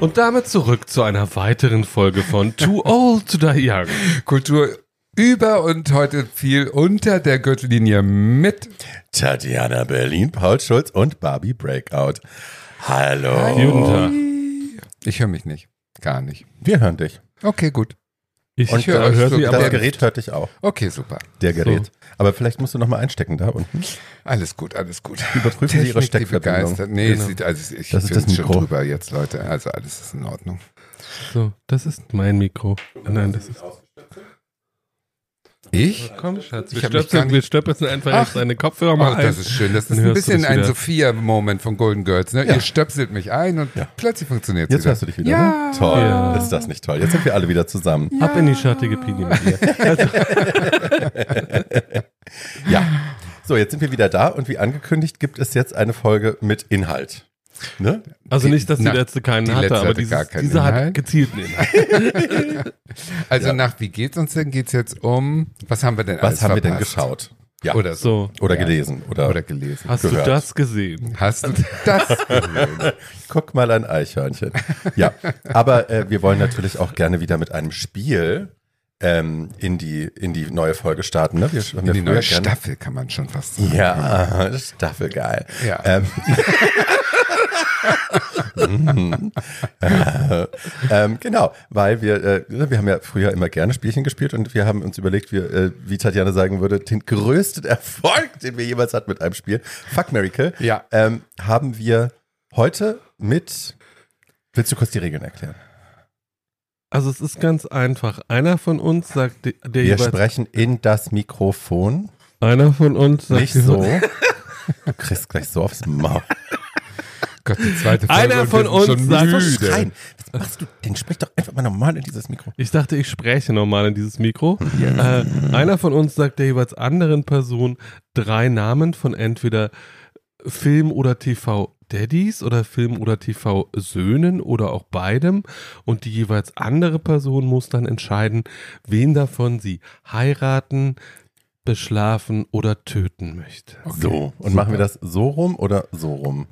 Und damit zurück zu einer weiteren Folge von Too Old to Die Young. Kultur über und heute viel unter der Gürtellinie mit Tatjana Berlin, Paul Schulz und Barbie Breakout. Hallo. Tag. Ich höre mich nicht. Gar nicht. Wir hören dich. Okay, gut. Ich Und, höre äh, hör so sie der Das aber. Gerät hört dich auch. Okay, super. Der Gerät. Aber vielleicht musst du nochmal einstecken da unten. Alles gut, alles gut. Überprüfen Sie Ihre Technik, Steckverbindung. Nee, Genau. sieht, also ich Das ist das schon Mikro. drüber jetzt, Leute. Also alles ist in Ordnung. So, das ist mein Mikro. Nein, das ist. Ich? Komm, Schatz, wir Ich hab mich gar stöpseln, nicht- wir stöpseln einfach Ach. jetzt deine Kopfhörer mal Ach, ein. das ist schön. Das ist ein bisschen ein. Sophia-Moment von Golden Girls. Ne? Ja. Ihr stöpselt mich ein und Ja. plötzlich funktioniert es Jetzt wieder. hörst du dich wieder, Ja. ne? Toll. Ja. Ist das nicht toll? Jetzt sind wir alle wieder zusammen. Ab in die schattige Pini mit dir. Ja. So, jetzt sind wir wieder da und wie angekündigt gibt es jetzt eine Folge mit Inhalt. Ne? Also Die- nicht, dass die na, letzte keinen die hatte, letzte aber dieses, gar keinen diese hat Inhalt. gezielten Inhalt. Also Ja. nach Wie geht's uns denn? Geht's jetzt um, was haben wir denn alles Was haben wir denn verpasst? geschaut? Ja. Oder so. Oder Ja. gelesen. Oder, Oder gelesen. hast gehört. du das gesehen? Hast du das gesehen? Guck mal ein Eichhörnchen. Ja, aber äh, wir wollen natürlich auch gerne wieder mit einem Spiel ähm, in, die, in die neue Folge starten. Ne? Wir In ja die neue gerne- Staffel kann man schon fast sagen. Ja, Staffel geil. Ja. Ähm, Mhm. Äh, ähm, genau, weil wir, äh, wir haben ja früher immer gerne Spielchen gespielt und wir haben uns überlegt, wir, äh, wie Tatjana sagen würde, den größten Erfolg, den wir jemals hatten mit einem Spiel, Fuck Miracle, Ja. ähm, haben wir heute mit, willst du kurz die Regeln erklären? Also es ist ganz einfach. Einer von uns sagt, der Wir jeweils, sprechen in das Mikrofon, einer von uns sagt, nicht so. Du kriegst gleich so aufs Maul. Gott, die zweite Folge Einer von uns schon sagt- müde. schreien. Das machst du, den sprich doch einfach mal normal in dieses Mikro. Ich dachte, ich spreche normal in dieses Mikro. Äh, einer von uns sagt der jeweils anderen Person drei Namen von entweder Film- oder TV-Daddies oder Film- oder TV-Söhnen oder auch beidem. Und die jeweils andere Person muss dann entscheiden, wen davon sie heiraten, beschlafen oder töten möchte. So, und machen wir das so rum oder so rum?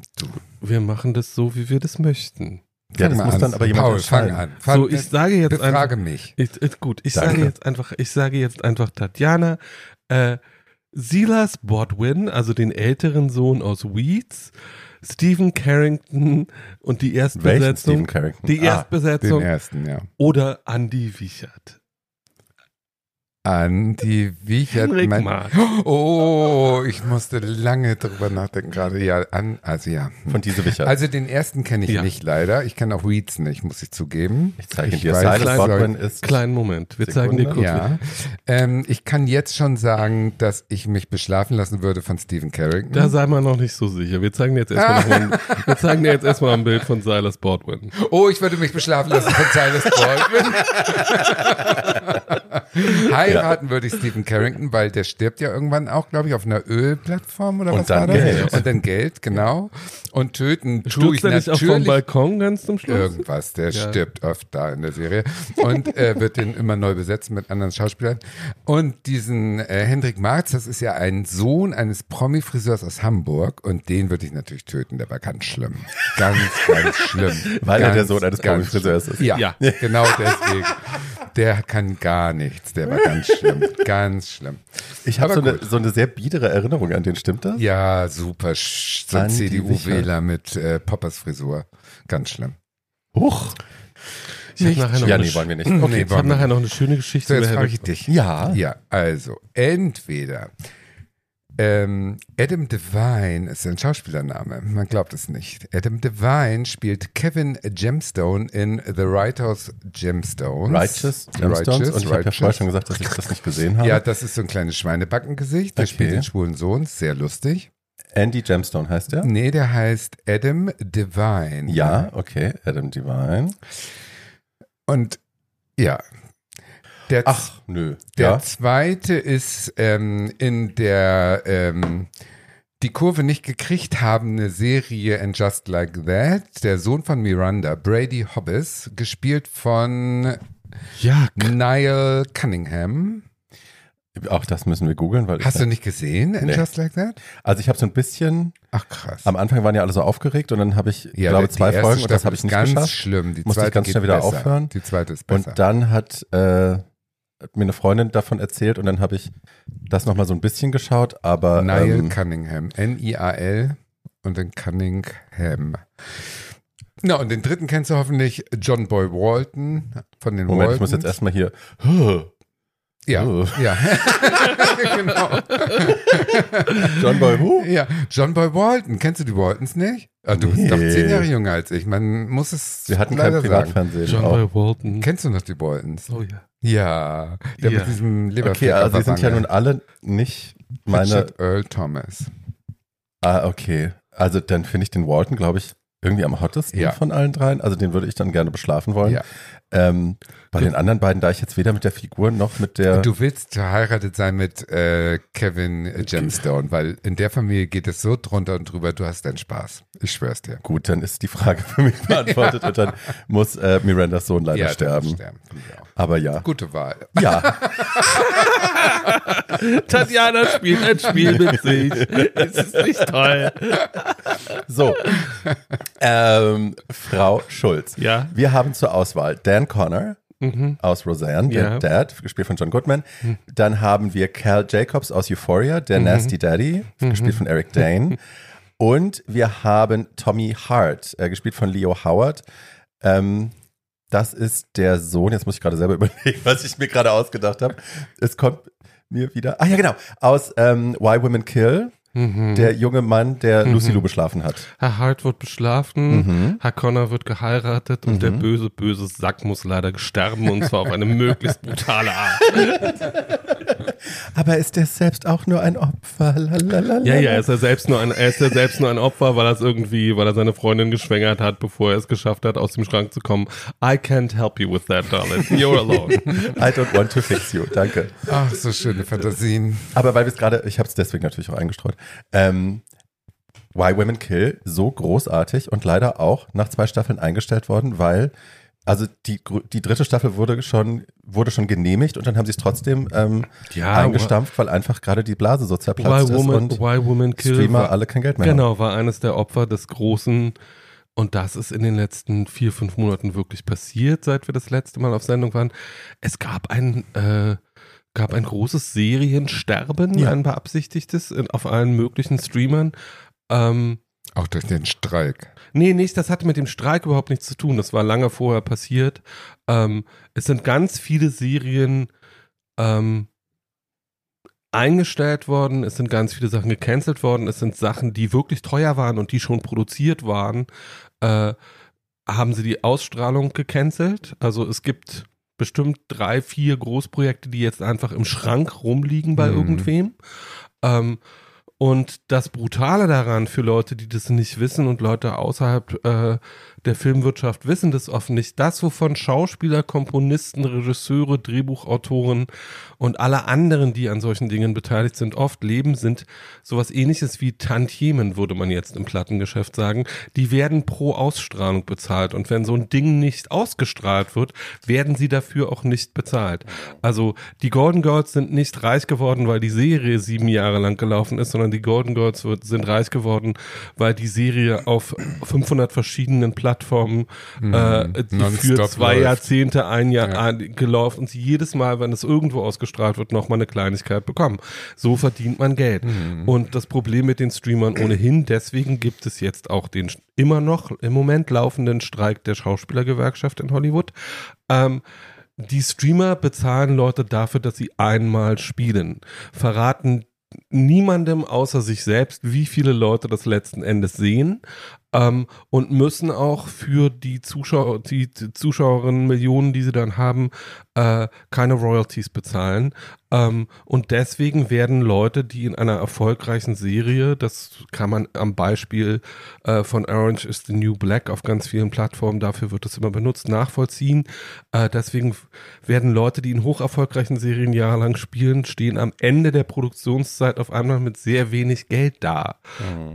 Wir machen das so, wie wir das möchten. Ja, Fang das mal muss an. dann aber jemand Paul, fang an. Fang, So, ich sage jetzt einfach. befrage mich. Ich, ich, gut, ich Danke. sage jetzt einfach, ich sage jetzt einfach Tatjana, äh, Silas Bodwin, also den älteren Sohn aus Weeds, Stephen Carrington und die Erstbesetzung, Stephen Carrington? die Ah, Den Erstbesetzung ersten, ja. oder Andy Wiechert. Andi Wiechert. Mein- Mark. Oh, ich musste lange drüber nachdenken gerade. Ja, an, also ja. von diese Wicher. Also den ersten kenne ich Ja. nicht leider. Ich kenne auch Weeds nicht, muss ich zugeben. ich zeige ich dir, weiß, Bodwin ist Kleinen Moment, wir zeigen dir kurz. Ja. Ähm, ich kann jetzt schon sagen, dass ich mich beschlafen lassen würde von Stephen Carrington. Da sei mal noch nicht so sicher. Wir zeigen dir jetzt erstmal, ein- wir zeigen dir jetzt erstmal ein Bild von Silas Baldwin. oh, ich würde mich beschlafen lassen von Silas Baldwin. Heiraten würde ich Stephen Carrington, weil der stirbt ja irgendwann auch, glaube ich, auf einer Ölplattform oder Und was dann war das? Geld. Und dann Geld, genau. Und töten tue ich er nicht auch vom natürlich Balkon ganz zum Schluss? Irgendwas, der Ja. stirbt oft da in der Serie und äh, wird den immer neu besetzen mit anderen Schauspielern. Und diesen äh, Hendrik Marz, das ist ja ein Sohn eines Promi-Friseurs aus Hamburg und den würde ich natürlich töten, der war ganz schlimm. Ganz, ganz schlimm. Weil er ganz, der Sohn eines Promi-Friseurs ist. Ja, Ja. genau deswegen. Der kann gar nichts, der war ganz schlimm, ganz schlimm. Ich habe so eine, so eine sehr biedere Erinnerung an den, stimmt das? Ja, super, so ein CDU-Wähler mit äh, Poppers Frisur. Ganz schlimm. Huch. Ich habe nachher, noch Ja, eine nee, wollen wir nicht. Nee, Okay. ich hab nachher noch eine schöne Geschichte So, jetzt frage ich dich. Ja. Ja, also entweder ähm, Adam Devine ist ein Schauspielername, man glaubt es nicht. Adam Devine spielt Kevin Gemstone in The Writers Gemstones. Righteous Gemstones. Righteous, und ich habe ja vorher schon gesagt, dass ich das nicht gesehen habe. Ja, das ist so ein kleines Schweinebackengesicht. Der Okay. spielt den schwulen Sohn, sehr lustig. Andy Gemstone heißt der? Nee, der heißt Adam Devine. Ja, okay. Adam Devine. Und ja. Der Ach, nö. Der ja. zweite ist ähm, in der ähm, die Kurve nicht gekriegt habende Serie And Just Like That, der Sohn von Miranda, Brady Hobbes, gespielt von Ja, Niall Cunningham. Auch das müssen wir googeln, weil Hast du nicht gesehen, And Nee. Just Like That? also ich habe so ein bisschen Ach krass. Am Anfang waren ja alle so aufgeregt und dann habe ich, ja, glaube zwei Folgen und das habe ich nicht ganz geschafft. schlimm. Die Musste ich ganz schnell wieder besser. aufhören. Die zweite ist besser. Und dann hat, äh, hat mir eine Freundin davon erzählt und dann habe ich das nochmal so ein bisschen geschaut, aber Niall ähm, Cunningham. N-I-A-L und dann Cunningham. Na, und den dritten kennst du hoffentlich, John Boy Walton von den Moment, Waltons. ich muss jetzt erstmal hier. Ja, Oh. ja. genau. John Boy Who? Ja, John Boy Walton. Kennst du die Waltons nicht? Ah, du bist Nee. doch zehn Jahre jünger als ich. Man muss es Wir hatten kein leider sagen. Privatfernsehen. John auch. Boy Walton. Kennst du noch die Waltons? Oh ja. Ja, der Ja. mit diesem Leberfleck Okay, also sie sind ja nun alle nicht meine. Richard Earl Thomas. Ah, okay. Also dann finde ich den Walton, glaube ich, irgendwie am hottesten Ja. von allen dreien. Also den würde ich dann gerne beschlafen wollen. Ja. Ähm, bei den anderen beiden, da ich jetzt weder mit der Figur noch mit der. Du willst verheiratet sein mit äh, Kevin Gemstone, weil in der Familie geht es so drunter und drüber, du hast deinen Spaß. Ich schwör's dir. Gut, dann ist die Frage für mich beantwortet und dann muss äh, Mirandas Sohn leider der muss sterben. sterben. Aber ja. Gute Wahl. Ja, Tatjana spielt ein Spiel mit sich. Es ist nicht toll. so. ähm, Frau Schulz. Ja. Wir haben zur Auswahl Dan Connor aus Roseanne, der Ja. Dad, gespielt von John Goodman. Dann haben wir Cal Jacobs aus Euphoria, der Nasty Daddy, gespielt von Eric Dane. Und wir haben Tommy Hart, äh, gespielt von Leo Howard. Ähm, das ist der Sohn, jetzt muss ich gerade selber überlegen, was ich mir gerade ausgedacht habe. Es kommt mir wieder, ah ja genau, aus ähm, Why Women Kill, der junge Mann, der Lucy Lou beschlafen hat. Herr Hart wird beschlafen, Herr Connor wird geheiratet und der böse, böse Sack muss leider sterben und zwar auf eine möglichst brutale Art. Aber ist der selbst auch nur ein Opfer? Lalalala. Ja, ja, er ist ja selbst nur ein, er ist ja selbst nur ein Opfer, weil er es irgendwie, weil er seine Freundin geschwängert hat, bevor er es geschafft hat, aus dem Schrank zu kommen. I can't help you with that, darling. You're alone. I don't want to fix you. Danke. Ach, so schöne Fantasien. Aber weil wir es gerade, ich habe es deswegen natürlich auch eingestreut. Ähm, Why Women Kill, so großartig und leider auch nach zwei Staffeln eingestellt worden, weil also die, die dritte Staffel wurde schon, wurde schon genehmigt und dann haben sie es trotzdem ähm, Ja, eingestampft, weil einfach gerade die Blase so Why zerplatzt ist Woman, und Why Woman Kill Streamer war, alle kein Geld mehr haben. genau, war eines der Opfer des großen und das ist in den letzten vier, fünf Monaten wirklich passiert, seit wir das letzte Mal auf Sendung waren. Es gab ein, äh, gab ein großes Seriensterben, Ja. ein beabsichtigtes auf allen möglichen Streamern. Ähm, Auch durch den Streik. Nee, nicht, das hatte mit dem Streik überhaupt nichts zu tun. Das war lange vorher passiert. Ähm, es sind ganz viele Serien ähm, eingestellt worden. Es sind ganz viele Sachen gecancelt worden. Es sind Sachen, die wirklich teuer waren und die schon produziert waren. Äh, haben sie die Ausstrahlung gecancelt. Also es gibt bestimmt drei, vier Großprojekte, die jetzt einfach im Schrank rumliegen bei Mhm. irgendwem. Ähm, und das Brutale daran für Leute, die das nicht wissen und Leute außerhalb äh, der Filmwirtschaft wissen das oft nicht, das, wovon Schauspieler, Komponisten, Regisseure, Drehbuchautoren und alle anderen, die an solchen Dingen beteiligt sind, oft leben, sind sowas ähnliches wie Tantiemen, würde man jetzt im Plattengeschäft sagen. Die werden pro Ausstrahlung bezahlt. Und wenn so ein Ding nicht ausgestrahlt wird, werden sie dafür auch nicht bezahlt. Also die Golden Girls sind nicht reich geworden, weil die Serie sieben Jahre lang gelaufen ist, sondern die Golden Girls sind reich geworden, weil die Serie auf 500 verschiedenen Plattformen äh, die für zwei läuft. Jahrzehnte, ein Jahr Ja. ein- gelaufen und sie jedes Mal, wenn es irgendwo ausgestrahlt wird, nochmal eine Kleinigkeit bekommen. So verdient man Geld. Und das Problem mit den Streamern ohnehin, deswegen gibt es jetzt auch den immer noch im Moment laufenden Streik der Schauspielergewerkschaft in Hollywood. Ähm, die Streamer bezahlen Leute dafür, dass sie einmal spielen, verraten niemandem außer sich selbst, wie viele Leute das letzten Endes sehen ähm, und müssen auch für die Zuschauer, die, Zuschauerinnen Millionen, die sie dann haben, äh, keine Royalties bezahlen. Ähm, und deswegen werden Leute, die in einer erfolgreichen Serie, das kann man am Beispiel äh, von Orange is the New Black auf ganz vielen Plattformen, dafür wird es immer benutzt, nachvollziehen. Äh, deswegen werden Leute, die in hocherfolgreichen Serien jahrelang spielen, stehen am Ende der Produktionszeit auf einmal mit sehr wenig Geld da.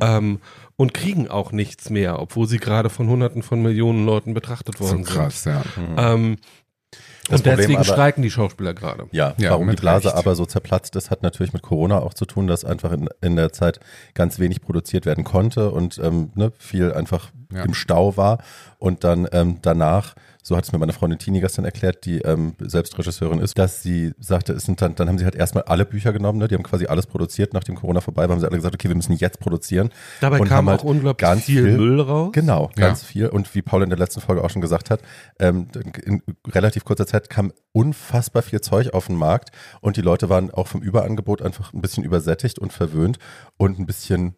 Ähm, und kriegen auch nichts mehr, obwohl sie gerade von Hunderten von Millionen Leuten betrachtet So worden krass, ja. sind. Ähm, Das und deswegen aber- streiken die Schauspieler gerade. Ja, Ja, warum die Blase Recht. aber so zerplatzt ist, hat natürlich mit Corona auch zu tun, dass einfach in, in der Zeit ganz wenig produziert werden konnte und ähm, ne, viel einfach Ja. im Stau war. Und dann ähm, danach, so hat es mir meine Freundin Tini gestern erklärt, die ähm, selbst Regisseurin ist, dass sie sagte, es sind dann, dann haben sie halt erstmal alle Bücher genommen, ne? die haben quasi alles produziert, nachdem Corona vorbei war, haben sie alle gesagt, okay, wir müssen jetzt produzieren. Dabei Und kam haben auch halt unglaublich ganz viel, viel- Müll raus. Genau, Ja. ganz viel. Und wie Paul in der letzten Folge auch schon gesagt hat, ähm, in relativ kurzer Zeit kam unfassbar viel Zeug auf den Markt und die Leute waren auch vom Überangebot einfach ein bisschen übersättigt und verwöhnt und ein bisschen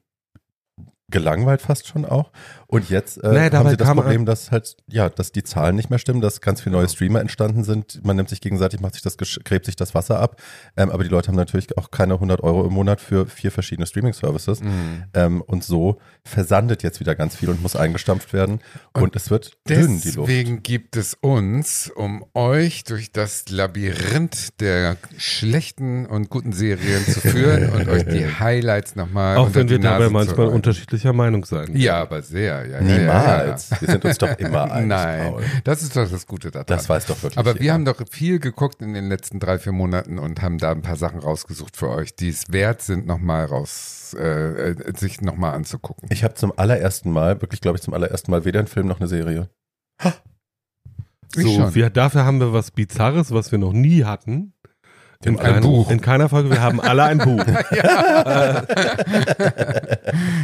gelangweilt fast schon auch. Und jetzt äh, Naja, haben sie das Problem, dass halt, ja, dass die Zahlen nicht mehr stimmen, dass ganz viele neue Streamer entstanden sind. Man nimmt sich gegenseitig, macht sich das, gräbt sich das Wasser ab. Ähm, aber die Leute haben natürlich auch keine 100 Euro im Monat für vier verschiedene Streaming-Services. Mhm. Ähm, und so versandet jetzt wieder ganz viel und muss eingestampft werden. Und, es wird dünn, die Luft. Deswegen gibt es uns, um euch durch das Labyrinth der schlechten und guten Serien zu führen und euch die Highlights nochmal Auch unter wenn wir dabei zu manchmal unterschiedlicher Meinung sein. Ja, aber sehr. Ja, Niemals. Ja, ja, Wir sind uns doch immer einig, Nein, Paul. das ist doch das Gute daran. Das weiß doch wirklich Aber wir jeder. haben doch viel geguckt in den letzten drei, vier Monaten und haben da ein paar Sachen rausgesucht für euch, die es wert sind, nochmal raus, äh, äh, sich nochmal anzugucken. Ich habe zum allerersten Mal, wirklich glaube ich zum allerersten Mal weder einen Film noch eine Serie. Ich So, wir, dafür haben wir was Bizarres, was wir noch nie hatten. In, Ein kein- Buch. in keiner Folge, wir haben alle ein Buch.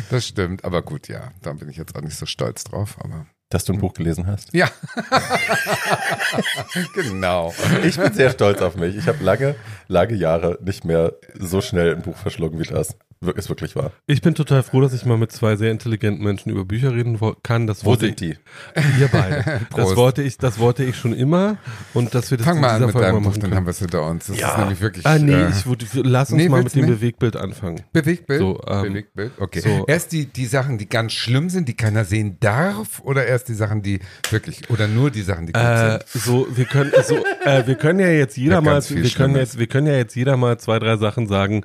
das stimmt, aber gut, ja, da bin ich jetzt auch nicht so stolz drauf, aber Dass du ein Buch gelesen hast. ja. genau. Ich bin sehr stolz auf mich. Ich habe lange, lange Jahre nicht mehr so schnell ein Buch verschlungen wie das. Ist wirklich wahr. Ich bin total froh, dass ich mal mit zwei sehr intelligenten Menschen über Bücher reden kann. Das Wo wollte sind die? ich, ihr beide. Das wollte ich, das wollte ich schon immer und dass wir das Fang mal an mit Folge deinem Buch, dann haben wir es hinter uns. Das Ja. ist nämlich wirklich Ah nee, äh, ich würde, lass uns nee, mal mit dem nicht? Bewegtbild anfangen. Bewegtbild. So, ähm, Bewegtbild. Okay. so. Erst die, die Sachen, die ganz schlimm sind, die keiner sehen darf, oder erst die Sachen, die wirklich, oder nur die Sachen, die gut Äh, sind. so, wir können, so, äh, wir können ja jetzt jeder Ja, mal, wir können jetzt, wir können ja jetzt jeder mal zwei, drei Sachen sagen,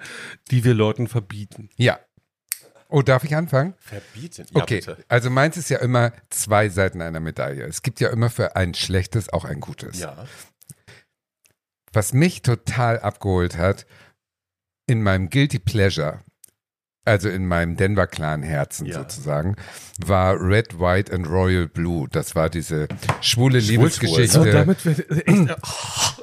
die wir Leuten verbieten. Ja. Oh, darf ich anfangen? Verbieten. Okay, also meins ist ja immer zwei Seiten einer Medaille. Es gibt ja immer für ein schlechtes auch ein gutes. Ja. Was mich total abgeholt hat, in meinem Guilty Pleasure, also in meinem Denver Clan Herzen Ja. sozusagen, war Red, White and Royal Blue. Das war diese schwule Schwul, Liebesgeschichte. So, damit wir, echt,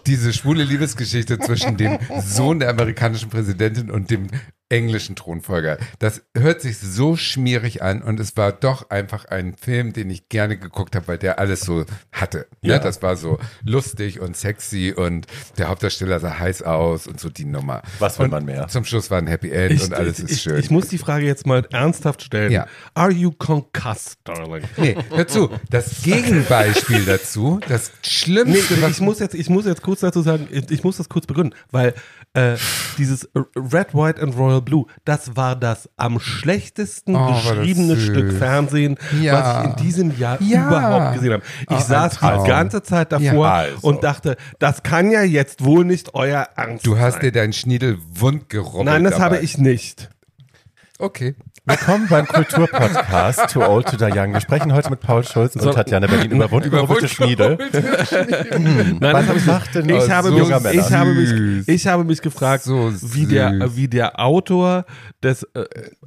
diese schwule Liebesgeschichte zwischen dem Sohn der amerikanischen Präsidentin und dem englischen Thronfolger. Das hört sich so schmierig an und es war doch einfach ein Film, den ich gerne geguckt habe, weil der alles so hatte. Ja. Ne? Das war so lustig und sexy und der Hauptdarsteller sah heiß aus und so die Nummer. Was will und man mehr? Zum Schluss war ein Happy End ich, und alles ist ich, schön. ich muss die Frage jetzt mal ernsthaft stellen. Ja. Are you concussed, darling? nee, hör zu, das Gegenbeispiel dazu, das Nee, Schlimmste, was ich muss jetzt, ich muss jetzt kurz dazu sagen, ich ich muss das kurz begründen, weil äh, dieses Red, White and Royal Blue, das war das am schlechtesten Oh, süß. Stück Fernsehen, Ja. was ich in diesem Jahr Ja. überhaupt gesehen habe. Ich Oh, saß die ganze Zeit davor Ja, also. und dachte, das kann ja jetzt wohl nicht euer Ernst du hast sein. dir deinen Schniedel wund gerobbelt. Nein, das dabei. habe ich nicht. Okay. Willkommen beim Kulturpodcast Too Old to Die Young. Wir sprechen heute mit Paul Schulz und So- Tatjana Berlin über wundervolle Schniedel. Nein, Was das habe ich macht denn Ich, habe so mich, ich, habe mich, ich habe mich gefragt, So wie, der, wie der Autor des, äh,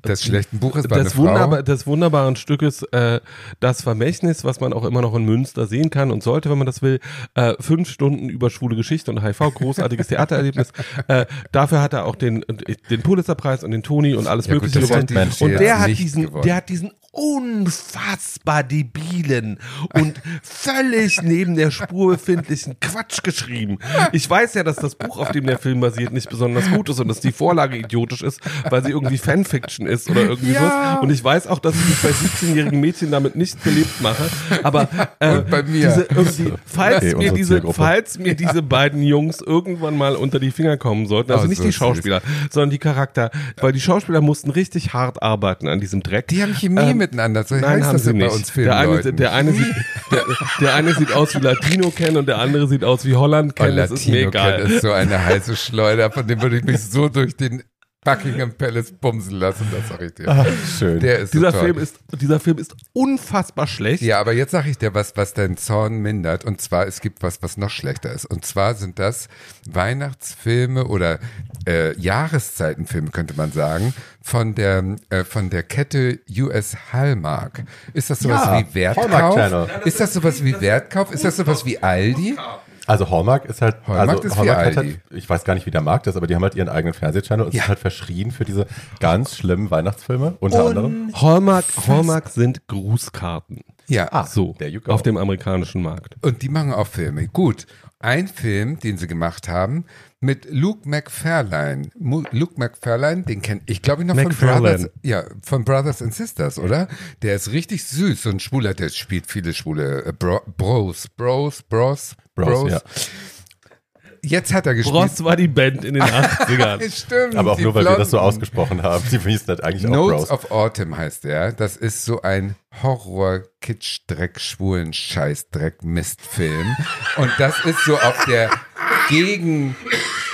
des schlechten Buches des, Frau. des wunderbaren Stückes äh, Das Vermächtnis, was man auch immer noch in Münster sehen kann und sollte, wenn man das will. Äh, fünf Stunden über schwule Geschichte und HIV, großartiges Theatererlebnis. Äh, dafür hat er auch den, den Pulitzerpreis und den Toni und alles Ja, gut, Mögliche das gewonnen. Und der hat diesen, gewonnen. der hat diesen unfassbar debilen und völlig neben der Spur befindlichen Quatsch geschrieben. Ich weiß ja, dass das Buch, auf dem der Film basiert, nicht besonders gut ist und dass die Vorlage idiotisch ist, weil sie irgendwie Fanfiction ist oder irgendwie Ja. was. Und ich weiß auch, dass ich mich bei 17-jährigen Mädchen damit nicht beliebt mache. Aber äh. Diese, irgendwie, falls, Okay, mir diese, Zielgruppe. falls mir diese beiden Jungs irgendwann mal unter die Finger kommen sollten, also Oh, nicht so die. Schauspieler, sondern die Charakter, weil die Schauspieler mussten richtig hart arbeiten an diesem Dreck. Die haben Chemie Ähm, miteinander. So Nein, heißt haben das sie ja bei nicht. uns der, eine, der, eine sieht, der, der eine sieht aus wie Latino Ken und der andere sieht aus wie Holland Oh, Ken. das ist mir Latino egal. Ken ist so eine heiße Schleuder, von dem würde ich mich so durch den Buckingham Palace bumsen lassen, das sag ich dir. Ach, schön. Der ist Dieser so. Film ist, dieser Film ist unfassbar schlecht. Ja, aber jetzt sage ich dir was, was deinen Zorn mindert. Und zwar, es gibt was, was noch schlechter ist. Und zwar sind das Weihnachtsfilme oder äh, Jahreszeitenfilme, könnte man sagen, von der, äh, von der Kette US Hallmark. Ist das sowas Ja, wie Wertkauf? Ist das sowas wie Wertkauf? Ist das sowas wie Aldi? Also Hallmark ist halt, Hallmark also ist Hallmark hat halt, ich weiß gar nicht, wie der Markt ist, aber die haben halt ihren eigenen Fernsehchannel und Ja. sind halt verschrien für diese ganz schlimmen Weihnachtsfilme, unter anderem. Hallmark, Hallmark sind Grußkarten. Ja. Ah, So, auf dem amerikanischen Markt. Und die machen auch Filme. Gut. Ein Film, den sie gemacht haben, mit Luke McFarlane. Luke McFarlane, den kennt ich, glaube ich, noch von. Brothers, ja, von Brothers and Sisters, oder? Der ist richtig süß, so ein Schwuler, der spielt viele schwule äh, Bro, Bros, Bros, Bros, Bros. Bros, ja. Jetzt hat er gespielt. Bros war die Band in den 80ern. Stimmt. Aber auch nur, weil wir das so Blonden. ausgesprochen haben. Die hießen halt eigentlich auch Notes Bros. of Autumn heißt der. Das ist so ein Horror, Kitsch, Dreck, Schwulen, Scheiß, Dreck, Mistfilm. Und das ist so auf der Gegen,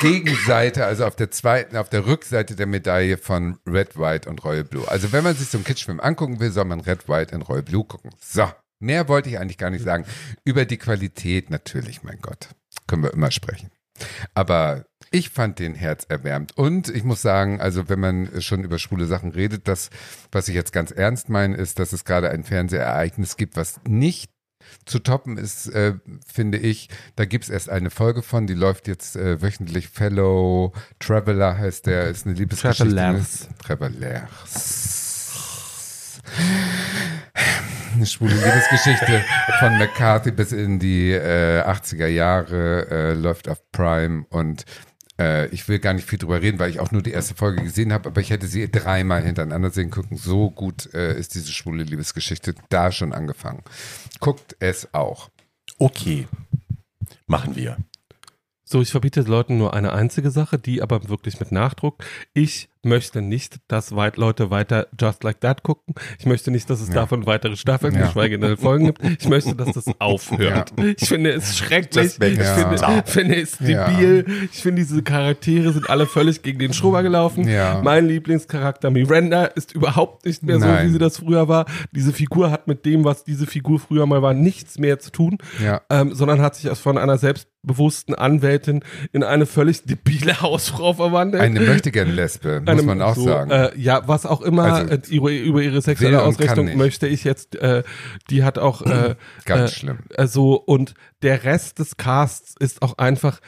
Gegenseite, also auf der zweiten, auf der Rückseite der Medaille von Red, White und Royal Blue. Also wenn man sich so einen Kitschfilm angucken will, soll man Red, White und Royal Blue gucken. So. Mehr wollte ich eigentlich gar nicht sagen. Über die Qualität natürlich, mein Gott. Können wir immer sprechen. Aber ich fand den herzerwärmend. Und ich muss sagen, also wenn man schon über schwule Sachen redet, das, was ich jetzt ganz ernst meine, ist, dass es gerade ein Fernsehereignis gibt, was nicht zu toppen ist, äh, finde ich. Da gibt es erst eine Folge von, die läuft jetzt äh, wöchentlich. Fellow Traveler heißt der, ist eine Liebesgeschichte. Travelers. Travelers. Eine schwule Liebesgeschichte von McCarthy bis in die äh, 80er Jahre, äh, läuft auf Prime und äh, ich will gar nicht viel drüber reden, weil ich auch nur die erste Folge gesehen habe, aber ich hätte sie dreimal hintereinander sehen gucken. So gut äh, ist diese schwule Liebesgeschichte da schon angefangen. Guckt es auch. Okay. Machen wir. So, ich verbiete Leuten nur eine einzige Sache, die aber wirklich mit Nachdruck. Ich möchte nicht, dass weit Leute weiter Just Like That gucken. Ich möchte nicht, dass es Ja. davon weitere Staffeln, Ja. geschweige denn Folgen gibt. Ich möchte, dass das aufhört. Ich finde es schrecklich. Ich finde, finde es Ja. debil. Ich finde, diese Charaktere sind alle völlig gegen den Schrubber gelaufen. Ja. Mein Lieblingscharakter Miranda ist überhaupt nicht mehr so, Nein. wie sie das früher war. Diese Figur hat mit dem, was diese Figur früher mal war, nichts mehr zu tun Ja. ähm, sondern hat sich aus von einer selbstbewussten Anwältin in eine völlig debile Hausfrau verwandelt. Eine möchte gerne Lesbe, muss man auch so, sagen. Äh, ja, was auch immer Also, äh, über, über ihre sexuelle Ausrichtung möchte ich jetzt, äh, die hat auch äh, Ganz äh, schlimm. äh, so und der Rest des Casts ist auch einfach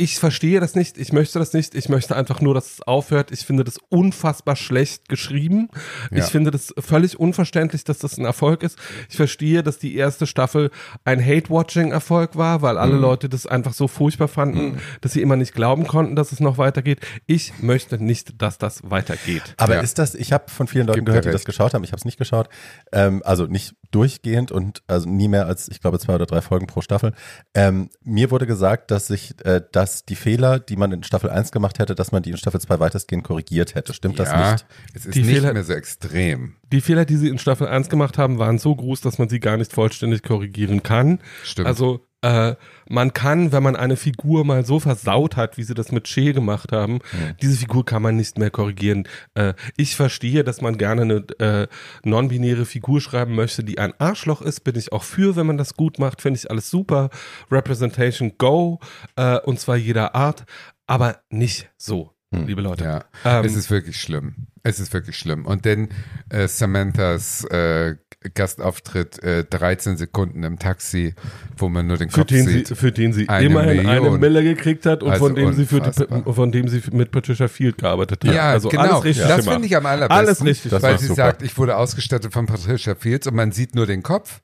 ich verstehe das nicht, ich möchte das nicht, ich möchte einfach nur, dass es aufhört. Ich finde das unfassbar schlecht geschrieben. Ja. Ich finde das völlig unverständlich, dass das ein Erfolg ist. Ich verstehe, dass die erste Staffel ein Hate-Watching-Erfolg war, weil Mhm. alle Leute das einfach so furchtbar fanden, dass sie immer nicht glauben konnten, dass es noch weitergeht. Ich möchte nicht, dass das weitergeht. Aber Ja. ist das, ich habe von vielen Leuten Gibt gehört, die das geschaut haben, ich habe es nicht geschaut, ähm, also nicht durchgehend und also nie mehr als, ich glaube, zwei oder drei Folgen pro Staffel. Ähm, mir wurde gesagt, dass sich, äh, dass die Fehler, die man in Staffel 1 gemacht hätte, dass man die in Staffel 2 weitestgehend korrigiert hätte. Stimmt das ja, nicht? es ist Die nicht Fehler- mehr so extrem. Die Fehler, die sie in Staffel 1 gemacht haben, waren so groß, dass man sie gar nicht vollständig korrigieren kann. Stimmt. Also äh, man kann, wenn man eine Figur mal so versaut hat, wie sie das mit Shea gemacht haben, diese Figur kann man nicht mehr korrigieren. Äh, ich verstehe, dass man gerne eine äh, non-binäre Figur schreiben möchte, die ein Arschloch ist, bin ich auch für, wenn man das gut macht, finde ich alles super. Representation go, äh, und zwar jeder Art, aber nicht so, liebe Leute. Ja, Ähm, es ist wirklich schlimm. Es ist wirklich schlimm. Und dann äh, Samanthas äh, Gastauftritt, äh, 13 Sekunden im Taxi, wo man nur den für Kopf den, sie, sieht. für den sie Eine immerhin eine Million. Mille gekriegt hat und Also von dem sie für die, von dem sie mit Patricia Field gearbeitet hat. Ja, also genau. alles richtig das finde ich am allerbesten. Alles richtig weil sie super. sagt, ich wurde ausgestattet von Patricia Fields und man sieht nur den Kopf.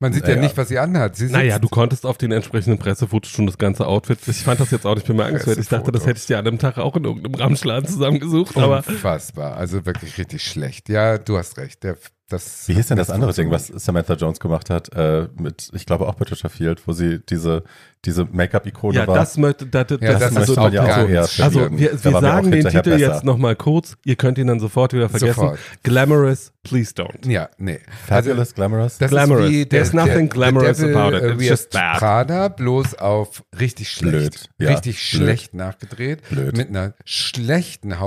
Man sieht ja, Naja. nicht, was sie anhat. Sie Naja, du konntest auf den entsprechenden Pressefotos schon das ganze Outfit. Ich fand das jetzt auch nicht bemerkenswert. Ich dachte, das hätte ich dir an einem Tag auch in irgendeinem Ramschladen zusammengesucht. Aber Unfassbar, also wirklich richtig schlecht. Ja, du hast recht. Der, das. Wie hieß denn das andere Ding, was. Samantha Jones gemacht hat, äh, mit, ich glaube auch Patricia Field, wo sie diese, diese Make-up-Ikone Ja, war? das möchte, das, Ja, das, das möchte man ja auch eher nicht. Also verlieren. wir, Da wir wir sagen auch den Titel besser. jetzt nochmal kurz. Ihr könnt ihn dann sofort wieder vergessen. Sofort. Glamorous, please don't. Ja, nee. Fabulous, Glamorous? Das Glamorous. ist wie der, There's nothing der, glamorous der Devil, about it. äh, It's Wears just bad. Prada bloß auf richtig schlecht. Blöd. Ja, Richtig blöd. schlecht nachgedreht. Blöd. Mit einer schlechten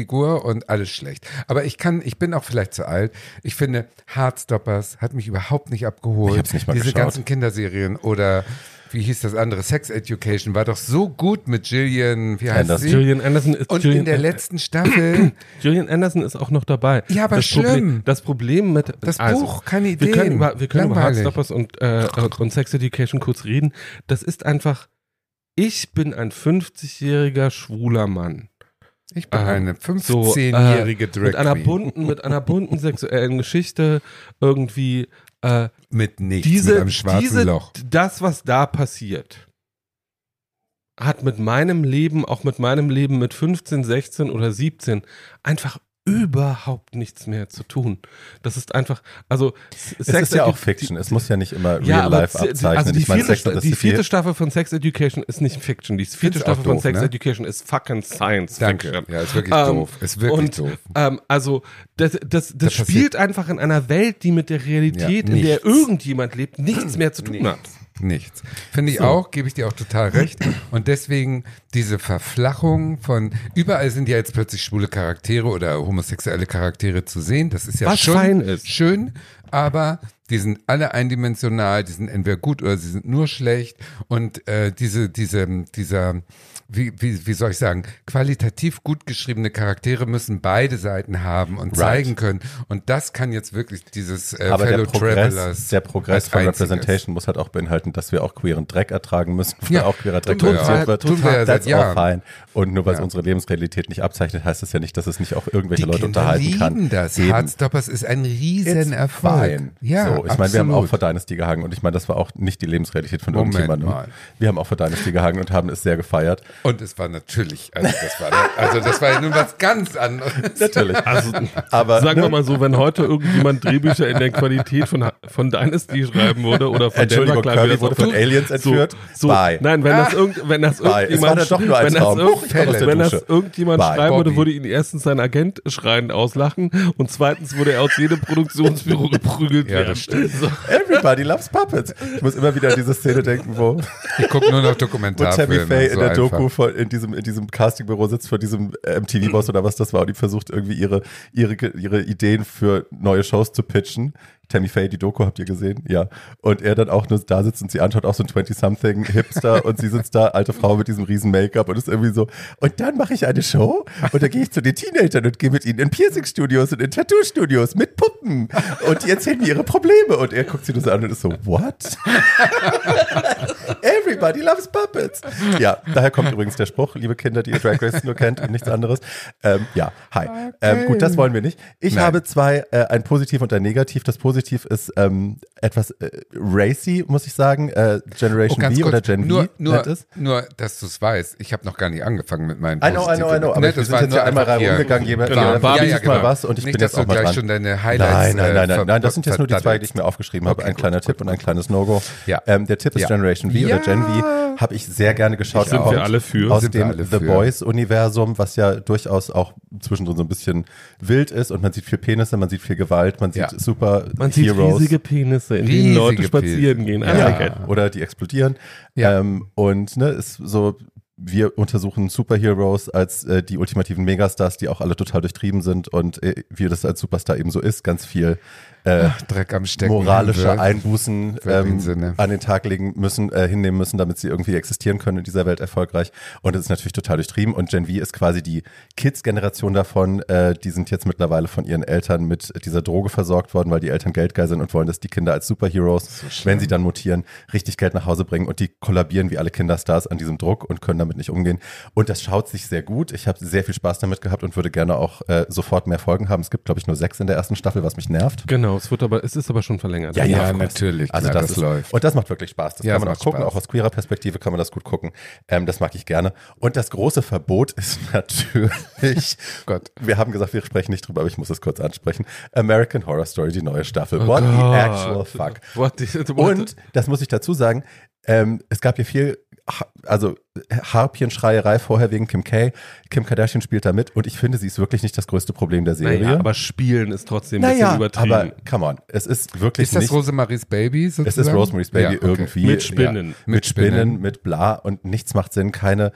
Hauptfigur und alles schlecht. Aber ich kann, ich bin auch vielleicht zu alt. Ich finde, Heartstoppers hat mich überhaupt nicht abgeholt. Ich hab's nicht mal Diese geschaut. ganzen Kinderserien oder wie hieß das andere? Sex Education war doch so gut mit Gillian, wie heißt Anderson. sie? Gillian Anderson ist Und Gillian, in der letzten Staffel Gillian Anderson ist auch noch dabei. Ja, aber das schlimm. Problem, das Problem mit Das also, Buch, keine Wir Ideen. können über, wir können über. Heartstoppers und, äh, und Sex Education kurz reden. Das ist einfach, ich bin ein 50-jähriger schwuler Mann. Ich bin äh, eine So, 15-jährige äh, Drag mit einer bunten, mit einer bunten sexuellen Geschichte irgendwie äh, Mit nichts, diese, mit einem schwarzen diese, Loch. das, was da passiert, hat mit meinem Leben, auch mit meinem Leben mit 15, 16 oder 17 einfach überhaupt nichts mehr zu tun. Das ist einfach, also Es ist ja auch Fiction. Es muss ja nicht immer Real Life die- abzeichnen. Also die, ich meine, vierte, Sex die vierte Staffel von Sex Education ist nicht Fiction. Die vierte Staffel von doof, Sex ne? Education ist fucking Science Danke. Fiction. Ja, ist wirklich Ähm, doof. Ist wirklich und, doof. Ähm, also das, das, das, Das spielt einfach in einer Welt, die mit der Realität, Ja, in der irgendjemand lebt, nichts mehr zu tun hat. Nichts. Finde ich auch, gebe ich dir auch total recht. Und deswegen diese Verflachung von, überall sind ja jetzt plötzlich schwule Charaktere oder homosexuelle Charaktere zu sehen. Das ist ja Was schon ist. schön, aber die sind alle eindimensional, die sind entweder gut oder sie sind nur schlecht. Und äh, diese, diese, dieser, wie, wie, wie soll ich sagen, qualitativ gut geschriebene Charaktere müssen beide Seiten haben und zeigen können. Und das kann jetzt wirklich dieses äh, Aber der Fellow Progress, Travelers. der Progress von. Representation muss halt auch beinhalten, dass wir auch queeren Dreck ertragen müssen, wo Ja, auch queerer Dreck produziert wird. tun wir ja seit Jahren. Und nur weil es Ja. unsere Lebensrealität nicht abzeichnet, heißt es ja nicht, dass es nicht auch irgendwelche Die Leute Kinder unterhalten lieben kann. das. Eben. Heartstoppers ist ein Riesenerfolg. Ja, so, ich meine, wir haben auch vor Dynasty gehangen und ich meine, das war auch nicht die Lebensrealität von Moment irgendjemandem. mal. Wir haben auch vor Dynasty gehangen und haben es sehr gefeiert. Und es war natürlich, also das war, also das war ja nun was ganz anderes. Natürlich. Also, Aber sagen ne, wir mal so, wenn heute irgendjemand Drehbücher in der Qualität von, von Dynasty schreiben würde oder von Denver Kirby wie wurde das von Aliens entführt. So, so, Bye. Nein, wenn das, irgend, wenn das irgendjemand, dann doch nur ein wenn das, irgend, wenn das irgendjemand Bye. schreiben würde, würde ihn erstens sein Agent schreiend auslachen und zweitens würde er aus jedem Produktionsbüro geprügelt Ja, werden. das stimmt. So. Everybody loves Puppets. Ich muss immer wieder an diese Szene denken, wo, Ich gucke nur noch wo Dokumentarfilme. Tammy Faye in so der einfach. Von, in diesem, in diesem Castingbüro sitzt vor diesem MTV-Boss oder was das war und die versucht irgendwie ihre, ihre, ihre Ideen für neue Shows zu pitchen. Tammy Faye, die Doku habt ihr gesehen? Ja. Und er dann auch nur da sitzt und sie anschaut, auch so ein 20-something Hipster und sie sitzt da, alte Frau mit diesem riesen Make-up und ist irgendwie so, und dann mache ich eine Show und dann gehe ich zu den Teenagern und gehe mit ihnen in Piercing-Studios und in Tattoo-Studios mit Puppen und die erzählen mir ihre Probleme und er guckt sie nur so an und ist so, what? Everybody loves puppets. Ja, daher kommt übrigens der Spruch, liebe Kinder, die ihr Drag Race nur kennt und nichts anderes. Ähm, ja, hi. Ähm, gut, das wollen wir nicht. Ich Nein. habe zwei, äh, ein Positiv und ein Negativ. Das Positiv ist ähm, etwas äh, racy, muss ich sagen. Äh, Generation Oh, V kurz, oder Gen nur, V nur, es. nur, dass du es weißt. Ich habe noch gar nicht angefangen mit meinen I know, I know, I know. Aber Ne, wir das sind war jetzt nur ja einmal rumgegangen, jeder Genau. Barbie ja, ist ja, mal mal was und ich Nicht, bin jetzt auch mal gleich dran. schon deine Highlights Nein, nein, nein, äh, nein, nein, das sind jetzt nur die zwei, die ich mir aufgeschrieben habe. Okay, ein gut, kleiner gut, Tipp gut, und ein kleines No-Go. Ja. Ähm, der Tipp ist Ja. Generation V Ja. oder Gen V. Habe ich sehr gerne geschaut. Sind wir alle für. Aus dem alle The für. Boys-Universum, was ja durchaus auch zwischendrin so ein bisschen wild ist und man sieht viel Penisse, man sieht viel Gewalt, man sieht Ja. super Man sieht Heroes. riesige Penisse, in Riesige denen Leute spazieren Penisse. gehen. I Ja. Oder die explodieren. Ja. Ähm, und ne, ist so, wir untersuchen Superheroes als äh, die ultimativen Megastars, die auch alle total durchtrieben sind und äh, wie das als Superstar eben so ist, ganz viel äh, Dreck am Stecken. moralische. Einbußen ähm, an den Tag legen müssen, äh, hinnehmen müssen, damit sie irgendwie existieren können in dieser Welt erfolgreich. Und es ist natürlich total durchtrieben. Und Gen V ist quasi die Kids-Generation davon. Äh, die sind jetzt mittlerweile von ihren Eltern mit dieser Droge versorgt worden, weil die Eltern geldgeil sind und wollen, dass die Kinder als Superheroes, wenn sie dann mutieren, richtig Geld nach Hause bringen. Und die kollabieren wie alle Kinderstars an diesem Druck und können damit nicht umgehen. Und das schaut sich sehr gut. Ich habe sehr viel Spaß damit gehabt und würde gerne auch äh, sofort mehr Folgen haben. Es gibt, glaube ich, nur sechs in der ersten Staffel, was mich nervt. Genau, es wird aber, es ist aber schon verlängert. Ja, ja, Ja, of course. natürlich, Also klar, das, das ist, läuft. Und das macht wirklich Spaß. Das Ja, kann man auch macht gucken. Spaß. Auch aus queerer Perspektive kann man das gut gucken. Ähm, das mag ich gerne. Und das große Verbot ist natürlich, Gott. wir haben gesagt, wir sprechen nicht drüber, aber ich muss es kurz ansprechen. American Horror Story, die neue Staffel. Oh What the Gott. actual fuck? What the, what Und das muss ich dazu sagen, ähm, es gab hier viel, also Harpienschreierei vorher wegen Kim K. Kim Kardashian spielt da mit und ich finde, sie ist wirklich nicht das größte Problem der Serie. naja, aber Spielen ist trotzdem ein Naja, bisschen übertrieben. aber come on, es ist wirklich Ist das nicht. Rosemaries Baby sozusagen? Es ist Rosemary's Baby Ja, okay. irgendwie. Mit Spinnen. Ja, mit Spinnen, mit bla und nichts macht Sinn. Keine,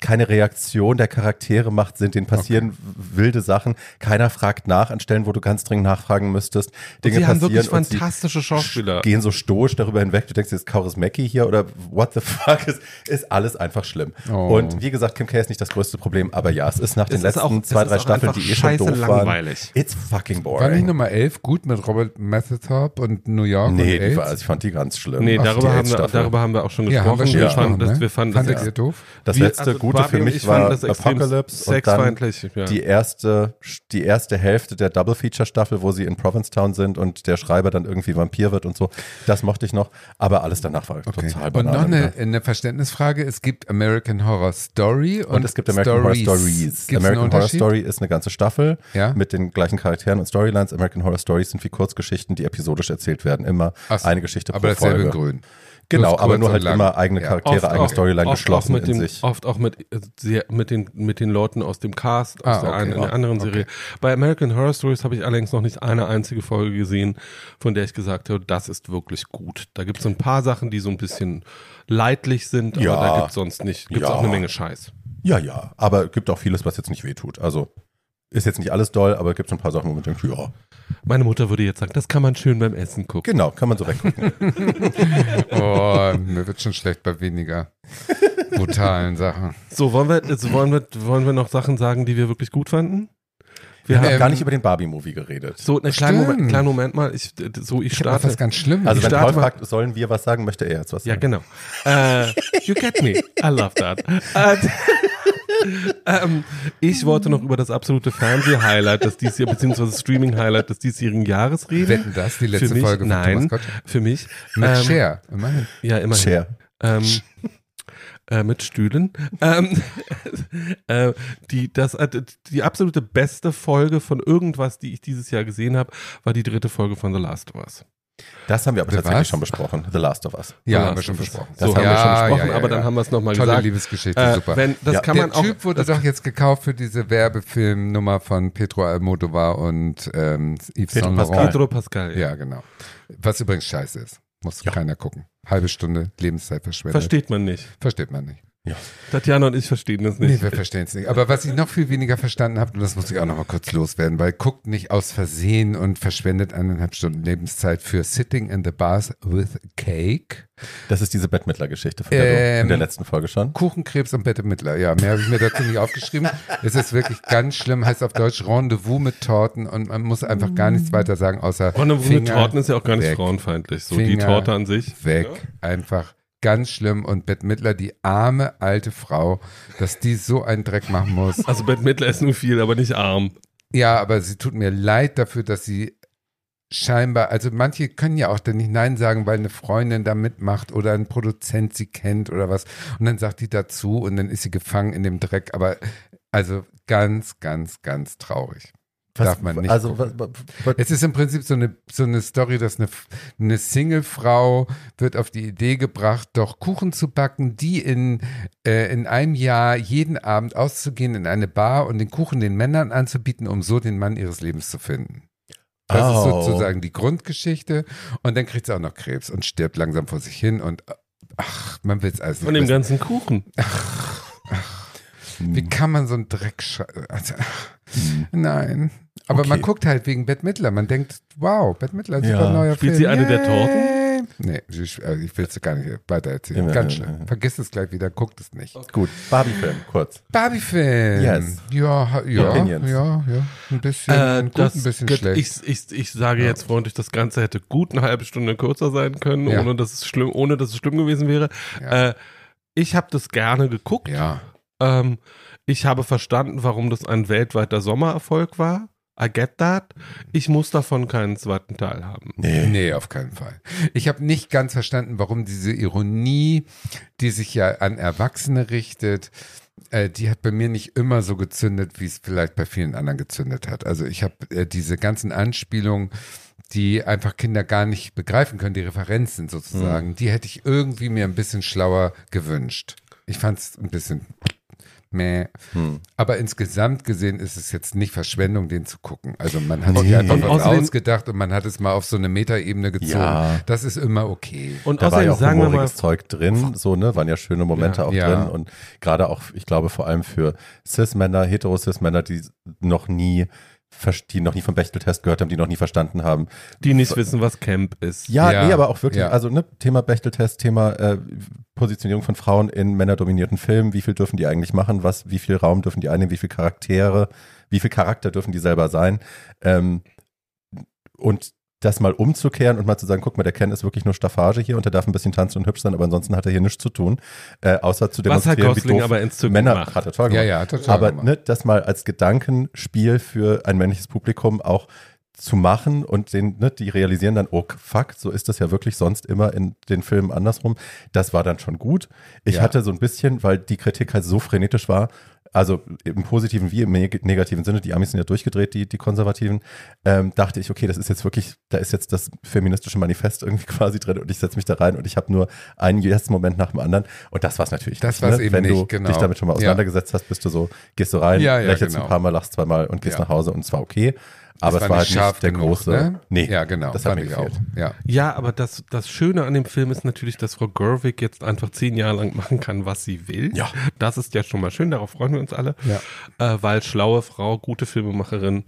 keine Reaktion der Charaktere macht Sinn. Denen passieren wilde Sachen. Keiner fragt nach an Stellen, wo du ganz dringend nachfragen müsest. und Dinge sie haben wirklich und fantastische Schauspieler. gehen so stoisch darüber hinweg. Du denkst, jetzt Kauris Mackie hier oder what the fuck ist, ist alles einfach schlimm. Oh. Und wie gesagt, Kim K ist nicht das größte Problem, aber ja, es ist nach den ist letzten auch- es zwei, drei Staffeln, die eh schon doof langweilig. waren. It's fucking War nicht boring. Nummer 11 gut mit Robert Mapplethorpe und New York Nee, und die war, also ich fand die ganz schlimm. Nee, Ach, darüber, die haben wir, darüber haben wir auch schon ja, haben gesprochen. wir schon Ja. gesprochen, fanden, das, ne? wir fanden das doof? Das letzte also Gute für und mich war Apocalypse und dann sexfeindlich, ja. die erste, die erste Hälfte der Double Feature Staffel, wo sie in Provincetown sind und der Schreiber dann irgendwie Vampir wird und so. Das mochte ich noch, aber alles danach war Okay. total Und banal. noch eine, eine Verständnisfrage. Es gibt American Horror Story und, und es gibt American Stories. Horror Stories. Gibt's American Horror? Story ist eine ganze Staffel Ja. mit den gleichen Charakteren und Storylines. American Horror Stories sind wie Kurzgeschichten, die episodisch erzählt werden. Immer so. eine Geschichte Aber pro dasselbe in Folge. grün. Genau, aber nur halt lang. immer eigene Ja. Charaktere, eigene Storyline oft geschlossen auch mit in dem, sich. Oft auch mit, äh, sehr, mit, den, mit den Leuten aus dem Cast, aus Ah, der, okay. einen, in der anderen Serie. Bei American Horror Stories habe ich allerdings noch nicht eine einzige Folge gesehen, von der ich gesagt habe, das ist wirklich gut. Da gibt es so ein paar Sachen, die so ein bisschen leidlich sind, aber Ja. da gibt es sonst nicht, gibt es Ja. auch eine Menge Scheiß. Ja, ja, aber es gibt auch vieles, was jetzt nicht wehtut. Also ist jetzt nicht alles doll, aber es gibt so ein paar Sachen, wo man denkt, ja, Meine Mutter würde jetzt sagen, das kann man schön beim Essen gucken. genau, kann man so weggucken. Oh, mir wird schon schlecht bei weniger brutalen Sachen. So, wollen wir, jetzt wollen wir, wollen wir noch Sachen sagen, die wir wirklich gut fanden? Wir Wir haben gar nicht über den Barbie-Movie geredet. so einen kleinen. Moment, kleinen Moment mal. Ich, so, ich starte. was ganz Schlimmes. Also Ich wenn Paul fragt, sollen wir was sagen, möchte er jetzt was Ja, sagen. genau. Äh, you get me. I love that. Äh, ähm, ich wollte noch über das absolute Fernseh-Highlight, das dies Jahr, beziehungsweise Streaming-Highlight des diesjährigen Jahres reden. Wetten das, die letzte für mich, Folge von Nein, Thomas Gottschalk? für mich. Mit ähm, Cher, immerhin. Ja, immerhin. Cher. Ähm, äh, mit Stühlen. Ähm, äh, die, das, äh, die absolute beste Folge von irgendwas, die ich dieses Jahr gesehen habe, war die dritte Folge von The Last of Us. Das haben wir aber The tatsächlich was? schon besprochen. The Last of Us. Ja, haben wir schon besprochen. So Das haben wir ja, schon besprochen, ja, ja, aber dann haben wir es nochmal Tolle gesagt. Liebesgeschichte, Äh, super. Wenn, das Ja. kann Der man auch. Typ wurde doch jetzt gekauft für diese Werbefilmnummer von Pedro Almodovar und ähm, Yves Pedro Saint Pascal. Laurent. Pedro Pascal. Ja, genau. Was übrigens scheiße ist. Muss keiner gucken. Halbe Stunde Lebenszeit verschwendet. Versteht man nicht. Versteht man nicht. Tatjana und ich verstehen das Nee, nicht. wir verstehen es nicht. Aber was ich noch viel weniger verstanden habe, und das muss ich auch noch mal kurz loswerden, weil guckt nicht aus Versehen und verschwendet eineinhalb Stunden Lebenszeit für Sitting in the Bars with Cake. Das ist diese Bettmittler-Geschichte, von der du in Ähm, der letzten Folge schon. Kuchenkrebs und Bette Mittler. Ja, mehr habe ich mir dazu nicht aufgeschrieben. Es ist wirklich ganz schlimm, heißt auf Deutsch Rendezvous mit Torten und man muss einfach gar nichts weiter sagen, außer Rendezvous mit Finger Torten ist ja auch gar nicht weg. frauenfeindlich. So die Finger Torte an sich. weg. Einfach ganz schlimm. Und Bette Mittler, die arme alte Frau, dass die so einen Dreck machen muss. Also Bette Midler ist nur viel, aber nicht arm. Ja, aber sie tut mir leid dafür, dass sie scheinbar, also manche können ja auch dann nicht Nein sagen, weil eine Freundin da mitmacht oder ein Produzent sie kennt oder was. Und dann sagt die dazu und dann ist sie gefangen in dem Dreck. Aber also ganz, ganz, ganz traurig. Darf man nicht Also, was, was, Es ist im Prinzip so eine, so eine Story, dass eine, eine Single-Frau wird auf die Idee gebracht, doch Kuchen zu backen, die in, äh, in einem Jahr jeden Abend auszugehen in eine Bar und den Kuchen den Männern anzubieten, um so den Mann ihres Lebens zu finden. Das ist Oh. sozusagen die Grundgeschichte. Und dann kriegt sie auch noch Krebs und stirbt langsam vor sich hin und ach, man will es alles Von nicht dem wissen. ganzen Kuchen. Wie kann man so einen Dreck sche- also, Nein. Aber Okay. man guckt halt wegen Bette Midler. Man denkt, wow, Bette Midler, super Ja. neuer Spielt Film. sie eine der Torten? Nee, ich, also ich will es gar nicht weiter erzählen. Ja, Ganz ja, schlimm. ja. Vergiss es gleich wieder, guckt es nicht. gut, Barbie-Film, kurz. Barbie-Film. Yes. Ja, ja, Opinions. ja, ja. Ein bisschen Äh, gut, das, ein bisschen gut, schlecht. Ich, ich, ich sage jetzt freundlich, das Ganze hätte gut eine halbe Stunde kürzer sein können, Ja. ohne, dass es schlimm, ohne dass es schlimm gewesen wäre. Ja. Äh, ich habe das gerne geguckt. ja. Ähm, ich habe verstanden, warum das ein weltweiter Sommererfolg war. I get that. Ich muss davon keinen zweiten Teil haben. Nee. nee, auf keinen Fall. Ich habe nicht ganz verstanden, warum diese Ironie, die sich ja an Erwachsene richtet, äh, die hat bei mir nicht immer so gezündet, wie es vielleicht bei vielen anderen gezündet hat. Also ich habe äh, diese ganzen Anspielungen, die einfach Kinder gar nicht begreifen können, die Referenzen sozusagen, mhm. die hätte ich irgendwie mir ein bisschen schlauer gewünscht. Ich fand es ein bisschen meh. Hm. Aber insgesamt gesehen ist es jetzt nicht Verschwendung, den zu gucken. Also man hat sich einfach was ausgedacht und man hat es mal auf so eine Metaebene gezogen. Ja. Das ist immer okay. Und da war ja auch sagen wir mal, Zeug drin, so ne, waren ja schöne Momente ja. auch ja. drin und gerade auch, ich glaube vor allem für Cis-Männer, hetero-Cis-Männer, die noch nie die noch nie vom Bechteltest gehört haben, die noch nie verstanden haben. Die nicht wissen, was Camp ist. Ja, ja. nee, aber auch wirklich, ja. also ne, Thema Bechteltest, Thema äh, Positionierung von Frauen in männerdominierten Filmen, wie viel dürfen die eigentlich machen, was, wie viel Raum dürfen die einnehmen, wie viel Charaktere, wie viel Charakter dürfen die selber sein. Ähm, und das mal umzukehren und mal zu sagen, guck mal, der Ken ist wirklich nur Staffage hier und der darf ein bisschen tanzen und hübsch sein, aber ansonsten hat er hier nichts zu tun, äh, außer zu demonstrieren, Was hat Gosling wie doof aber Männer gemacht. hat er toll gemacht. Ja, ja, total aber ne, das mal als Gedankenspiel für ein männliches Publikum auch zu machen und den, ne, die realisieren dann, oh fuck, so ist das ja wirklich sonst immer in den Filmen andersrum. Das war dann schon gut. Ich ja. hatte so ein bisschen, weil die Kritik halt so frenetisch war, also im positiven wie im negativen Sinne, die Amis sind ja durchgedreht, die, die Konservativen, ähm, dachte ich, okay, das ist jetzt wirklich, da ist jetzt das feministische Manifest irgendwie quasi drin und ich setze mich da rein und ich habe nur einen ersten Moment nach dem anderen und das war es natürlich. Das war es ne? eben Wenn nicht, du genau. dich damit schon mal auseinandergesetzt ja. hast, bist du so, gehst du rein, ja, ja, lächelst genau. ein paar Mal, lachst zweimal und gehst nach Hause und zwar okay. Aber es war, halt nicht der genug, große. Ne? Nee, ja, genau. Das fand ich auch. Ja. ja, aber das, das Schöne an dem Film ist natürlich, dass Frau Gerwig jetzt einfach zehn Jahre lang machen kann, was sie will. Ja. Das ist ja schon mal schön, darauf freuen wir uns alle. Ja. Äh, weil schlaue Frau, gute Filmemacherin,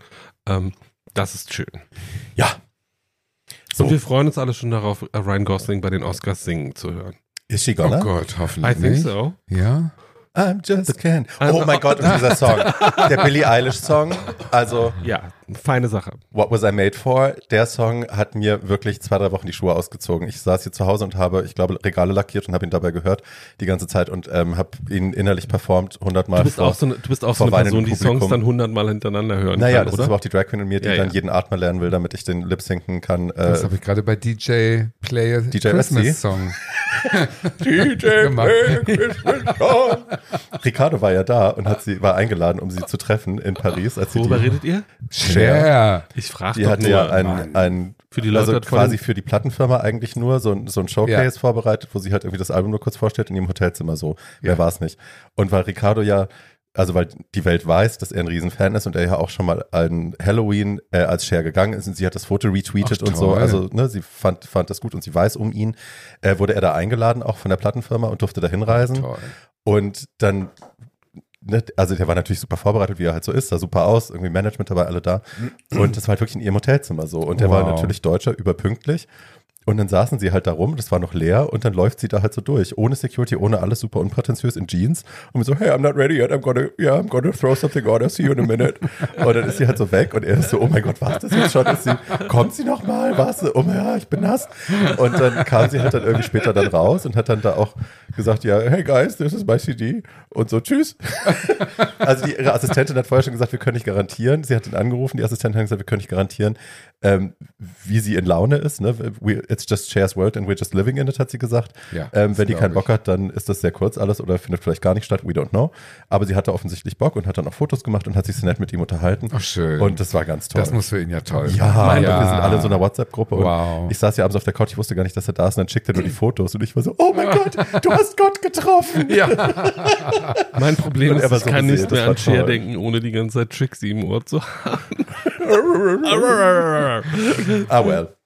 ähm, das ist schön. Ja. So. Und wir freuen uns alle schon darauf, äh, Ryan Gosling bei den Oscars singen zu hören. Ist sie gonna? Oh Gott, hoffentlich. I think so. Ja. I'm just a can. Oh mein Gott, und dieser Song. Der Billie Eilish Song. Also. Ja, feine Sache. What Was I Made For? Der Song hat mir wirklich zwei, drei Wochen die Schuhe ausgezogen. Ich saß hier zu Hause und habe, ich glaube, Regale lackiert und habe ihn dabei gehört die ganze Zeit und ähm, habe ihn innerlich performt hundertmal. Du bist vor, auch so eine, du bist auch so eine Person, die Songs dann hundertmal hintereinander hören naja, kann, das oder? ist aber auch die Drag Queen in mir, die ja, dann ja. jeden Atmer lernen will, damit ich den lip sinken kann. Äh, das habe ich gerade bei DJ Play DJ Christmas Song. DJ Play Christmas Song. Ricardo war ja da und hat sie, war eingeladen, um sie zu treffen in Paris. Als Worüber die, redet ihr? Cher. Ich frage Die hatte ja ein, ein für die Leute also quasi für die Plattenfirma eigentlich nur so ein, so ein Showcase ja. vorbereitet, wo sie halt irgendwie das Album nur kurz vorstellt in ihrem Hotelzimmer so. Wer war es nicht? Und weil Ricardo ja also weil die Welt weiß, dass er ein Riesenfan ist und er ja auch schon mal an Halloween äh, als Cher gegangen ist und sie hat das Foto retweetet Ach, und so. Also ne, sie fand, fand das gut und sie weiß um ihn. Äh, wurde er da eingeladen, auch von der Plattenfirma und durfte da hinreisen. Und dann ne, also der war natürlich super vorbereitet, wie er halt so ist, sah super aus, irgendwie Management dabei, alle da. Und das war halt wirklich in ihrem Hotelzimmer so. Und der Wow. war natürlich Deutscher, überpünktlich. Und dann saßen sie halt da rum, das war noch leer und dann läuft sie da halt so durch, ohne Security, ohne alles, super unprätentiös in Jeans und so, hey, I'm not ready yet, I'm gonna, yeah, I'm gonna throw something on, I'll see you in a minute. Und dann ist sie halt so weg und er ist so, oh mein Gott, was das jetzt schon? Ist sie, kommt sie noch mal? Was? Oh mein Gott, ich bin nass. Und dann kam sie halt dann irgendwie später dann raus und hat dann da auch gesagt, ja, hey guys, this is my CD und so, tschüss. Also die, ihre Assistentin hat vorher schon gesagt, wir können nicht garantieren. Sie hat ihn angerufen, die Assistentin hat gesagt, wir können nicht garantieren, ähm, wie sie in Laune ist. Ne? We, it's just Cher's World and we're just living in it, hat sie gesagt. Ja, ähm, wenn die keinen ich. Bock hat, dann ist das sehr kurz alles oder findet vielleicht gar nicht statt. We don't know. Aber sie hatte offensichtlich Bock und hat dann auch Fotos gemacht und hat sich so nett mit ihm unterhalten. Ach, schön. Und das war ganz toll. Das muss für ihn ja toll ja, sein. und wir sind alle in so einer WhatsApp-Gruppe. Wow. Und ich saß ja abends auf der Couch, ich wusste gar nicht, dass er da ist. Und dann schickt er nur die Fotos. Und ich war so, oh mein Gott, du hast Gott getroffen. Ja. Mein Problem ist, ich so kann nicht mehr an Cher toll. denken, ohne die ganze Zeit Trixie im Ohr zu haben. Ah, well.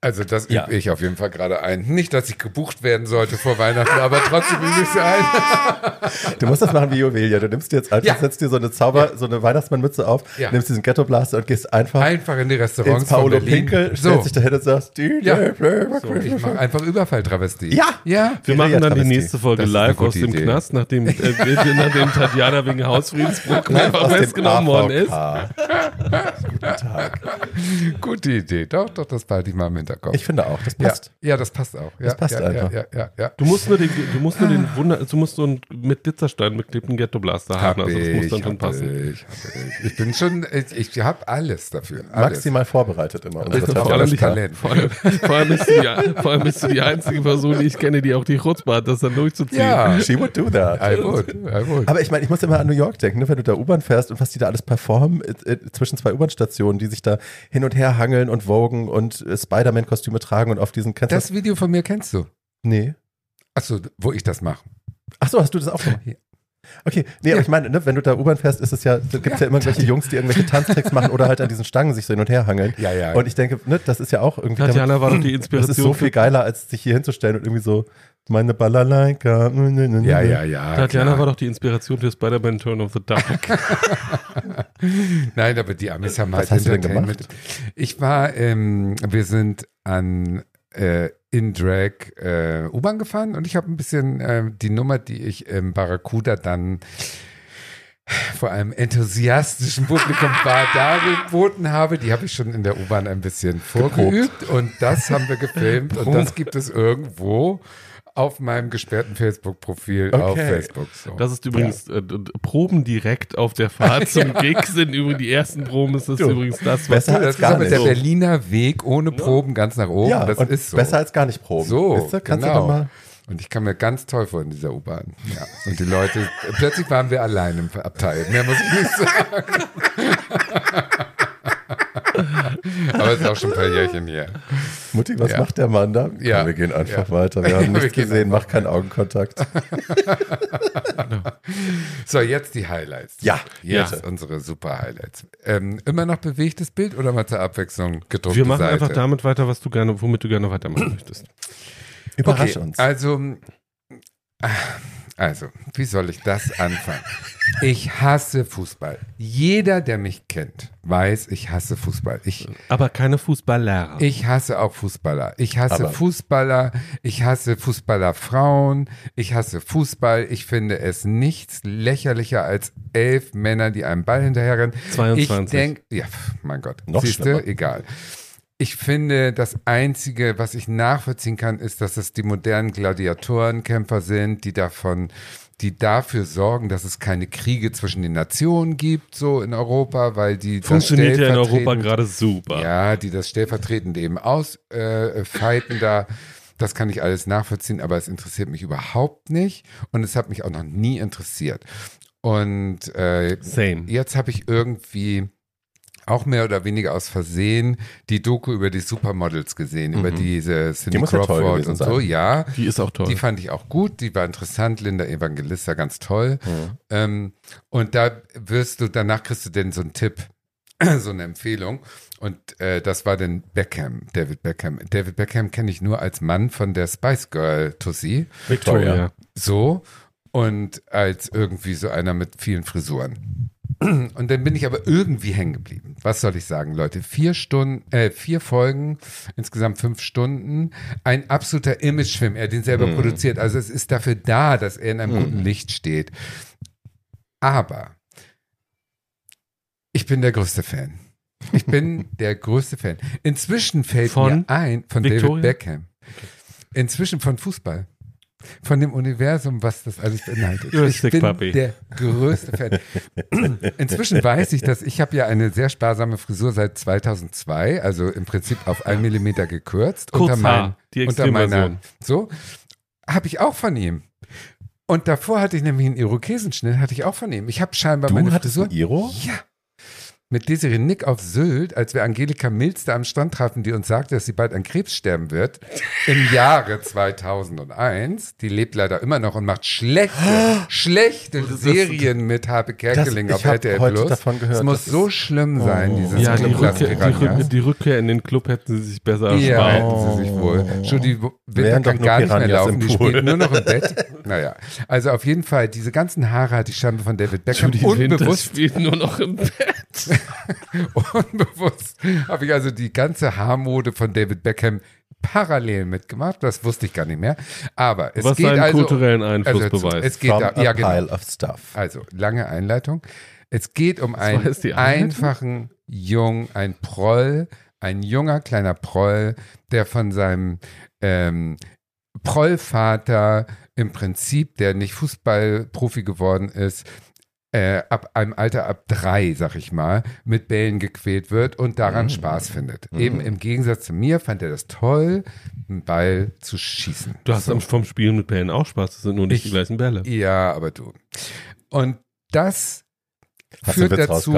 Also das übe Ja. ich auf jeden Fall gerade ein. Nicht, dass ich gebucht werden sollte vor Weihnachten, aber trotzdem übe ich es ein. Du musst das machen wie Juwelia. Du nimmst dir jetzt einfach, Ja. setzt dir so eine Zauber, so eine Weihnachtsmannmütze auf, Ja. nimmst diesen Ghetto Blaster und gehst einfach, Einfach in die ins Restaurants von Paolo. Pinkel, stellst so, dich dahin und sagst, Ja. so, ich mache einfach Überfalltravestie. Ja. Ja. Wir machen dann die nächste Folge Das live aus dem Idee. Knast, nachdem, äh, nachdem Tatjana wegen Hausfriedensbruch dem festgenommen worden ist. Guten Tag. Gute Idee. Doch, doch, das behalte ich mal im Hinterkopf. Ich finde auch, das passt. Ja, ja, das passt auch. Ja, Das passt ja, einfach. Ja, ja, ja, ja. Du musst nur den, du musst nur den Wunder, du musst so einen mit Glitzerstein beklebten Ghetto-Blaster haben. Hab Also das muss dann schon passen. ich, ich. ich bin schon, ich, ich habe alles dafür. Alles. Maximal vorbereitet immer. Also vor, Tatjana allem, Stark. Talent. vor, allem, vor, allem bist du die, vor allem bist du die einzige Person, die ich kenne, die auch die Chutzpe hat, das dann durchzuziehen. Ja, She would do that. I would, I would. Aber ich meine, ich muss immer an New York denken, ne? wenn du da U-Bahn fährst und was die da alles performen äh, äh, zwischen zwei U-Bahn-Stationen, die sich da hin und her hangeln und wogen und äh, Spider-Man-Kostüme tragen und auf diesen kennst Das Video von mir kennst du. Nee. Achso, wo ich das mache. Ach so, hast du das auch gemacht? Ja. Okay, nee, aber ich meine, ne, wenn du da U-Bahn fährst, ist es ja, da gibt es ja, immer irgendwelche Jungs, die irgendwelche Tanztricks machen oder halt an diesen Stangen sich so hin und her hangeln. Ja, ja. Und ich denke, ne, das ist ja auch irgendwie. Tatjana war doch die das Inspiration. ist so viel geiler, als sich hier hinzustellen und irgendwie so meine Balalaika. Ja, ja, ja. Tatjana klar. war doch die Inspiration für Spider-Man Turn of the Dark. Nein, aber die Amis haben Was halt hast du denn Entertainment. Ich war, ähm, wir sind an äh, in Drag äh, U-Bahn gefahren und ich habe ein bisschen äh, die Nummer, die ich im Barracuda dann vor einem enthusiastischen Publikum war, dargeboten habe, die habe ich schon in der U-Bahn ein bisschen vorgeübt und das haben wir gefilmt und das gibt es irgendwo auf meinem gesperrten Facebook-Profil auf Okay. Facebook. So. Das ist übrigens äh, d- d- Proben direkt auf der Fahrt zum Gig sind übrigens die ersten Proben. Ist das Du, übrigens das, was besser das als ist gar aber nicht. der Berliner Weg ohne Proben ganz nach oben. Ja, das und ist so. besser als gar nicht proben. So, Weißt du, kannst genau. du doch mal. Und ich kam mir ganz toll vor in dieser U-Bahn. Ja. Und die Leute, plötzlich waren wir allein im Abteil. Mehr muss ich nicht sagen. Aber es ist auch schon ein paar Jährchen hier. Mutti, was Ja. macht der Mann da? Ja. Komm, wir gehen einfach Ja. weiter. Wir Ja, haben wir nichts gehen gesehen, mach keinen Augenkontakt. So, jetzt die Highlights. Ja, jetzt bitte. unsere super Highlights. Ähm, immer noch bewegtes Bild oder mal zur Abwechslung gedruckte Wir machen Seite? einfach damit weiter, was du gerne, womit du gerne weitermachen möchtest. Überrasch okay, uns. Also, ah, also, wie soll ich das anfangen? Ich hasse Fußball. Jeder, der mich kennt, weiß, ich hasse Fußball. Ich, Aber keine Fußballlehrer. ich hasse auch Fußballer. Ich hasse Aber- Fußballer. Ich hasse Fußballerfrauen. Ich hasse Fußball. Ich finde es nichts lächerlicher als elf Männer, die einem Ball hinterherrennen. 22. Ich denke, ja, mein Gott. Noch Siehste, schlimmer. egal. Ich finde, das Einzige, was ich nachvollziehen kann, ist, dass es die modernen Gladiatorenkämpfer sind, die davon, die dafür sorgen, dass es keine Kriege zwischen den Nationen gibt, so in Europa, weil die das Funktioniert ja in Europa gerade super. ja, die das stellvertretend eben ausfighten äh, da. Das kann ich alles nachvollziehen, aber es interessiert mich überhaupt nicht und es hat mich auch noch nie interessiert. Und äh, jetzt habe ich irgendwie auch mehr oder weniger aus Versehen die Doku über die Supermodels gesehen, über diese Cindy Mhm. ja toll Crawford gewesen und so. Ja, Die ist auch toll. die fand ich auch gut, die war interessant, Linda Evangelista ganz toll. Mhm. Ähm, und da wirst du, danach kriegst du denn so einen Tipp, so eine Empfehlung. Und äh, das war dann Beckham, David Beckham. David Beckham kenne ich nur als Mann von der Spice Girl Tussi. Victoria. So. Und als irgendwie so einer mit vielen Frisuren. Und dann bin ich aber irgendwie hängen geblieben. Was soll ich sagen, Leute? Vier Stunden, äh, vier Folgen, insgesamt fünf Stunden. Ein absoluter Imagefilm. Er hat den selber produziert. Also es ist dafür da, dass er in einem guten Licht steht. Aber ich bin der größte Fan. Ich bin der größte Fan. Inzwischen fällt Von mir ein, von Victoria? David Beckham. Inzwischen von Fußball. Von dem Universum, was das alles beinhaltet. Ich bin der größte Fan. Inzwischen weiß ich, dass ich habe ja eine sehr sparsame Frisur seit 2002, also im Prinzip auf ein Millimeter gekürzt. Kurz unter, mein, die unter meiner, so, habe ich auch von ihm. Und davor hatte ich nämlich einen Irokesenschnitt, hatte ich auch von ihm. Ich habe scheinbar Du meine hattest Frisur ein Iro? ja. Mit Desiree Nick auf Sylt, als wir Angelika Milz da am Strand trafen, die uns sagte, dass sie bald an Krebs sterben wird, im Jahre 2001. Die lebt leider immer noch und macht schlechte, schlechte Serien mit Habe Kerkeling auf RTL Plus. davon gehört, Es muss so schlimm sein, dieses Ja, die Rückkehr, die. Rück, die Rückkehr in den Club hätten sie sich besser Ja, erspart. hätten sie sich wohl. Judy Winter Wären doch kann nur gar nicht mehr laufen, die spielt nur noch im Bett. Naja, also auf jeden Fall, diese ganzen Haare hatte ich scheinbar von David Beckham Judy Winter unbewusst spielt nur noch im Bett. Unbewusst habe ich also die ganze Haarmode von David Beckham parallel mitgemacht. Das wusste ich gar nicht mehr. Aber es Was geht seinen also, kulturellen Einfluss also beweist. Es geht From da, a ja, genau. pile of stuff. Also, lange Einleitung. Es geht um einen einfachen Jung, ein Proll, ein junger kleiner Proll, der von seinem ähm, Prollvater im Prinzip, der nicht Fußballprofi geworden ist, äh, ab einem Alter ab drei, sag ich mal, mit Bällen gequält wird und daran Mhm. Spaß findet. Eben im Gegensatz zu mir fand er das toll, einen Ball zu schießen. Du hast am- vom Spielen mit Bällen auch Spaß, das sind nur nicht Ich- die gleichen Bälle. Ja, aber du. Und das Hast führt dazu,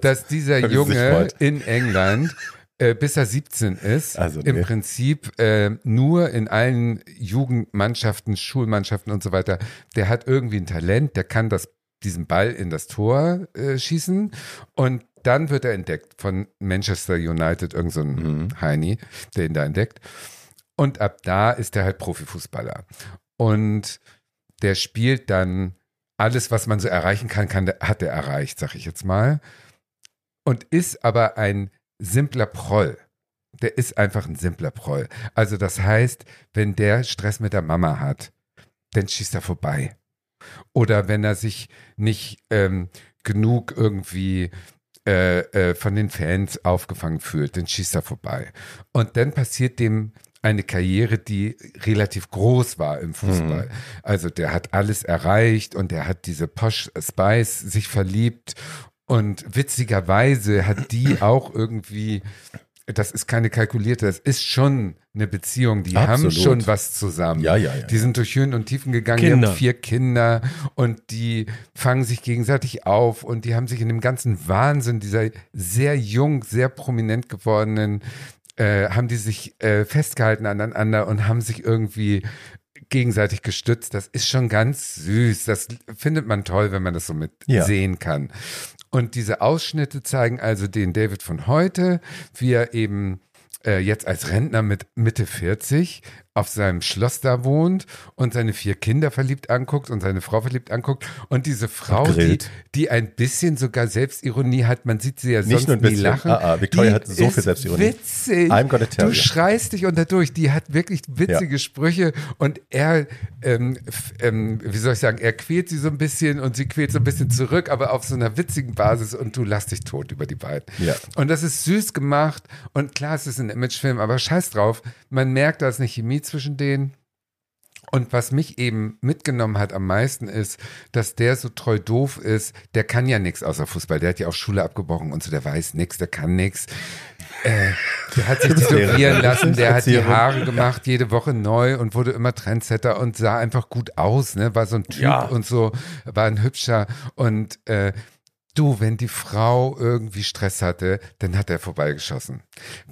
dass dieser sich Junge in England äh, bis er 17 ist, Also, im nee. Prinzip äh, nur in allen Jugendmannschaften, Schulmannschaften und so weiter, der hat irgendwie ein Talent, der kann das, diesen Ball in das Tor äh, schießen und dann wird er entdeckt von Manchester United, irgend so ein Mhm. Heini, der ihn da entdeckt. Und ab da ist er halt Profifußballer. Und der spielt dann alles, was man so erreichen kann, kann hat er erreicht, sag ich jetzt mal. Und ist aber ein simpler Proll. Der ist einfach ein simpler Proll. Also das heißt, wenn der Stress mit der Mama hat, dann schießt er vorbei. Oder wenn er sich nicht ähm, genug irgendwie äh, äh, von den Fans aufgefangen fühlt, dann schießt er vorbei. Und dann passiert dem eine Karriere, die relativ groß war im Fußball. Also der hat alles erreicht und der hat diese Posh Spice sich verliebt und witzigerweise hat die auch irgendwie, das ist keine kalkulierte, das ist schon eine Beziehung, die haben Absolut. schon was zusammen. Ja, ja, ja. Die sind durch Höhen und Tiefen gegangen, die Kinder. haben vier Kinder und die fangen sich gegenseitig auf und die haben sich in dem ganzen Wahnsinn dieser sehr jung, sehr prominent gewordenen, äh, haben die sich äh, festgehalten aneinander und haben sich irgendwie gegenseitig gestützt. Das ist schon ganz süß. Das findet man toll, wenn man das so mit Ja. sehen kann. Und diese Ausschnitte zeigen also den David von heute, wie er eben äh, jetzt als Rentner mit Mitte 40 auf seinem Schloss da wohnt und seine vier Kinder verliebt anguckt und seine Frau verliebt anguckt und diese Frau, die, grillt. die ein bisschen sogar Selbstironie hat, man sieht sie ja Nicht sonst nur ein nie bisschen. lachen. Ah, ah, Victoria Die hat so viel Selbstironie. Witzig. I'm gonna tell du schreist dich unter durch. Die hat wirklich witzige Sprüche und er, ähm, ähm, wie soll ich sagen, er quält sie so ein bisschen und sie quält so ein bisschen zurück, aber auf so einer witzigen Basis und du lass dich tot über die beiden. Ja. Und das ist süß gemacht und klar, es ist ein Imagefilm, aber scheiß drauf. Man merkt, da ist eine Chemie zwischen denen. Und was mich eben mitgenommen hat am meisten ist, dass der so treu doof ist, der kann ja nichts außer Fußball. Der hat ja auch Schule abgebrochen und so, der weiß nichts, der kann nichts. Äh, der hat sich tätowieren lassen, der hat die. Haare gemacht, jede Woche neu und wurde immer Trendsetter und sah einfach gut aus, ne? War so ein Typ Ja. und so, war ein hübscher und äh, Du, wenn die Frau irgendwie Stress hatte, dann hat er vorbeigeschossen.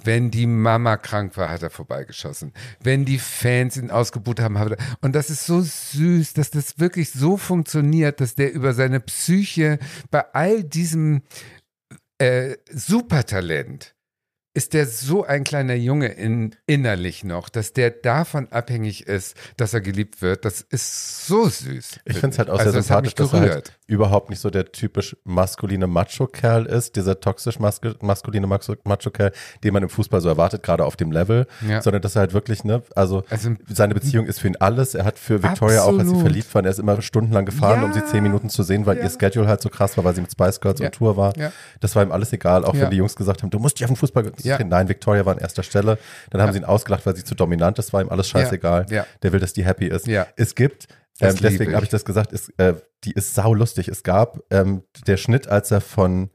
Wenn die Mama krank war, hat er vorbeigeschossen. Wenn die Fans ihn ausgebucht haben, hat er. Und das ist so süß, dass das wirklich so funktioniert, dass der über seine Psyche bei all diesem äh, Supertalent ist der so ein kleiner Junge in, innerlich noch, dass der davon abhängig ist, dass er geliebt wird. Das ist so süß. Ich finde es halt auch Also sehr das hat mich sympathisch, dass er halt gerührt. Überhaupt nicht so der typisch maskuline Macho-Kerl ist, dieser toxisch maskuline Macho- Macho-Kerl, den man im Fußball so erwartet, gerade auf dem Level, Ja. sondern dass er halt wirklich, ne, also, Also- seine Beziehung ist für ihn alles. Er hat für Victoria auch, als sie Absolut. verliebt waren, er ist immer stundenlang gefahren, Ja. um sie zehn Minuten zu sehen, weil Ja. ihr Schedule halt so krass war, weil sie mit Spice Girls Ja. on Tour war. Das war ihm alles egal, auch wenn die Jungs gesagt haben, du musst dich auf den Fußball konzentrieren. Nein, Victoria war an erster Stelle. Dann haben sie ihn ausgelacht, weil sie zu dominant ist, war ihm alles scheißegal. Ja. Der will, dass die happy ist. Ja. Es gibt ähm, deswegen habe ich das gesagt, ist, äh, die ist saulustig. Es gab ähm, der Schnitt, als er von,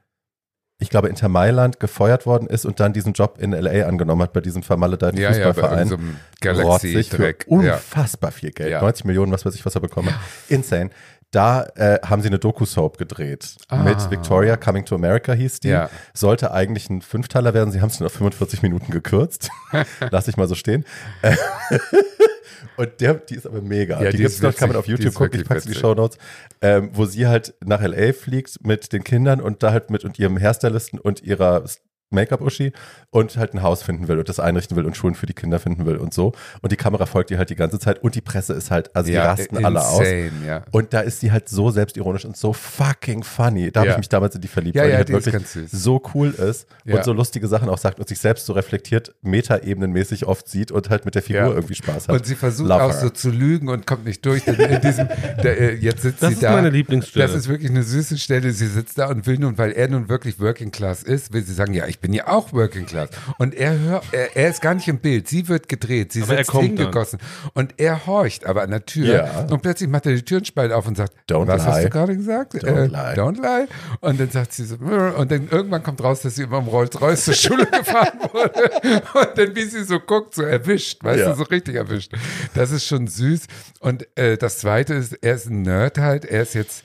ich glaube, Inter Mailand gefeuert worden ist und dann diesen Job in LA angenommen hat bei diesem vermaledeten Ja, ja, bei Fußballverein. Rotzig für Galaxy-Dreck. Ja. unfassbar viel Geld. Ja. 90 Millionen, was weiß ich, was er bekommen hat. Insane. Da äh, haben sie eine Doku-Soap gedreht. Ah. Mit Victoria Coming to America hieß die. Ja. Sollte eigentlich ein Fünfteiler werden. Sie haben es nur auf 45 Minuten gekürzt. Lass ich mal so stehen. Und der, die ist aber mega. Ja, die die gibt's noch, kann man auf YouTube gucken. Ich packe die. Shownotes. Ähm, wo sie halt nach L.A. fliegt mit den Kindern und da halt mit und ihrem Hairstylisten und ihrer Make-up-Uschi und halt ein Haus finden will und das einrichten will und Schulen für die Kinder finden will und so. Und die Kamera folgt ihr halt die ganze Zeit und die Presse ist halt, also die Ja, rasten alle aus. insane, Ja. Und da ist sie halt so selbstironisch und so fucking funny. Da habe Ja. ich mich damals in die verliebt, Ja, weil ja, die halt die ist wirklich so cool ist Ja. und so lustige Sachen auch sagt und sich selbst so reflektiert, metaebenenmäßig oft sieht und halt mit der Figur Ja. irgendwie Spaß hat. Und sie versucht Love auch her. so zu lügen und kommt nicht durch. Denn in diesem, der, äh, jetzt sitzt Das sie ist da. meine Lieblingsstelle. Das ist wirklich eine süße Stelle. Sie sitzt da und will nun, weil er nun wirklich Working Class ist, will sie sagen, ja, ich bin ja auch Working Class. Und er hört, er, er ist gar nicht im Bild. Sie wird gedreht. Sie sitzt kommt hingegossen. Und er horcht aber an der Tür. Ja. Und plötzlich macht er die Türenspalt auf und sagt, Don't was hast lie. du gerade gesagt? Don't äh, lie. Don't lie. Und dann sagt sie so, und dann irgendwann kommt raus, dass sie über dem Rolls-Royce zur Schule gefahren wurde. Und dann, wie sie so guckt, so erwischt, weißt Ja. du, so richtig erwischt. Das ist schon süß. Und äh, das Zweite ist, er ist ein Nerd halt. Er ist jetzt,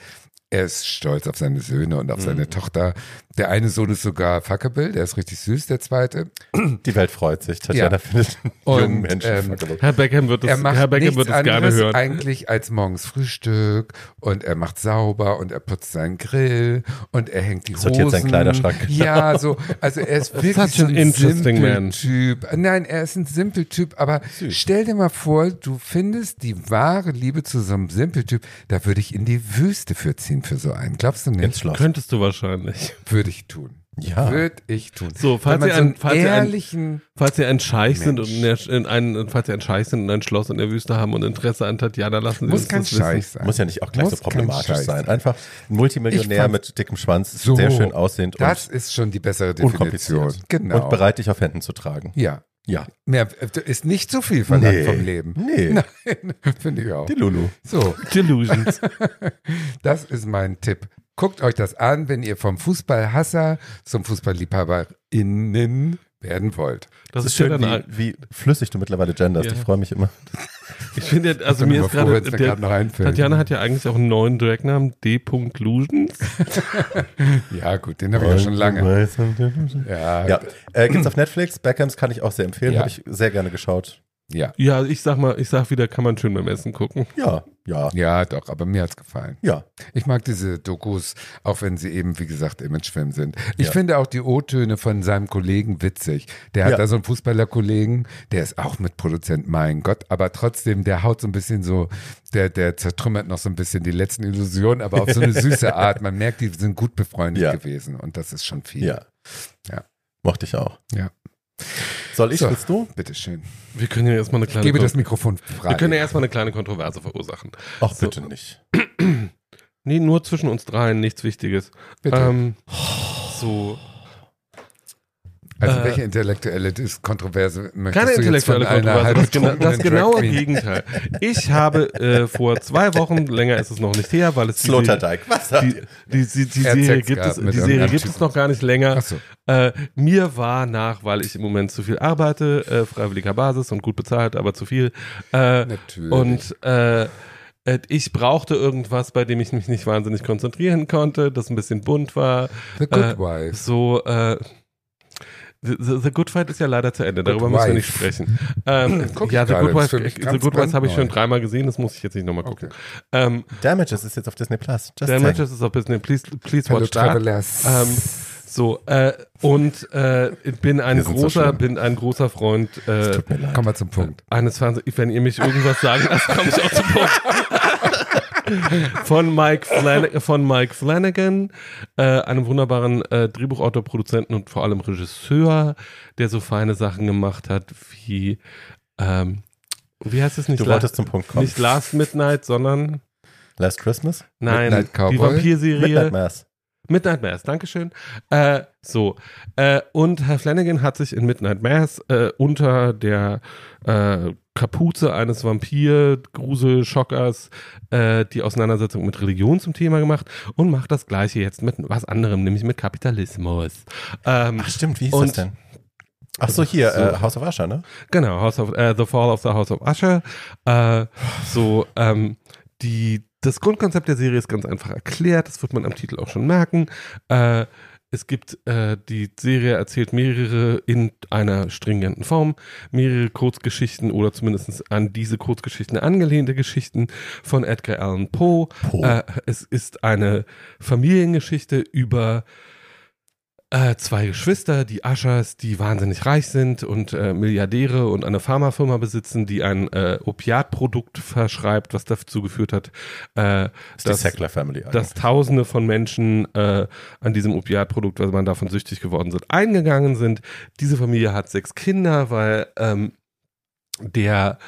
er ist stolz auf seine Söhne und auf Mhm. seine Tochter. Der eine Sohn ist sogar fuckable, der ist richtig süß, der zweite. Die Welt freut sich. Tatjana Ja. findet Und, jungen Menschen. ähm, fuckable. Herr Beckham wird Er es, macht Herr Beckham wird es gerne anderes hören. eigentlich als morgens Frühstück und er macht sauber und er putzt seinen Grill und er hängt die Sortiert Hosen. seinen Kleiderschrank. Ja, so, also er ist wirklich so an ein interesting man. Simpeltyp. Nein, er ist ein Simpeltyp, aber stell dir mal vor, du findest die wahre Liebe zu so einem Simpeltyp, da würde ich in die Wüste für ziehen für so einen. Glaubst du Ins nicht? Schloss. Könntest du wahrscheinlich. Würde ich tun. Ja. Würde ich tun. So, falls man ihr so ein- einen falls ihr ein- ehrlichen, Falls ihr ein Scheich sind und in ein, falls ihr ein Scheich sind und ein Schloss in der Wüste haben und Interesse an Tatjana lassen Sie muss uns kein das wissen. Scheich sein. Muss ja nicht auch gleich Muss so problematisch sein. Einfach ein Multimillionär mit dickem Schwanz, So, sehr schön aussehend Das und ist schon die bessere Definition. Genau. Und bereit, dich auf Händen zu tragen. Ja. Ja. Mehr äh, ist nicht so viel verlangt Nee. vom Leben. Nee. Nein, finde ich auch. Die Lulu. So, Delusions. das ist mein Tipp. Guckt euch das an, wenn ihr vom Fußballhasser zum FußballliebhaberInnen werden wollt. Das, Das ist ja schön, dann, wie, wie flüssig du mittlerweile genderst. Ja. Ich freue mich immer. ich finde, ja, also mir ist froh, gerade, der- gerade noch einfällt. Tatjana hat ja eigentlich auch einen neuen Dragnamen, D.Lusions. Ja, gut, den habe ich ja schon lange. Ja, Ja, äh, gibt's auf Netflix. Beckhams kann ich auch sehr empfehlen. Ja. Habe ich sehr gerne geschaut. Ja, Ja, ich sag mal, ich sag wieder, kann man schön beim Essen gucken. Ja, ja, ja, doch, aber mir hat's gefallen. ja. Ich mag diese Dokus, auch wenn sie eben, wie gesagt, Imagefilm sind. Ich Ja. finde auch die O-Töne von seinem Kollegen witzig. Der hat Ja. da so einen Fußballerkollegen, der ist auch mit Produzent, mein Gott, aber trotzdem, der haut so ein bisschen so, der, der zertrümmert noch so ein bisschen die letzten Illusionen, aber auf so eine süße Art. Man merkt, die sind gut befreundet Ja. gewesen und das ist schon viel. Ja. Ja. Mochte ich auch. Ja. Soll ich, So. willst du? Bitteschön. Wir können ja erstmal eine kleine, Gebe Kon- das Mikrofon frei. wir können ja erstmal eine kleine Kontroverse verursachen. Ach, So. bitte nicht. Nee, nur zwischen uns dreien, nichts Wichtiges. Bitte. Ähm, so, also äh, welche intellektuelle Kontroverse möchtest keine du jetzt von intellektuelle einer Kontroverse, das, gena das genaue? Gegenteil. Ich habe äh, vor zwei Wochen, länger ist es noch nicht her, weil es die Serie, Sloterdijk. Was? sagt die, ihr? die, die, die Er Serie gibt es, die Serie gibt es noch gar nicht länger. Ach so. Äh, mir war nach, weil ich im Moment zu viel arbeite, äh, freiwilliger Basis und gut bezahlt, aber zu viel. Äh, Natürlich. und äh, äh, ich brauchte irgendwas, bei dem ich mich nicht wahnsinnig konzentrieren konnte, das ein bisschen bunt war. The Good äh, Wife. So, äh, The, The Good Fight ist ja leider zu Ende, darüber Good müssen wir nicht sprechen. Ähm, Guck ich ja, The gerade, Good Wife, The Good Wife habe ich schon dreimal gesehen, das muss ich jetzt nicht nochmal gucken. Okay. Ähm, Damages ist jetzt auf Disney Plus. Just Damages ist auf Disney, please, please Hello watch that. Travelers. Ähm, so, äh, und äh, bin ein Wir so großer, schlimm. bin ein großer Freund äh. Kommen wir zum Punkt. eines Fernseh, wenn ihr mich irgendwas sagen lasst, komme ich auch zum Punkt. von Mike, Flan von Mike Flanagan, äh, einem wunderbaren äh, Drehbuchautor, Produzenten und vor allem Regisseur, der so feine Sachen gemacht hat wie, ähm, wie heißt es nicht? Du La- wolltest zum Punkt kommen. nicht Last Midnight, sondern Last Christmas? nein, Midnight die Cowboy? Vampirserie. Midnight Mass. Midnight Mass, Dankeschön. Äh, so, äh, und Herr Flanagan hat sich in Midnight Mass äh, unter der äh, Kapuze eines Vampir-Grusel-Schockers äh, die Auseinandersetzung mit Religion zum Thema gemacht und macht das gleiche jetzt mit was anderem, nämlich mit Kapitalismus. Ähm, Ach stimmt, wie Und- das denn? Ach so, hier, So. Äh, House of Usher, ne? Genau, House of, äh, The Fall of the House of Usher. Äh, so, ähm, die, das Grundkonzept der Serie ist ganz einfach erklärt, das wird man am Titel auch schon merken. Äh, es gibt, äh, die Serie erzählt mehrere in einer stringenten Form, mehrere Kurzgeschichten oder zumindest an diese Kurzgeschichten angelehnte Geschichten von Edgar Allan Poe. Poe. Äh, es ist eine Familiengeschichte über äh, zwei Geschwister, die Aschers, die wahnsinnig reich sind und äh, Milliardäre und eine Pharmafirma besitzen, die ein äh, Opiatprodukt verschreibt, was dazu geführt hat, äh, die dass, dass Tausende von Menschen äh, an diesem Opiatprodukt, weil man davon süchtig geworden sind, eingegangen sind. Diese Familie hat sechs Kinder, weil ähm, der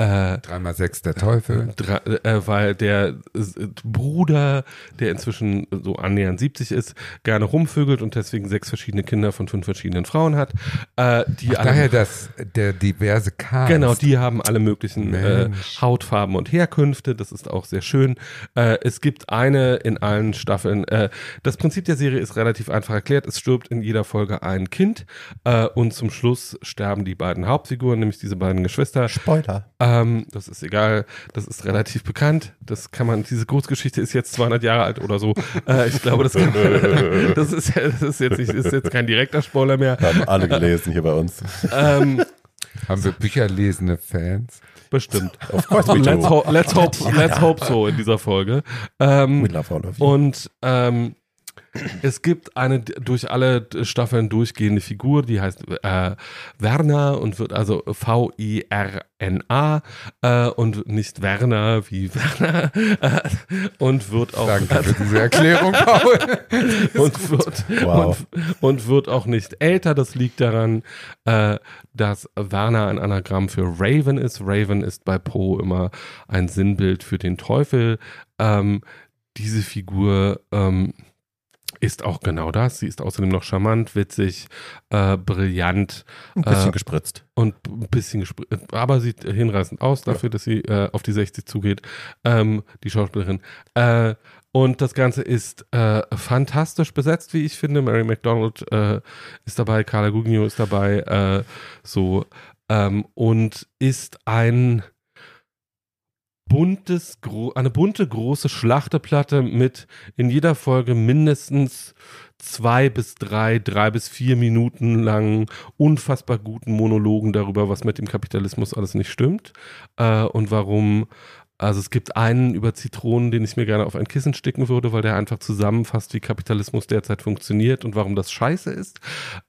äh, Dreimal sechs der Teufel. Dra äh, weil der äh, Bruder, der inzwischen so annähernd 70 ist, gerne rumvögelt und deswegen sechs verschiedene Kinder von fünf verschiedenen Frauen hat. Äh, die Ach, alle, daher das, der diverse Cast. Genau, die haben alle möglichen äh. Hautfarben und Herkünfte. Das ist auch sehr schön. Äh, es gibt eine in allen Staffeln. Äh, das Prinzip der Serie ist relativ einfach erklärt. Es stirbt in jeder Folge ein Kind äh, und zum Schluss sterben die beiden Hauptfiguren, nämlich diese beiden Geschwister. Spoiler. Ähm, das ist egal, das ist relativ bekannt. Das kann man, diese Kurzgeschichte ist jetzt 200 Jahre alt oder so. Äh, ich glaube, das, kann, das, ist, das ist, jetzt nicht, ist jetzt kein direkter Spoiler mehr. Haben alle gelesen hier bei uns. Ähm, Haben wir bücherlesende Fans? bestimmt. Of course we Let's, do. ho let's, hope, let's hope so in dieser Folge. Ähm, We love all of you. und ähm, es gibt eine durch alle Staffeln durchgehende Figur, die heißt äh, Werner und wird also V-I-R-N-A äh, und nicht Werner wie Werner äh, und wird auch Danke für diese Erklärung, Paul. und wird, Wow. und, und wird auch nicht älter. Das liegt daran, äh, dass Werner ein Anagramm für Raven ist. Raven ist bei Poe immer ein Sinnbild für den Teufel. Ähm, diese Figur ähm, ist auch genau das. Sie ist außerdem noch charmant, witzig, äh, brillant Ein bisschen äh, gespritzt. und ein bisschen gespr- aber sieht hinreißend aus dafür, dass sie äh, auf die 60 zugeht, ähm, die Schauspielerin. Äh, und das Ganze ist äh, fantastisch besetzt, wie ich finde. Mary McDonald äh, ist dabei, Carla Gugino ist dabei, so ähm, und ist ein buntes, eine bunte große Schlachteplatte mit in jeder Folge mindestens zwei bis drei, drei bis vier Minuten langen, unfassbar guten Monologen darüber, was mit dem Kapitalismus alles nicht stimmt äh, und warum. Also es gibt einen über Zitronen, den ich mir gerne auf ein Kissen sticken würde, weil der einfach zusammenfasst, wie Kapitalismus derzeit funktioniert und warum das scheiße ist.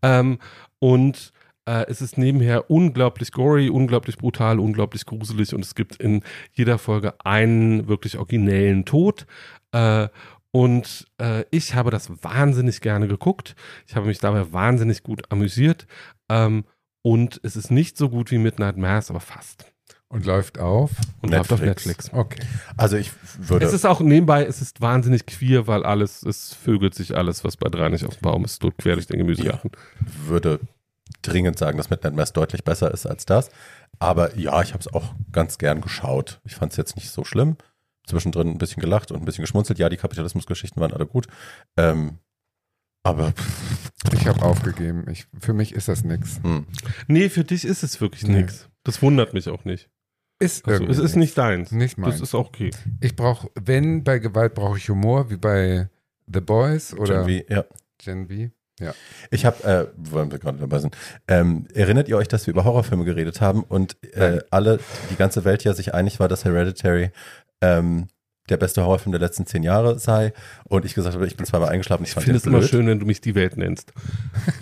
Ähm, und äh, es ist nebenher unglaublich gory, unglaublich brutal, unglaublich gruselig und es gibt in jeder Folge einen wirklich originellen Tod. Äh, und äh, ich habe das wahnsinnig gerne geguckt. Ich habe mich dabei wahnsinnig gut amüsiert. Ähm, und es ist nicht so gut wie Midnight Mass, aber fast. Und läuft auf. Und läuft auf Netflix. Netflix. Okay. Also ich würde. Es ist auch nebenbei, es ist wahnsinnig queer, weil alles, es vögelt sich alles, was bei drei nicht auf dem Baum ist, so quer durch den Gemüsegarten. würde dringend sagen, dass Midnight Mass deutlich besser ist als das. Aber ja, ich habe es auch ganz gern geschaut. Ich fand es jetzt nicht so schlimm. Zwischendrin ein bisschen gelacht und ein bisschen geschmunzelt. Ja, die Kapitalismusgeschichten waren alle gut. Ähm, aber Ich habe aufgegeben. Ich, für mich ist das nix. hm. Nee, für dich ist es wirklich Nee. nichts. Das wundert mich auch nicht. Ist Also, irgendwie es ist nicht deins. Nicht Das meins. ist auch okay. Ich brauche, wenn bei Gewalt brauche ich Humor, wie bei The Boys oder Gen V, ja. Gen V. Ich habe, äh, wollen wir gerade dabei sind, ähm, erinnert ihr euch, dass wir über Horrorfilme geredet haben und äh, alle, die ganze Welt ja sich einig war, dass Hereditary ähm, der beste Horrorfilm der letzten zehn Jahre sei und ich gesagt habe, ich bin zweimal eingeschlafen, ich Ich finde es immer schön, wenn du mich die Welt nennst.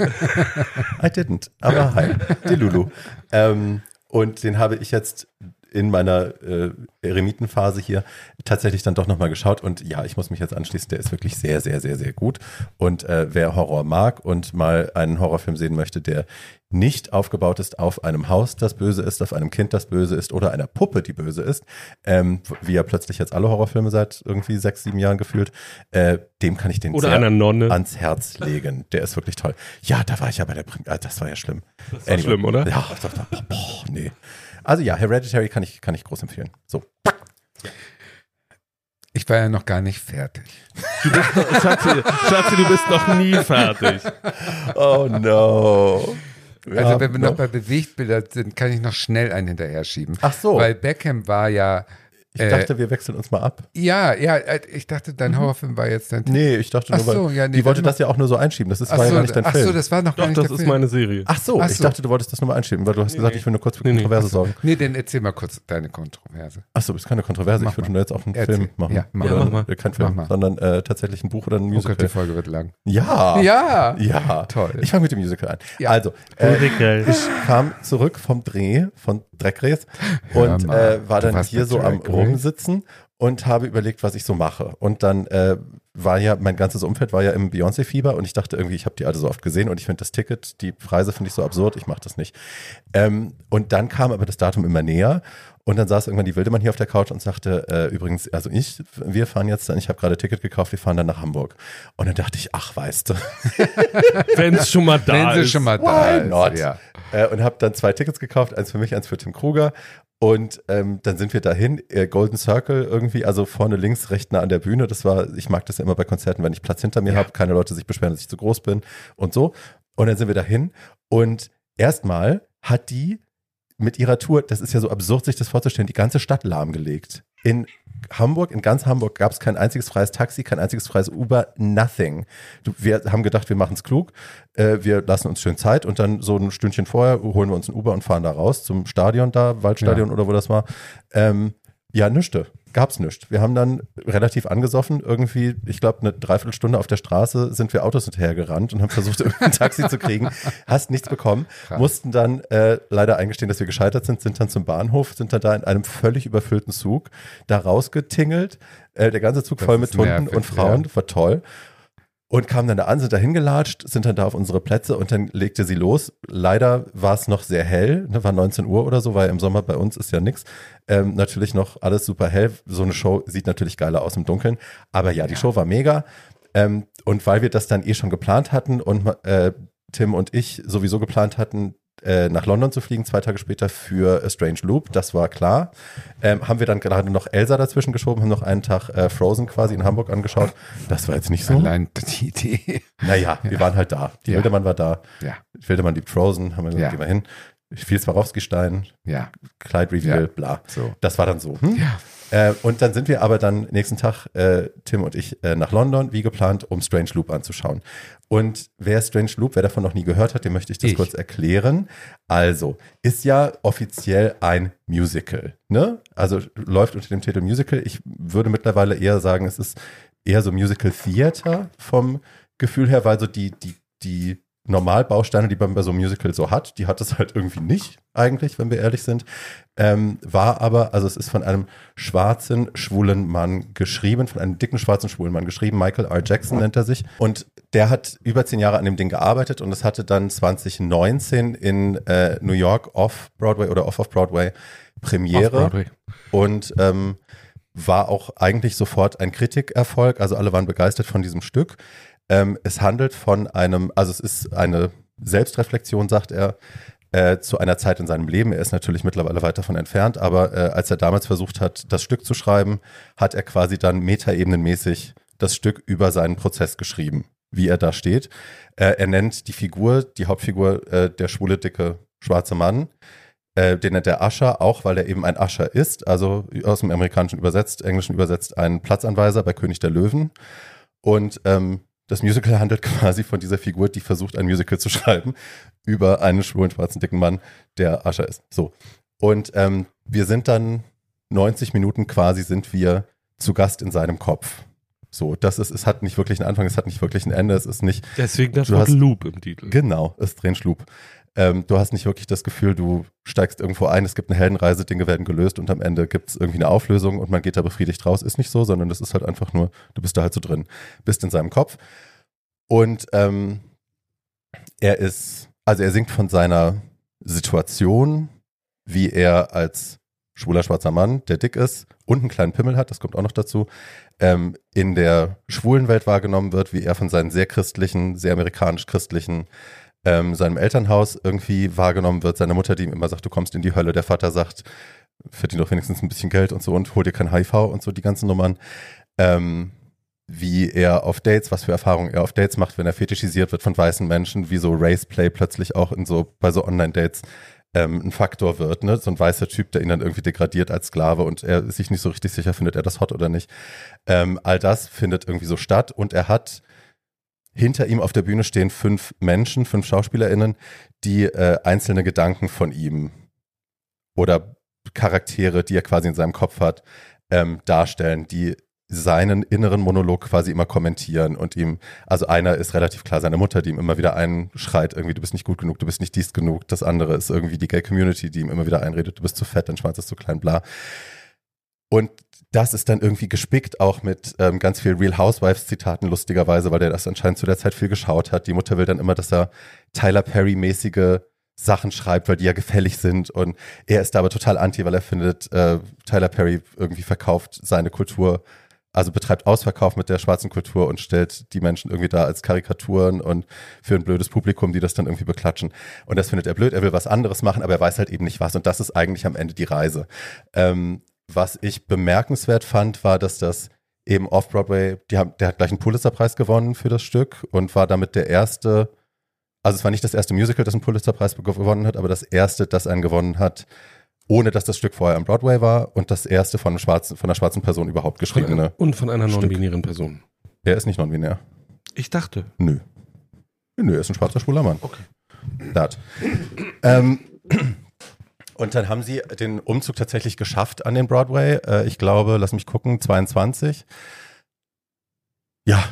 I didn't, aber hi, die Lulu. Ähm, und den habe ich jetzt in meiner äh, Eremitenphase hier tatsächlich dann doch nochmal geschaut und ja, ich muss mich jetzt anschließen, der ist wirklich sehr, sehr, sehr, sehr gut. Und äh, wer Horror mag und mal einen Horrorfilm sehen möchte, der nicht aufgebaut ist auf einem Haus, das böse ist, auf einem Kind, das böse ist oder einer Puppe, die böse ist, ähm, wie ja plötzlich jetzt alle Horrorfilme seit irgendwie sechs, sieben Jahren gefühlt, äh, dem kann ich den Oder sehr einer Nonne. ans Herz legen. Der ist wirklich toll. Ja, da war ich ja bei der Premiere. Das war ja schlimm. Das war schlimm, oder? Ja, doch, doch, boah, nee. Also ja, Hereditary kann ich, kann ich groß empfehlen. So. Ich war ja noch gar nicht fertig. Du bist noch, Schatzi, Schatzi, du bist noch nie fertig. Oh no. Also wenn wir noch bei Bewegtbildern sind, kann ich noch schnell einen hinterher schieben. Ach so. Weil Beckham war ja Ich Äh, dachte, wir wechseln uns mal ab. Ja, ja, äh, ich dachte, dein Horrorfilm war jetzt dein Nee, ich dachte nur, Ach so, weil ja, nee, die wollte das ja auch nur so einschieben. Das ist, Ach war ja so, gar nicht dein ach Film. so, das war noch gar Doch, nicht das ist Film. meine Serie. Ach so, Ach ich so. dachte, du wolltest das nur mal einschieben, weil du hast gesagt, nee. ich will nur kurz für Nee, nee. Kontroverse sorgen. Nee, dann erzähl mal kurz deine Kontroverse. Ach so, ist keine Kontroverse. Mach ich würde mal. nur jetzt auch einen Erzähl. Film machen. Ja, mach oder mal. äh, kein Film, Mach mal. sondern äh, tatsächlich ein Buch oder ein Oh Gott, die Musical. Folge wird lang. ja. Ja. Ja. Toll. Ich fange mit dem Musical an. Ja. Also, äh, Musical. ich kam zurück vom Dreh von Dreckres und mal, äh, war dann hier so am? Rumsitzen und habe überlegt, was ich so mache. Und dann äh, war ja, mein ganzes Umfeld war ja im Beyoncé-Fieber und ich dachte irgendwie, ich habe die alle so oft gesehen und ich finde das Ticket, die Preise finde ich so absurd, ich mache das nicht. Ähm, und dann kam aber das Datum immer näher und dann saß irgendwann die Wildemann hier auf der Couch und sagte, äh, übrigens, also ich, wir fahren jetzt dann, ich habe gerade Ticket gekauft, wir fahren dann nach Hamburg. Und dann dachte ich, ach, weißt du, Wenn es schon mal da Wenn sie ist. schon mal da Why ist. not? Ja. Äh, und habe dann zwei Tickets gekauft, eins für mich, eins für Tim Kruger. Und ähm, dann sind wir dahin, äh, Golden Circle irgendwie, also vorne links, recht nah an der Bühne. Das war, ich mag das ja immer bei Konzerten, wenn ich Platz hinter mir Ja. habe, keine Leute sich beschweren, dass ich zu groß bin und so. Und dann sind wir dahin und erstmal hat die mit ihrer Tour, das ist ja so absurd, sich das vorzustellen, die ganze Stadt lahmgelegt. In Hamburg, in ganz Hamburg gab es kein einziges freies Taxi, kein einziges freies Uber, nothing. Wir haben gedacht, wir machen es klug, äh, wir lassen uns schön Zeit und dann so ein Stündchen vorher holen wir uns ein Uber und fahren da raus zum Stadion da, Waldstadion oder wo das war. Ähm, ja, nüchte. Gab's nicht. Wir haben dann relativ angesoffen, irgendwie, ich glaube, eine Dreiviertelstunde auf der Straße sind wir Autos hinterhergerannt und haben versucht, irgendein Taxi zu kriegen. Hast nichts bekommen. Krass. Mussten dann äh, leider eingestehen, dass wir gescheitert sind, sind dann zum Bahnhof, sind dann da in einem völlig überfüllten Zug da rausgetingelt. Äh, der ganze Zug Das voll mit Hunden nervig, und Frauen, ja. war toll. Und kamen dann da an, sind da hingelatscht, sind dann da auf unsere Plätze und dann legte sie los. Leider war es noch sehr hell, ne, war 19 Uhr oder so, weil im Sommer bei uns ist ja nix. Ähm, natürlich noch alles super hell. So eine Show sieht natürlich geiler aus im Dunkeln. Aber ja, die Ja. Show war mega. Ähm, und weil wir das dann eh schon geplant hatten und äh, Tim und ich sowieso geplant hatten, äh, nach London zu fliegen, zwei Tage später für A Strange Loop, das war klar. Ähm, haben wir dann gerade noch Elsa dazwischen geschoben, haben noch einen Tag äh, Frozen quasi in Hamburg angeschaut. Das war jetzt nicht so. Allein die Idee. Naja, wir waren halt da. Die Ja. Wildemann war da. Ja, Wildemann liebt Frozen, haben wir gesagt, Ja. gehen wir hin. Viel Swarovski-Stein, ja, Clyde Reveal, Ja. bla. so. Das war dann so. Hm? Ja. Äh, und dann sind wir aber dann nächsten Tag, äh, Tim und ich, äh, nach London, wie geplant, um Strange Loop anzuschauen. Und wer Strange Loop, wer davon noch nie gehört hat, dem möchte ich das Ich. kurz erklären. Also, ist ja offiziell ein Musical, ne? Also läuft unter dem Titel Musical. Ich würde mittlerweile eher sagen, es ist eher so Musical Theater vom Gefühl her, weil so die, die, die Normalbausteine, die man bei so einem Musical so hat, die hat es halt irgendwie nicht, eigentlich, wenn wir ehrlich sind. Ähm, war aber, also es ist von einem schwarzen, schwulen Mann geschrieben, von einem dicken, schwarzen, schwulen Mann geschrieben. Michael R. Jackson nennt er sich. Und der hat über zehn Jahre an dem Ding gearbeitet und es hatte dann 2019 in äh, New York off-Broadway oder off-off-Broadway Premiere Off-Broadway. und ähm, war auch eigentlich sofort ein Kritikerfolg. Also alle waren begeistert von diesem Stück. Ähm, es handelt von einem, also es ist eine Selbstreflexion, sagt er, äh, zu einer Zeit in seinem Leben. Er ist natürlich mittlerweile weit davon entfernt, aber äh, als er damals versucht hat, das Stück zu schreiben, hat er quasi dann metaebenenmäßig das Stück über seinen Prozess geschrieben, wie er da steht. Äh, er nennt die Figur, die Hauptfigur, äh, der schwule, dicke, schwarze Mann. Äh, den nennt er Usher, auch weil er eben ein Usher ist, also aus dem Amerikanischen übersetzt, Englischen übersetzt, ein Platzanweiser bei König der Löwen. Und ähm, das Musical handelt quasi von dieser Figur, die versucht, ein Musical zu schreiben, über einen schwulen, schwarzen, dicken Mann, der Usher ist. So. Und ähm, wir sind dann 90 Minuten quasi sind wir zu Gast in seinem Kopf. So, das ist, es hat nicht wirklich einen Anfang, es hat nicht wirklich ein Ende, es ist nicht, Deswegen das Wort hast- Loop im Titel. Genau, es drehen Schlub. Ähm, du hast nicht wirklich das Gefühl, du steigst irgendwo ein, es gibt eine Heldenreise, Dinge werden gelöst und am Ende gibt es irgendwie eine Auflösung und man geht da befriedigt raus. Ist nicht so, sondern das ist halt einfach nur, du bist da halt so drin, bist in seinem Kopf. Und ähm, er ist, also er singt von seiner Situation, wie er als schwuler schwarzer Mann, der dick ist und einen kleinen Pimmel hat, das kommt auch noch dazu, ähm, in der schwulen Welt wahrgenommen wird, wie er von seinen sehr christlichen, sehr amerikanisch-christlichen ähm, seinem Elternhaus irgendwie wahrgenommen wird. Seine Mutter, die ihm immer sagt, du kommst in die Hölle. Der Vater sagt, verdien doch wenigstens ein bisschen Geld und so und hol dir kein HIV und so die ganzen Nummern. Ähm, wie er auf Dates, was für Erfahrungen er auf Dates macht, wenn er fetischisiert wird von weißen Menschen, wie so Raceplay plötzlich auch in so, bei so Online-Dates ähm, ein Faktor wird, ne? So ein weißer Typ, der ihn dann irgendwie degradiert als Sklave und er sich nicht so richtig sicher findet, er das hot oder nicht. Ähm, all das findet irgendwie so statt und er hat hinter ihm auf der Bühne stehen fünf Menschen, fünf SchauspielerInnen, die äh, einzelne Gedanken von ihm oder Charaktere, die er quasi in seinem Kopf hat, ähm, darstellen, die seinen inneren Monolog quasi immer kommentieren und ihm, also einer ist relativ klar seine Mutter, die ihm immer wieder einschreit, irgendwie, du bist nicht gut genug, du bist nicht dies genug. Das andere ist irgendwie die Gay Community, die ihm immer wieder einredet, du bist zu fett, dein Schwanz ist zu klein, bla. Und das ist dann irgendwie gespickt auch mit ähm, ganz viel Real Housewives Zitaten, lustigerweise, weil der das anscheinend zu der Zeit viel geschaut hat. Die Mutter will dann immer, dass er Tyler Perry-mäßige Sachen schreibt, weil die ja gefällig sind. Und er ist da aber total anti, weil er findet, äh, Tyler Perry irgendwie verkauft seine Kultur also betreibt Ausverkauf mit der schwarzen Kultur und stellt die Menschen irgendwie da als Karikaturen und für ein blödes Publikum, die das dann irgendwie beklatschen. Und das findet er blöd. Er will was anderes machen, aber er weiß halt eben nicht was. Und das ist eigentlich am Ende die Reise. Ähm, was ich bemerkenswert fand, war, dass das eben Off-Broadway, der hat gleich einen Pulitzerpreis gewonnen für das Stück und war damit der erste, also es war nicht das erste Musical, das einen Pulitzerpreis gewonnen hat, aber das erste, das einen gewonnen hat, ohne dass das Stück vorher am Broadway war und das erste von, einem schwarzen, von einer schwarzen Person überhaupt geschriebene. Und von einer non-binären Person. Er ist nicht non-binär. Ich dachte. Nö. Nö, er ist ein schwarzer schwuler Mann. Okay. Dat. ähm, und dann haben sie den Umzug tatsächlich geschafft an den Broadway. Äh, ich glaube, lass mich gucken, 22. Ja,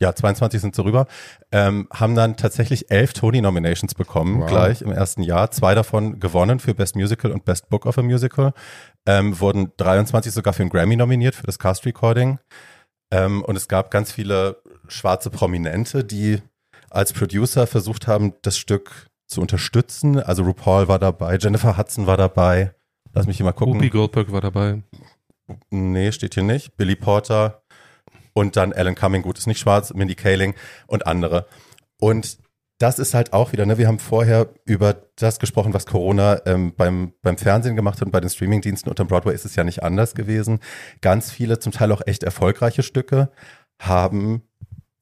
ja, 22 sind sie rüber, ähm, haben dann tatsächlich elf Tony-Nominations bekommen, wow. gleich im ersten Jahr. Zwei davon gewonnen für Best Musical und Best Book of a Musical. Ähm, wurden 23 sogar für einen Grammy nominiert für das Cast Recording. Ähm, und es gab ganz viele schwarze Prominente, die als Producer versucht haben, das Stück zu unterstützen. Also RuPaul war dabei, Jennifer Hudson war dabei. Lass mich hier mal gucken. Whoopi Goldberg war dabei. Nee, steht hier nicht. Billy Porter, und dann Alan Cumming, gut, ist nicht schwarz, Mindy Kaling und andere. Und das ist halt auch wieder, ne, wir haben vorher über das gesprochen, was Corona ähm, beim, beim Fernsehen gemacht hat und bei den Streamingdiensten und am Broadway ist es ja nicht anders gewesen. Ganz viele, zum Teil auch echt erfolgreiche Stücke haben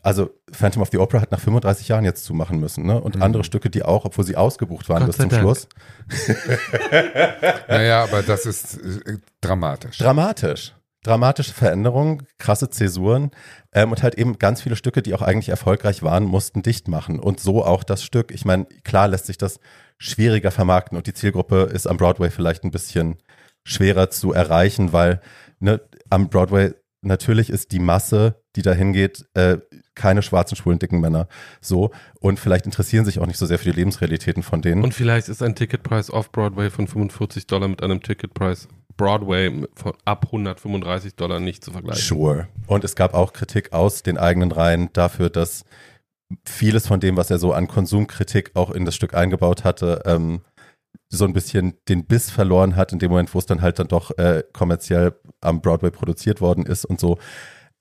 also Phantom of the Opera hat nach 35 Jahren jetzt zumachen müssen, ne? Und mhm. andere Stücke, die auch, obwohl sie ausgebucht waren Gott bis zum Dank. Schluss. naja, aber das ist äh, dramatisch. Dramatisch dramatische Veränderungen, krasse Zäsuren ähm, und halt eben ganz viele Stücke, die auch eigentlich erfolgreich waren, mussten dicht machen. Und so auch das Stück. Ich meine, klar lässt sich das schwieriger vermarkten und die Zielgruppe ist am Broadway vielleicht ein bisschen schwerer zu erreichen, weil ne, am Broadway natürlich ist die Masse, die da hingeht, äh, keine schwarzen, schwulen, dicken Männer. So. Und vielleicht interessieren sich auch nicht so sehr für die Lebensrealitäten von denen. Und vielleicht ist ein Ticketpreis auf Broadway von 45 Dollar mit einem Ticketpreis Broadway von ab 135 Dollar nicht zu vergleichen. Sure. Und es gab auch Kritik aus den eigenen Reihen dafür, dass vieles von dem, was er so an Konsumkritik auch in das Stück eingebaut hatte, ähm, so ein bisschen den Biss verloren hat, in dem Moment, wo es dann halt dann doch äh, kommerziell am Broadway produziert worden ist und so.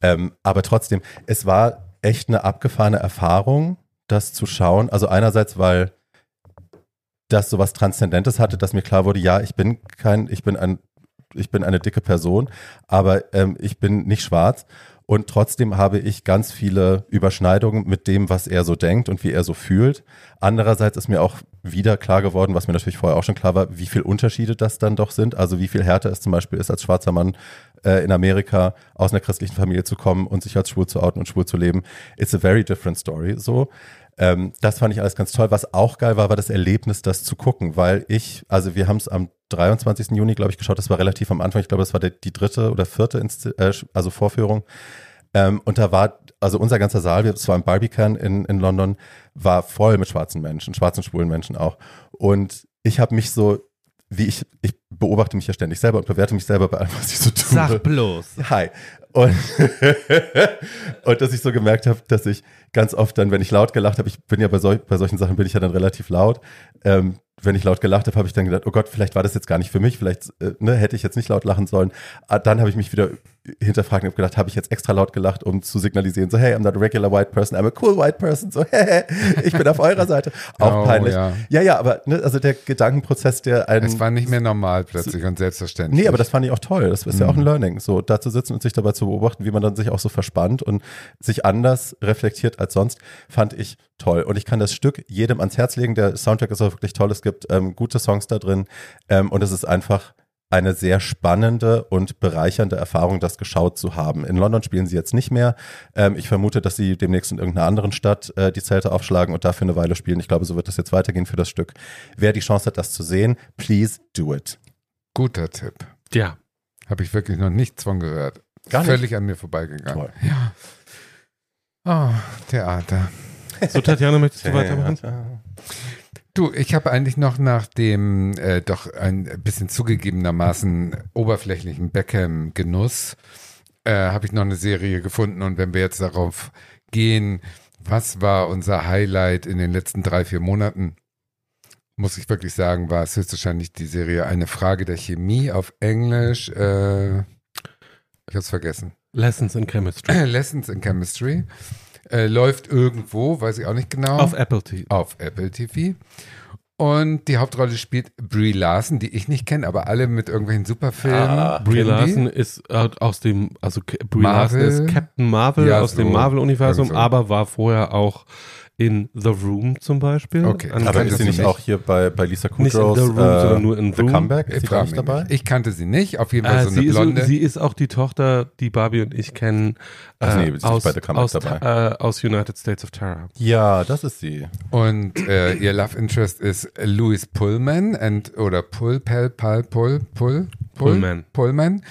Ähm, aber trotzdem, es war echt eine abgefahrene Erfahrung, das zu schauen. Also einerseits, weil das so was Transzendentes hatte, dass mir klar wurde, ja, ich bin kein, ich bin ein ich bin eine dicke Person, aber ähm, ich bin nicht schwarz. Und trotzdem habe ich ganz viele Überschneidungen mit dem, was er so denkt und wie er so fühlt. Andererseits ist mir auch wieder klar geworden, was mir natürlich vorher auch schon klar war, wie viel Unterschiede das dann doch sind. Also wie viel härter es zum Beispiel ist, als schwarzer Mann äh, in Amerika aus einer christlichen Familie zu kommen und sich als schwul zu outen und schwul zu leben. It's a very different story. So. Ähm, das fand ich alles ganz toll. Was auch geil war, war das Erlebnis, das zu gucken, weil ich, also wir haben es am 23. Juni, glaube ich, geschaut. Das war relativ am Anfang. Ich glaube, das war die, die dritte oder vierte, Insti äh, also Vorführung. Ähm, und da war, also unser ganzer Saal, es war im Barbican in, in London, war voll mit schwarzen Menschen, schwarzen, schwulen Menschen auch. Und ich habe mich so wie ich, ich beobachte mich ja ständig selber und bewerte mich selber bei allem, was ich so tue. Sag bloß. Hi. Und, und dass ich so gemerkt habe, dass ich ganz oft dann, wenn ich laut gelacht habe, ich bin ja bei, sol bei solchen Sachen bin ich ja dann relativ laut, ähm, wenn ich laut gelacht habe, habe ich dann gedacht, oh Gott, vielleicht war das jetzt gar nicht für mich, vielleicht äh, ne, hätte ich jetzt nicht laut lachen sollen. Ah, dann habe ich mich wieder hinterfragt und habe gedacht, habe ich jetzt extra laut gelacht, um zu signalisieren, so hey, I'm not a regular white person, I'm a cool white person, so hey, ich bin auf eurer Seite. Auch oh, peinlich. Ja. ja, ja, aber ne, also der Gedankenprozess, der einen... Es war nicht mehr normal plötzlich und selbstverständlich. Nee, aber das fand ich auch toll. Das ist ja auch ein Mhm. Learning. So, da zu sitzen und sich dabei zu beobachten, wie man dann sich auch so verspannt und sich anders reflektiert als sonst, fand ich toll. Und ich kann das Stück jedem ans Herz legen. Der Soundtrack ist auch wirklich toll. Es gibt ähm, gute Songs da drin. Ähm, und es ist einfach eine sehr spannende und bereichernde Erfahrung, das geschaut zu haben. In London spielen sie jetzt nicht mehr. Ähm, ich vermute, dass sie demnächst in irgendeiner anderen Stadt äh, die Zelte aufschlagen und dafür eine Weile spielen. Ich glaube, so wird das jetzt weitergehen für das Stück. Wer die Chance hat, das zu sehen, please do it. Guter Tipp. Ja. Habe ich wirklich noch nichts von gehört. Gar nicht? Völlig an mir vorbeigegangen. Toll. Ja. Oh, Theater. So, Tatjana, möchtest du weitermachen? Du, ich habe eigentlich noch nach dem äh, doch ein bisschen zugegebenermaßen oberflächlichen Beckham-Genuss, äh, habe ich noch eine Serie gefunden. Und wenn wir jetzt darauf gehen, was war unser Highlight in den letzten drei, vier Monaten, muss ich wirklich sagen, war es höchstwahrscheinlich die Serie Eine Frage der Chemie auf Englisch. Äh, ich habe es vergessen. Lessons in Chemistry. Lessons in Chemistry. Äh, läuft irgendwo, weiß ich auch nicht genau Auf Apple TV. auf Apple TV. Und die Hauptrolle spielt Brie Larson, die ich nicht kenne, aber alle mit irgendwelchen Superfilmen. Ah, Brie. Larson ist äh, aus dem, also Brie Marvel. Larson ist Captain Marvel Ja, aus so. dem Marvel-Universum, so. aber war vorher auch in The Room zum Beispiel. Okay. An- Aber ist sie nicht auch hier bei, bei Lisa Nicht in Kudrow's The Room, sondern nur in The Room. Comeback? Ist Ich, sie nicht dabei? ich kannte sie nicht, auf jeden Fall Äh, so eine sie, ist, Blonde. sie ist auch die Tochter, die Barbie und ich kennen äh, Ach nee, sie ist aus, bei The Comeback aus, dabei. Äh, aus United States of Terror. Ja, das ist sie. und äh, ihr Love Interest ist Louis Pullman and, oder Pull, Pell, Pal, Pull, Pull, Pull, Pullman. Pullman.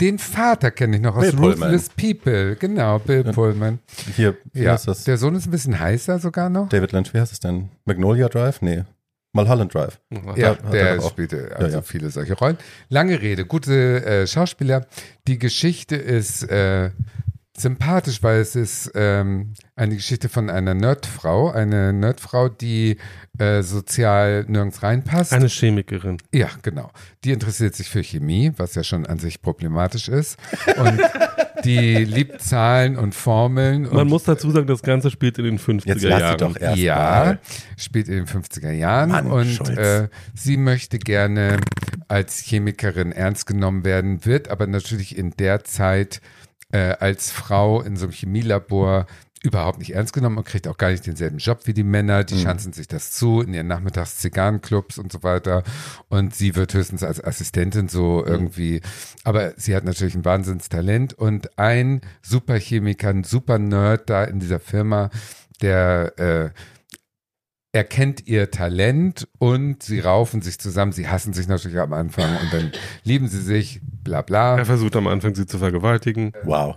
Den Vater kenne ich noch aus Bill Pullman. Ruthless People. Genau, Bill Pullman. Hier, wie Ja, heißt das? der Sohn ist ein bisschen heißer sogar noch. David Lynch, wie heißt es denn? Magnolia Drive? Nee. Mulholland Drive. Ja, hat er der spielte also ja. viele solche Rollen. Lange Rede, gute äh, Schauspieler. Die Geschichte ist äh, sympathisch, weil es ist ähm, eine Geschichte von einer Nerdfrau, eine Nerdfrau, die äh, sozial nirgends reinpasst. Eine Chemikerin. ja, genau. Die interessiert sich für Chemie, was ja schon an sich problematisch ist. Und die liebt Zahlen und Formeln. Man und muss dazu sagen, das Ganze spielt in den 50er Jetzt Jahren. doch erst ja, mal. spielt in den 50er Jahren Mann, und äh, sie möchte gerne als Chemikerin ernst genommen werden, wird aber natürlich in der Zeit äh, als Frau in so einem Chemielabor überhaupt nicht ernst genommen und kriegt auch gar nicht denselben Job wie die Männer. Die schanzen sich das zu in ihren Nachmittags-Zigarrenclubs und so weiter. Und sie wird höchstens als Assistentin so irgendwie, aber sie hat natürlich ein Wahnsinnstalent und ein Superchemiker, ein Super-Nerd da in dieser Firma, der äh, erkennt ihr Talent und sie raufen sich zusammen. Sie hassen sich natürlich am Anfang und dann lieben sie sich, bla bla. Er versucht am Anfang, sie zu vergewaltigen. Wow.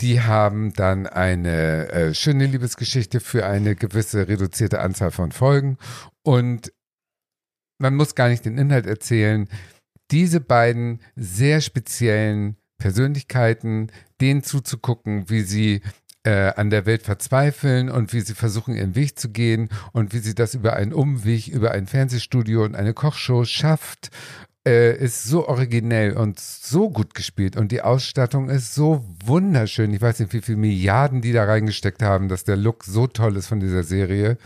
Die haben dann eine äh, schöne Liebesgeschichte für eine gewisse reduzierte Anzahl von Folgen und man muss gar nicht den Inhalt erzählen. Diese beiden sehr speziellen Persönlichkeiten, denen zuzugucken, wie sie äh, an der Welt verzweifeln und wie sie versuchen, ihren Weg zu gehen und wie sie das über einen Umweg, über ein Fernsehstudio und eine Kochshow schafft, äh, ist so originell und so gut gespielt und die Ausstattung ist so wunderschön. Ich weiß nicht, wie viele Milliarden die da reingesteckt haben, dass der Look so toll ist von dieser Serie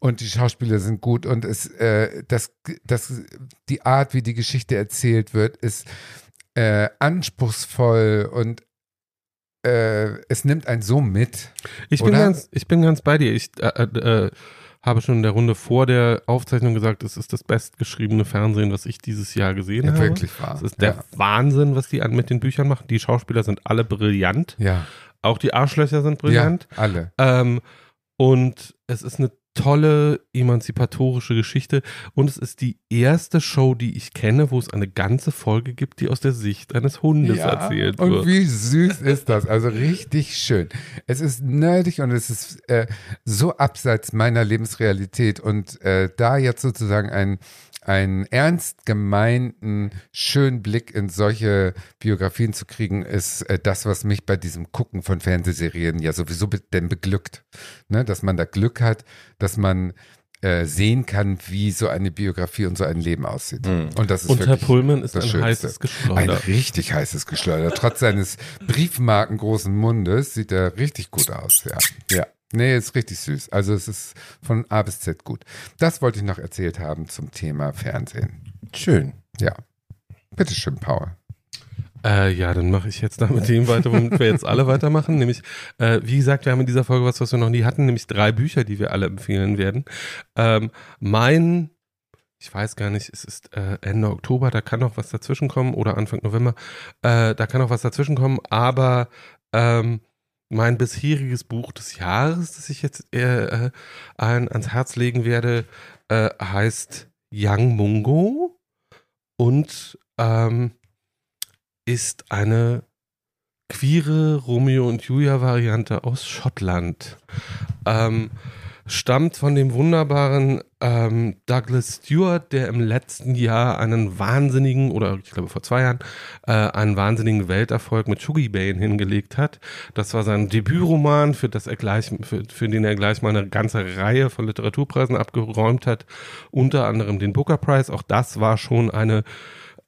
und die Schauspieler sind gut und es, äh, das, das, die Art, wie die Geschichte erzählt wird, ist äh, anspruchsvoll und äh, es nimmt einen so mit. Ich bin, Oder? ganz, ich bin ganz bei dir. Ich äh, äh, habe schon in der Runde vor der Aufzeichnung gesagt, es ist das bestgeschriebene Fernsehen, was ich dieses Jahr gesehen Ja, habe. wirklich wahr. Es ist der Ja. Wahnsinn, was die an, mit den Büchern machen. Die Schauspieler sind alle brillant. Ja, Auch die Arschlöcher sind brillant. ja, alle. Ähm, und es ist eine tolle emanzipatorische Geschichte. Und es ist die erste Show, die ich kenne, wo es eine ganze Folge gibt, die aus der Sicht eines Hundes erzählt und wird. wie süß ist das? Also richtig schön. Es ist nerdig und es ist äh, so abseits meiner Lebensrealität und äh, da jetzt sozusagen ein einen ernst gemeinten, schönen Blick in solche Biografien zu kriegen, ist äh, das, was mich bei diesem Gucken von Fernsehserien ja sowieso be denn beglückt. Ne? Dass man da Glück hat, dass man äh, sehen kann, wie so eine Biografie und so ein Leben aussieht. Und das ist Und Herr wirklich Pullman ist das ein Schönste. heißes Ein Geschleuder. richtig heißes Geschleuder. Trotz seines briefmarkengroßen Mundes sieht er richtig gut aus. Ja. ja. Nee, ist richtig süß. Also es ist von A bis Z gut. Das wollte ich noch erzählt haben zum Thema Fernsehen. Schön. Ja. Bitte schön, Paul. Äh, ja, dann mache ich jetzt da mit dem weiter, womit wir jetzt alle weitermachen. Nämlich, äh, wie gesagt, wir haben in dieser Folge was, was wir noch nie hatten, nämlich drei Bücher, die wir alle empfehlen werden. Ähm, mein, ich weiß gar nicht, es ist äh, Ende Oktober, da kann noch was dazwischen kommen oder Anfang November, äh, da kann noch was dazwischen kommen, aber ähm, mein bisheriges Buch des Jahres, das ich jetzt äh, ein, ans Herz legen werde, äh, heißt Young Mungo und ähm, ist eine queere Romeo und Julia Variante aus Schottland. Ähm, stammt von dem wunderbaren ähm, Douglas Stewart, der im letzten Jahr einen wahnsinnigen, oder ich glaube vor zwei Jahren, äh, einen wahnsinnigen Welterfolg mit Shuggy Bane hingelegt hat. Das war sein Debütroman, für, das er gleich, für, für den er gleich mal eine ganze Reihe von Literaturpreisen abgeräumt hat, unter anderem den Booker Prize. Auch das war schon eine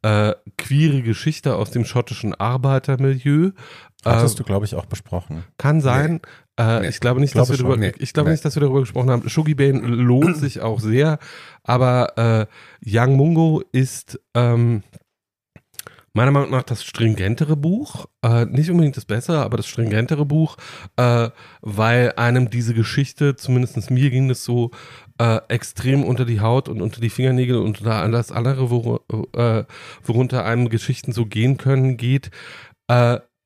äh, queere Geschichte aus dem schottischen Arbeitermilieu. Hattest Äh, du, glaube ich, auch besprochen. kann sein. Äh, Nee. Ich glaube nicht, Glaube dass wir darüber, Nee. ich glaube Nee. nicht, dass wir darüber gesprochen haben. Shuggy Bane lohnt sich auch sehr, aber äh, Young Mungo ist ähm, meiner Meinung nach das stringentere Buch, äh, nicht unbedingt das bessere, aber das stringentere Buch, äh, weil einem diese Geschichte, zumindest mir ging das so, äh, extrem unter die Haut und unter die Fingernägel und unter alles andere, wor äh, worunter einem Geschichten so gehen können, geht.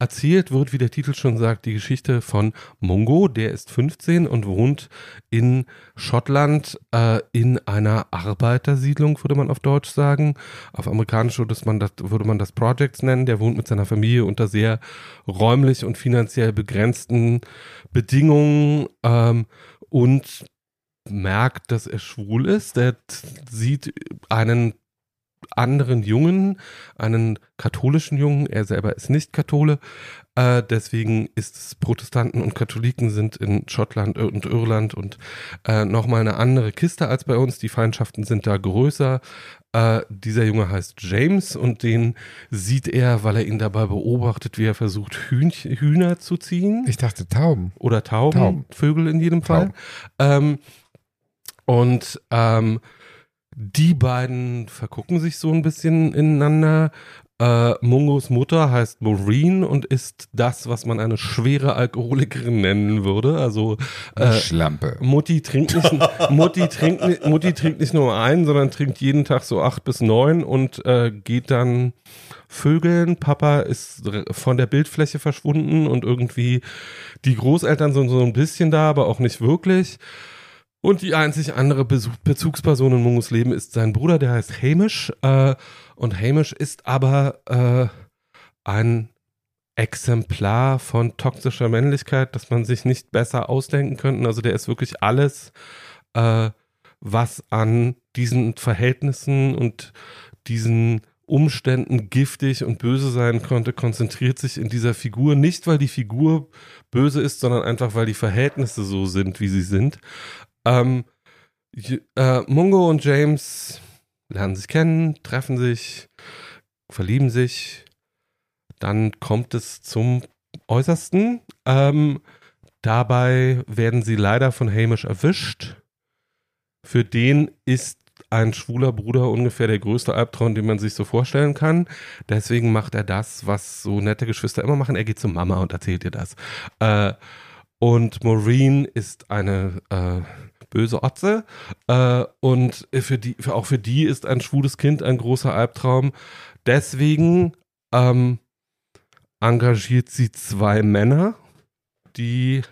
Äh, erzählt wird, wie der Titel schon sagt, die Geschichte von Mungo, der ist 15 und wohnt in Schottland äh, in einer Arbeitersiedlung, würde man auf Deutsch sagen. Auf Amerikanisch würde man das, würde man das Projects nennen. Der wohnt mit seiner Familie unter sehr räumlich und finanziell begrenzten Bedingungen ähm, und merkt, dass er schwul ist. Der t- sieht einen anderen Jungen, einen katholischen Jungen, er selber ist nicht Kathole, äh, deswegen ist es Protestanten und Katholiken sind in Schottland und Irland und äh, nochmal eine andere Kiste als bei uns, die Feindschaften sind da größer. Äh, dieser Junge heißt James und den sieht er, weil er ihn dabei beobachtet, wie er versucht, Hühnch Hühner zu ziehen Ich dachte Tauben. oder Tauben, Tauben. Vögel in jedem Fall. Ähm, und ähm, die beiden vergucken sich so ein bisschen ineinander. Äh, Mungos Mutter heißt Maureen und ist das, was man eine schwere Alkoholikerin nennen würde. Also äh, Schlampe. Mutti trinkt nicht, Mutti trinkt, nicht- Mutti trinkt nicht nur einen, sondern trinkt jeden Tag so acht bis neun und äh, geht dann Vögeln. Papa ist von der Bildfläche verschwunden und irgendwie die Großeltern sind so ein bisschen da, aber auch nicht wirklich. Und die einzig andere Bezugsperson in Mungos Leben ist sein Bruder, der heißt Hamish. Äh, und Hamish ist aber äh, ein Exemplar von toxischer Männlichkeit, das man sich nicht besser ausdenken könnte. Also der ist wirklich alles, äh, was an diesen Verhältnissen und diesen Umständen giftig und böse sein konnte, konzentriert sich in dieser Figur. Nicht, weil die Figur böse ist, sondern einfach, weil die Verhältnisse so sind, wie sie sind. Ähm, äh, Mungo und James lernen sich kennen, treffen sich, verlieben sich. Dann kommt es zum Äußersten. Ähm, dabei werden sie leider von Hamish erwischt. Für den ist ein schwuler Bruder ungefähr der größte Albtraum, den man sich so vorstellen kann. Deswegen macht er das, was so nette Geschwister immer machen. Er geht zu Mama und erzählt ihr das. Äh, und Maureen ist eine äh, böse Otze. Äh, und für die, für, auch für die ist ein schwules Kind ein großer Albtraum. Deswegen ähm, engagiert sie zwei Männer, die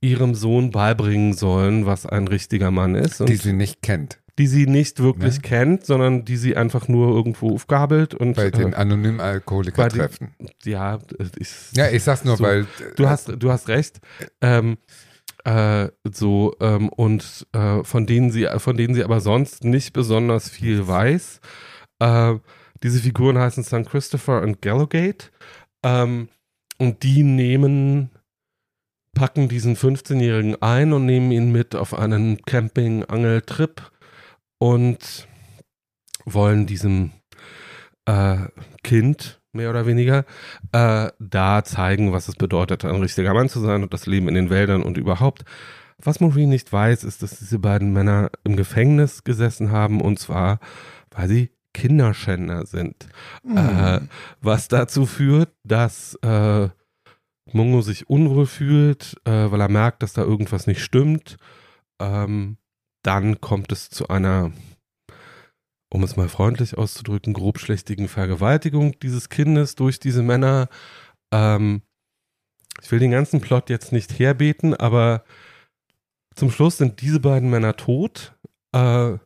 ihrem Sohn beibringen sollen, was ein richtiger Mann ist. Und Die sie nicht kennt. die sie nicht wirklich Ne? kennt, sondern die sie einfach nur irgendwo aufgabelt und Bei den äh, anonymen bei Alkoholiker-Treffen. ja, ich, Ja, ich sag's nur, So. weil. du hast du hast recht. Ähm, äh, so ähm, und äh, von denen sie von denen sie aber sonst nicht besonders viel weiß. Äh, diese Figuren heißen St. Christopher und Gallowgate ähm, und die nehmen packen diesen 15-Jährigen ein und nehmen ihn mit auf einen Camping-Angel-Trip und wollen diesem äh, Kind mehr oder weniger äh, da zeigen, was es bedeutet, ein richtiger Mann zu sein und das Leben in den Wäldern und überhaupt. Was Maureen nicht weiß, ist, dass diese beiden Männer im Gefängnis gesessen haben und zwar, weil sie Kinderschänder sind. Äh, was dazu führt, dass äh, Mungo sich unwohl fühlt, äh, weil er merkt, dass da irgendwas nicht stimmt. Ähm, dann kommt es zu einer, um es mal freundlich auszudrücken, grobschlächtigen Vergewaltigung dieses Kindes durch diese Männer. Ähm, ich will den ganzen Plot jetzt nicht herbeten, aber zum Schluss sind diese beiden Männer tot. Äh,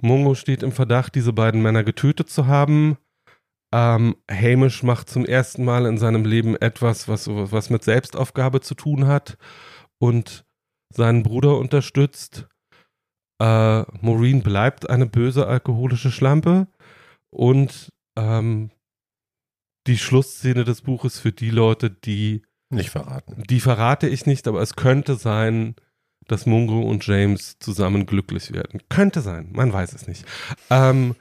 Mungo steht im Verdacht, diese beiden Männer getötet zu haben. Ähm, Hamish macht zum ersten Mal in seinem Leben etwas, was, was mit Selbstaufgabe zu tun hat und seinen Bruder unterstützt. Äh, Maureen bleibt eine böse alkoholische Schlampe und ähm, die Schlussszene des Buches für die Leute, die Nicht verraten. die verrate ich nicht, aber es könnte sein, dass Mungo und James zusammen glücklich werden. Könnte sein, man weiß es nicht. Ähm,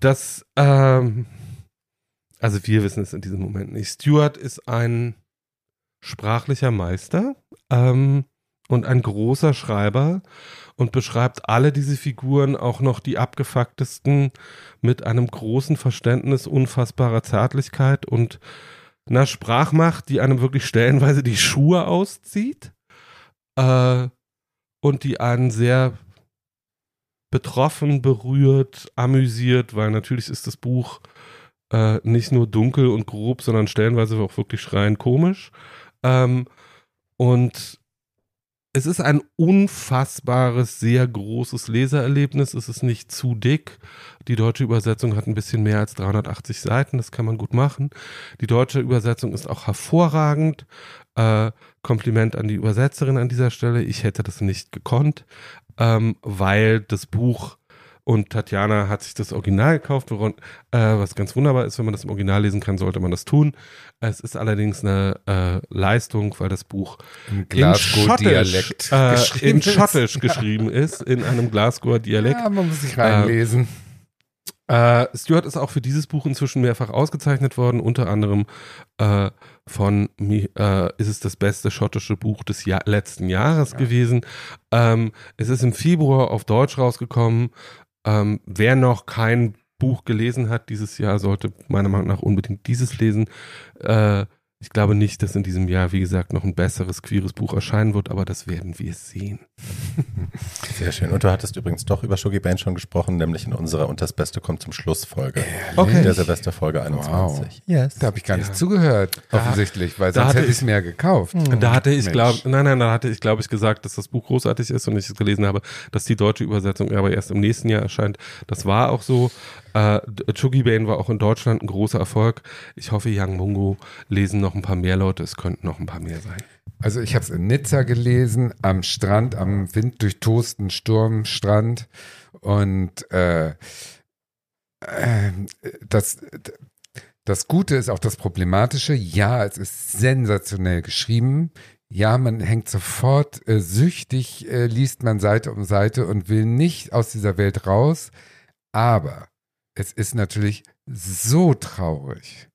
das, ähm, also wir wissen es in diesem Moment nicht. Stuart ist ein sprachlicher Meister ähm, und ein großer Schreiber und beschreibt alle diese Figuren, auch noch die abgefucktesten, mit einem großen Verständnis unfassbarer Zärtlichkeit und einer Sprachmacht, die einem wirklich stellenweise die Schuhe auszieht äh, und die einen sehr betroffen, berührt, amüsiert, weil natürlich ist das Buch äh, nicht nur dunkel und grob, sondern stellenweise auch wirklich schreiend komisch. Ähm, und es ist ein unfassbares, sehr großes Lesererlebnis. Es ist nicht zu dick. Die deutsche Übersetzung hat ein bisschen mehr als 380 Seiten. Das kann man gut machen. Die deutsche Übersetzung ist auch hervorragend. Äh, Kompliment an die Übersetzerin an dieser Stelle. Ich hätte das nicht gekonnt, ähm, weil das Buch und Tatjana hat sich das Original gekauft, woran, äh, was ganz wunderbar ist, wenn man das im Original lesen kann, sollte man das tun. Es ist allerdings eine äh, Leistung, weil das Buch Im in Schottisch, äh, geschrieben in ist. Schottisch geschrieben ist, in einem Glasgower Dialekt. Ja, man muss sich reinlesen. Äh, Stuart ist auch für dieses Buch inzwischen mehrfach ausgezeichnet worden, unter anderem äh, von äh, ist es das beste schottische Buch des Jahr letzten Jahres gewesen. Ähm, es ist im Februar auf Deutsch rausgekommen. Ähm, wer noch kein Buch gelesen hat dieses Jahr, sollte meiner Meinung nach unbedingt dieses lesen. Äh, ich glaube nicht, dass in diesem Jahr, wie gesagt, noch ein besseres queeres Buch erscheinen wird, aber das werden wir sehen. Sehr schön. Und du hattest übrigens doch über Shuggy Band schon gesprochen, nämlich in unserer Und das Beste kommt zum Schluss Folge. Okay. Der Silvesterfolge 21. Yes. Da habe ich gar nicht Ja. zugehört, offensichtlich, weil da sonst hatte hätte ich es mir gekauft. Da hatte ich, glaube nein, nein, da hatte ich, glaube ich, gesagt, dass das Buch großartig ist und ich es gelesen habe, dass die deutsche Übersetzung aber erst im nächsten Jahr erscheint. Das war auch so. Äh, Chuggy Bane war auch in Deutschland ein großer Erfolg. Ich hoffe, Young Mungo lesen noch ein paar mehr Leute. Es könnten noch ein paar mehr sein. Also ich habe es in Nizza gelesen, am Strand, am winddurchtosten Sturmstrand. Und äh, äh, das, das Gute ist auch das Problematische. Ja, es ist sensationell geschrieben. Ja, man hängt sofort äh, süchtig, äh, liest man Seite um Seite und will nicht aus dieser Welt raus. Aber es ist natürlich so traurig.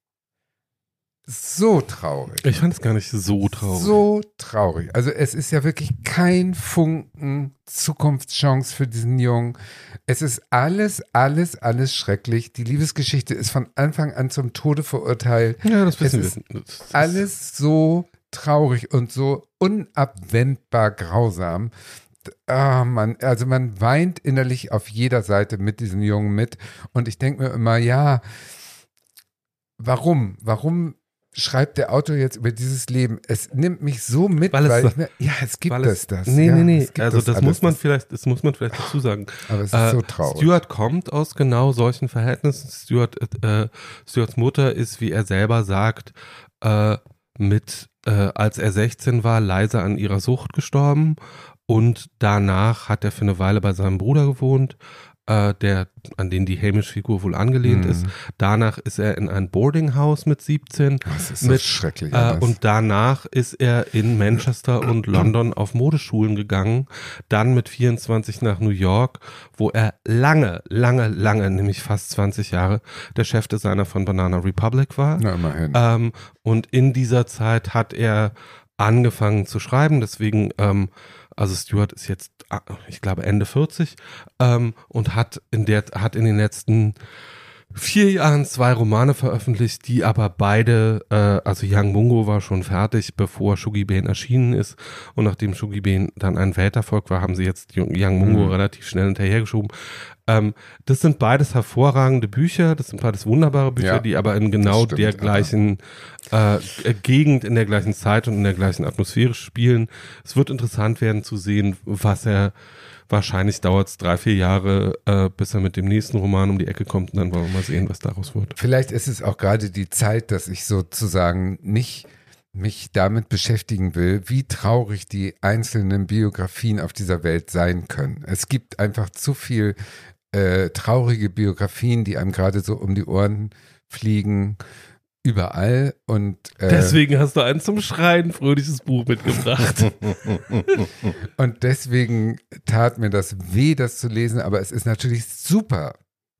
So traurig. Ich fand es gar nicht so traurig. So traurig. Also es ist ja wirklich kein Funken Zukunftschance für diesen Jungen. Es ist alles, alles, alles schrecklich. Die Liebesgeschichte ist von Anfang an zum Tode verurteilt. ja, das wissen es wir. Alles so traurig und so unabwendbar grausam. Ah, man, also man weint innerlich auf jeder Seite mit diesem Jungen mit. Und ich denke mir immer, ja, warum? Warum schreibt der Autor jetzt über dieses Leben? Es nimmt mich so mit, Weil weil, es- mir, ja, es gibt es es, das. Nee, ja, nee, nee. Also das alles, muss man vielleicht, das muss man vielleicht dazu sagen. Aber es ist Äh, so traurig. Stuart kommt aus genau solchen Verhältnissen. Stuart, äh, Stuarts Mutter ist, wie er selber sagt, äh, mit, äh, als er 16 war, leise an ihrer Sucht gestorben. Und danach hat er für eine Weile bei seinem Bruder gewohnt, äh, der, an den die Hamish-Figur wohl angelehnt Mhm. ist. Danach ist er in ein Boardinghouse mit 17. Das ist mit, schrecklich. Äh, und danach ist er in Manchester und London auf Modeschulen gegangen, dann mit 24 nach New York, wo er lange, lange, lange, nämlich fast 20 Jahre, der Chefdesigner von Banana Republic war. Na, immerhin. Ähm, und in dieser Zeit hat er angefangen zu schreiben, deswegen ähm, Also Stuart ist jetzt, ah, ich glaube, Ende 40 ähm, und hat in der hat in den letzten vier Jahren zwei Romane veröffentlicht, die aber beide, äh, also Young Mungo war schon fertig, bevor Shugi Bane erschienen ist. Und nachdem Shugi Bane dann ein Welterfolg war, haben sie jetzt Young Mungo Mhm. relativ schnell hinterhergeschoben. Ähm, das sind beides hervorragende Bücher, das sind beides wunderbare Bücher, Ja, die aber in genau stimmt, der gleichen äh, äh, Gegend, in der gleichen Zeit und in der gleichen Atmosphäre spielen. Es wird interessant werden zu sehen, was er Wahrscheinlich dauert es drei, vier Jahre, äh, bis er mit dem nächsten Roman um die Ecke kommt und dann wollen wir mal sehen, was daraus wird. Vielleicht ist es auch gerade die Zeit, dass ich sozusagen nicht mich damit beschäftigen will, wie traurig die einzelnen Biografien auf dieser Welt sein können. Es gibt einfach zu viel äh, traurige Biografien, die einem gerade so um die Ohren fliegen, überall und äh, Deswegen hast du ein zum Schreien fröhliches Buch mitgebracht. Und deswegen tat mir das weh, das zu lesen, aber es ist natürlich super.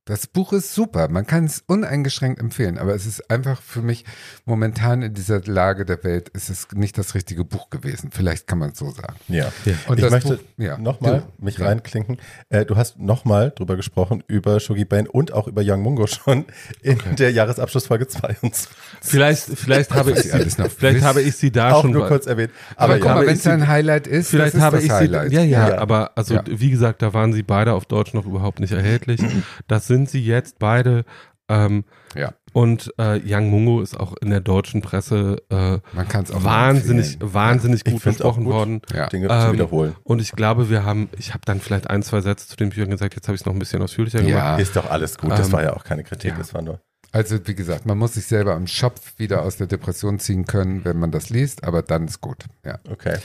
Das Buch ist super. Man kann es uneingeschränkt empfehlen, aber es ist einfach für mich momentan in dieser Lage der Welt ist es nicht das richtige Buch gewesen. Vielleicht kann man es so sagen. Ja. Und ich möchte Buch- ja. nochmal Du- mich ja. reinklinken. Äh, du hast nochmal drüber gesprochen, über Shogi Bane und auch über Young Mungo schon in der Jahresabschlussfolge 22. vielleicht, vielleicht habe ich sie alles sie, noch vielleicht habe ich sie da auch schon nur kurz erwähnt. Aber, Aber, guck ja, mal, wenn es ein Highlight ist, Vielleicht das ist habe das ich Highlight. sie, ja, ja, Ja. aber also Ja. wie gesagt, da waren sie beide auf Deutsch noch überhaupt nicht erhältlich. Das sind sie jetzt beide. Ähm, Ja. Und äh, Young Mungo ist auch in der deutschen Presse äh, wahnsinnig, wahnsinnig gut besprochen gut. worden. Ja. Dinge Ähm, zu wiederholen. Und ich glaube, wir haben, ich habe dann vielleicht ein, zwei Sätze zu den Büchern gesagt, jetzt habe ich es noch ein bisschen ausführlicher gemacht. Ja. Ist doch alles gut. Das ähm, war ja auch keine Kritik. ja. Das war nur. Also wie gesagt, man muss sich selber am Schopf wieder aus der Depression ziehen können, wenn man das liest, aber dann ist gut. Ja. Okay.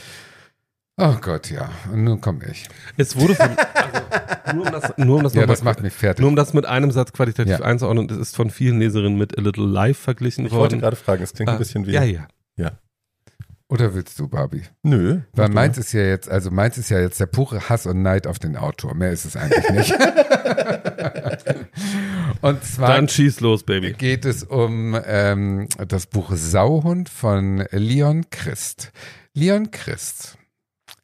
Oh Gott, ja. Und nun komme ich. Es wurde von, also, nur um das, nur um das, Ja, das macht mich fertig. nur um das mit einem Satz qualitativ Ja. einzuordnen, es ist von vielen Leserinnen mit A Little Life verglichen Ich wollte worden. gerade fragen, es klingt ein Äh, bisschen wie. Ja, ja. Oder willst du, Barbie? Nö. Weil meins ist ja jetzt, also meins ist ja jetzt der pure Hass und Neid auf den Autor. Mehr ist es eigentlich nicht. und zwar Dann schieß los, Baby. geht es um ähm, das Buch Sauhund von Leon Christ. Leon Christ.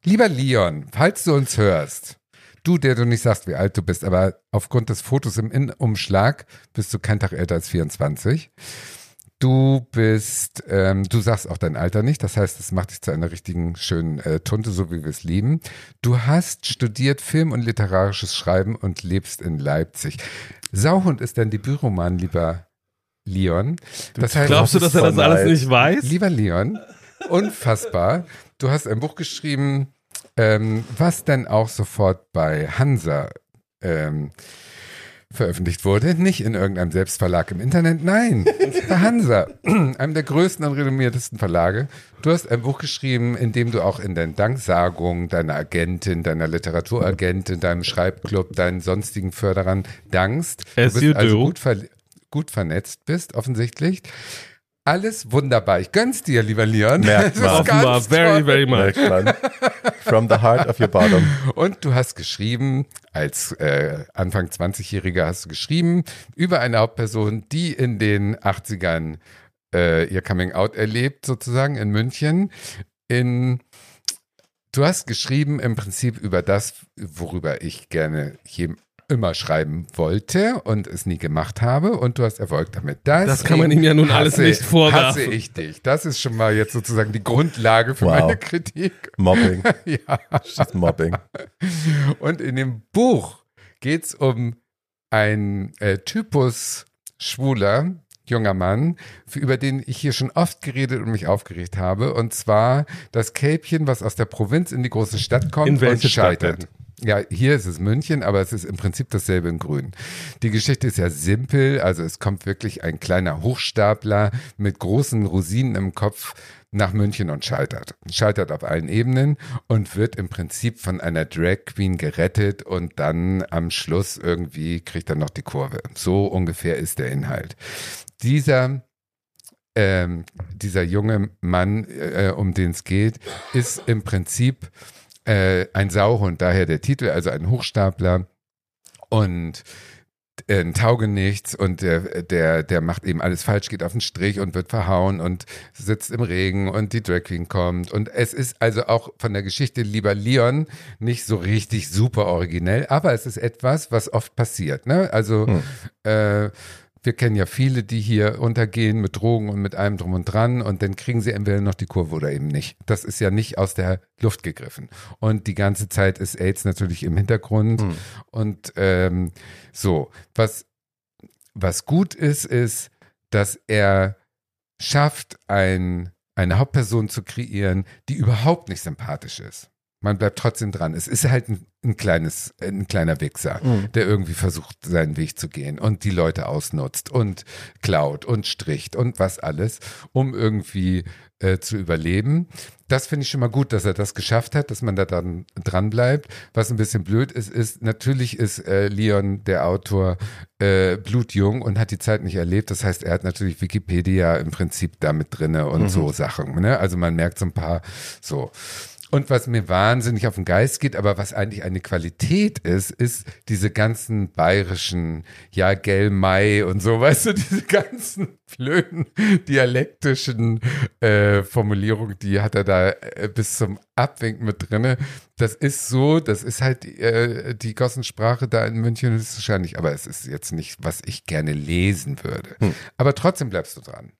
Lieber Leon, falls du uns hörst, du, der du nicht sagst, wie alt du bist, aber aufgrund des Fotos im Innenumschlag bist du kein Tag älter als 24. Du bist, ähm, du sagst auch dein Alter nicht, das heißt, es macht dich zu einer richtigen schönen äh, Tunte, so wie wir es lieben. Du hast studiert Film und literarisches Schreiben und lebst in Leipzig. Sauhund ist dein Debütroman, lieber Leon. Das heißt, Glaubst du, dass er das alles nicht weiß? Lieber Leon, unfassbar. Du hast ein Buch geschrieben, ähm, was dann auch sofort bei Hansa ähm, veröffentlicht wurde. Nicht in irgendeinem Selbstverlag im Internet, nein, bei Hansa, einem der größten und renommiertesten Verlage. Du hast ein Buch geschrieben, in dem du auch in den Danksagungen deiner Agentin, deiner Literaturagentin, deinem Schreibclub, deinen sonstigen Förderern dankst. Du As you bist also do. gut, ver gut vernetzt bist, offensichtlich. Alles wunderbar. Ich gönn's dir, lieber Leon. Merkt man. Offenbar, very, very much. From the heart of your bottom. Und du hast geschrieben, als äh, Anfang 20-Jähriger hast du geschrieben, über eine Hauptperson, die in den 80ern äh, ihr Coming Out erlebt, sozusagen in München. In, du hast geschrieben im Prinzip über das, worüber ich gerne jedem immer schreiben wollte und es nie gemacht habe und du hast Erfolg damit. Das kann man ihm ja nun alles nicht vorwerfen. Hasse ich dich. Das ist schon mal jetzt sozusagen die Grundlage für Wow. meine Kritik. Mobbing. Ja. She's mobbing. Und in dem Buch geht es um ein äh, Typus schwuler junger Mann, für, über den ich hier schon oft geredet und mich aufgeregt habe. Und zwar das Kälbchen, was aus der Provinz in die große Stadt kommt In und welche Stadt scheitert. denn? Ja, hier ist es München, aber es ist im Prinzip dasselbe in Grün. Die Geschichte ist ja simpel, also es kommt wirklich ein kleiner Hochstapler mit großen Rosinen im Kopf nach München und scheitert. Scheitert auf allen Ebenen und wird im Prinzip von einer Drag Queen gerettet und dann am Schluss irgendwie kriegt er noch die Kurve. So ungefähr ist der Inhalt. Dieser ähm, dieser junge Mann, äh, um den es geht, ist im Prinzip äh, ein Sauhund, daher der Titel, also ein Hochstapler. Und äh, ein Taugenichts und der, der, der macht eben alles falsch, geht auf den Strich und wird verhauen und sitzt im Regen und die Drag Queen kommt. Und es ist also auch von der Geschichte lieber Leon nicht so richtig super originell, aber es ist etwas, was oft passiert. Ne? Also hm. äh, wir kennen ja viele, die hier untergehen mit Drogen und mit allem drum und dran und dann kriegen sie entweder noch die Kurve oder eben nicht. Das ist ja nicht aus der Luft gegriffen. Und die ganze Zeit ist AIDS natürlich im Hintergrund. Mhm. Und ähm, so, was, was gut ist, ist, dass er schafft, ein, eine Hauptperson zu kreieren, die überhaupt nicht sympathisch ist man bleibt trotzdem dran. Es ist halt ein, ein kleines, ein kleiner Wichser, mhm. der irgendwie versucht, seinen Weg zu gehen und die Leute ausnutzt und klaut und stricht und was alles, um irgendwie äh, zu überleben. Das finde ich schon mal gut, dass er das geschafft hat, dass man da dann dran bleibt. Was ein bisschen blöd ist, ist, natürlich ist äh, Leon, der Autor, äh, blutjung und hat die Zeit nicht erlebt. Das heißt, er hat natürlich Wikipedia im Prinzip damit drinne und mhm. so Sachen. Ne? Also man merkt so ein paar so. Und was mir wahnsinnig auf den Geist geht, aber was eigentlich eine Qualität ist, ist diese ganzen bayerischen, ja, Gell Mai und so, weißt du, diese ganzen blöden dialektischen äh, Formulierungen, die hat er da äh, bis zum Abwinken mit drinne. Das ist so, das ist halt äh, die Gossensprache da in München ist wahrscheinlich, aber es ist jetzt nicht, was ich gerne lesen würde. Hm. Aber trotzdem bleibst du dran.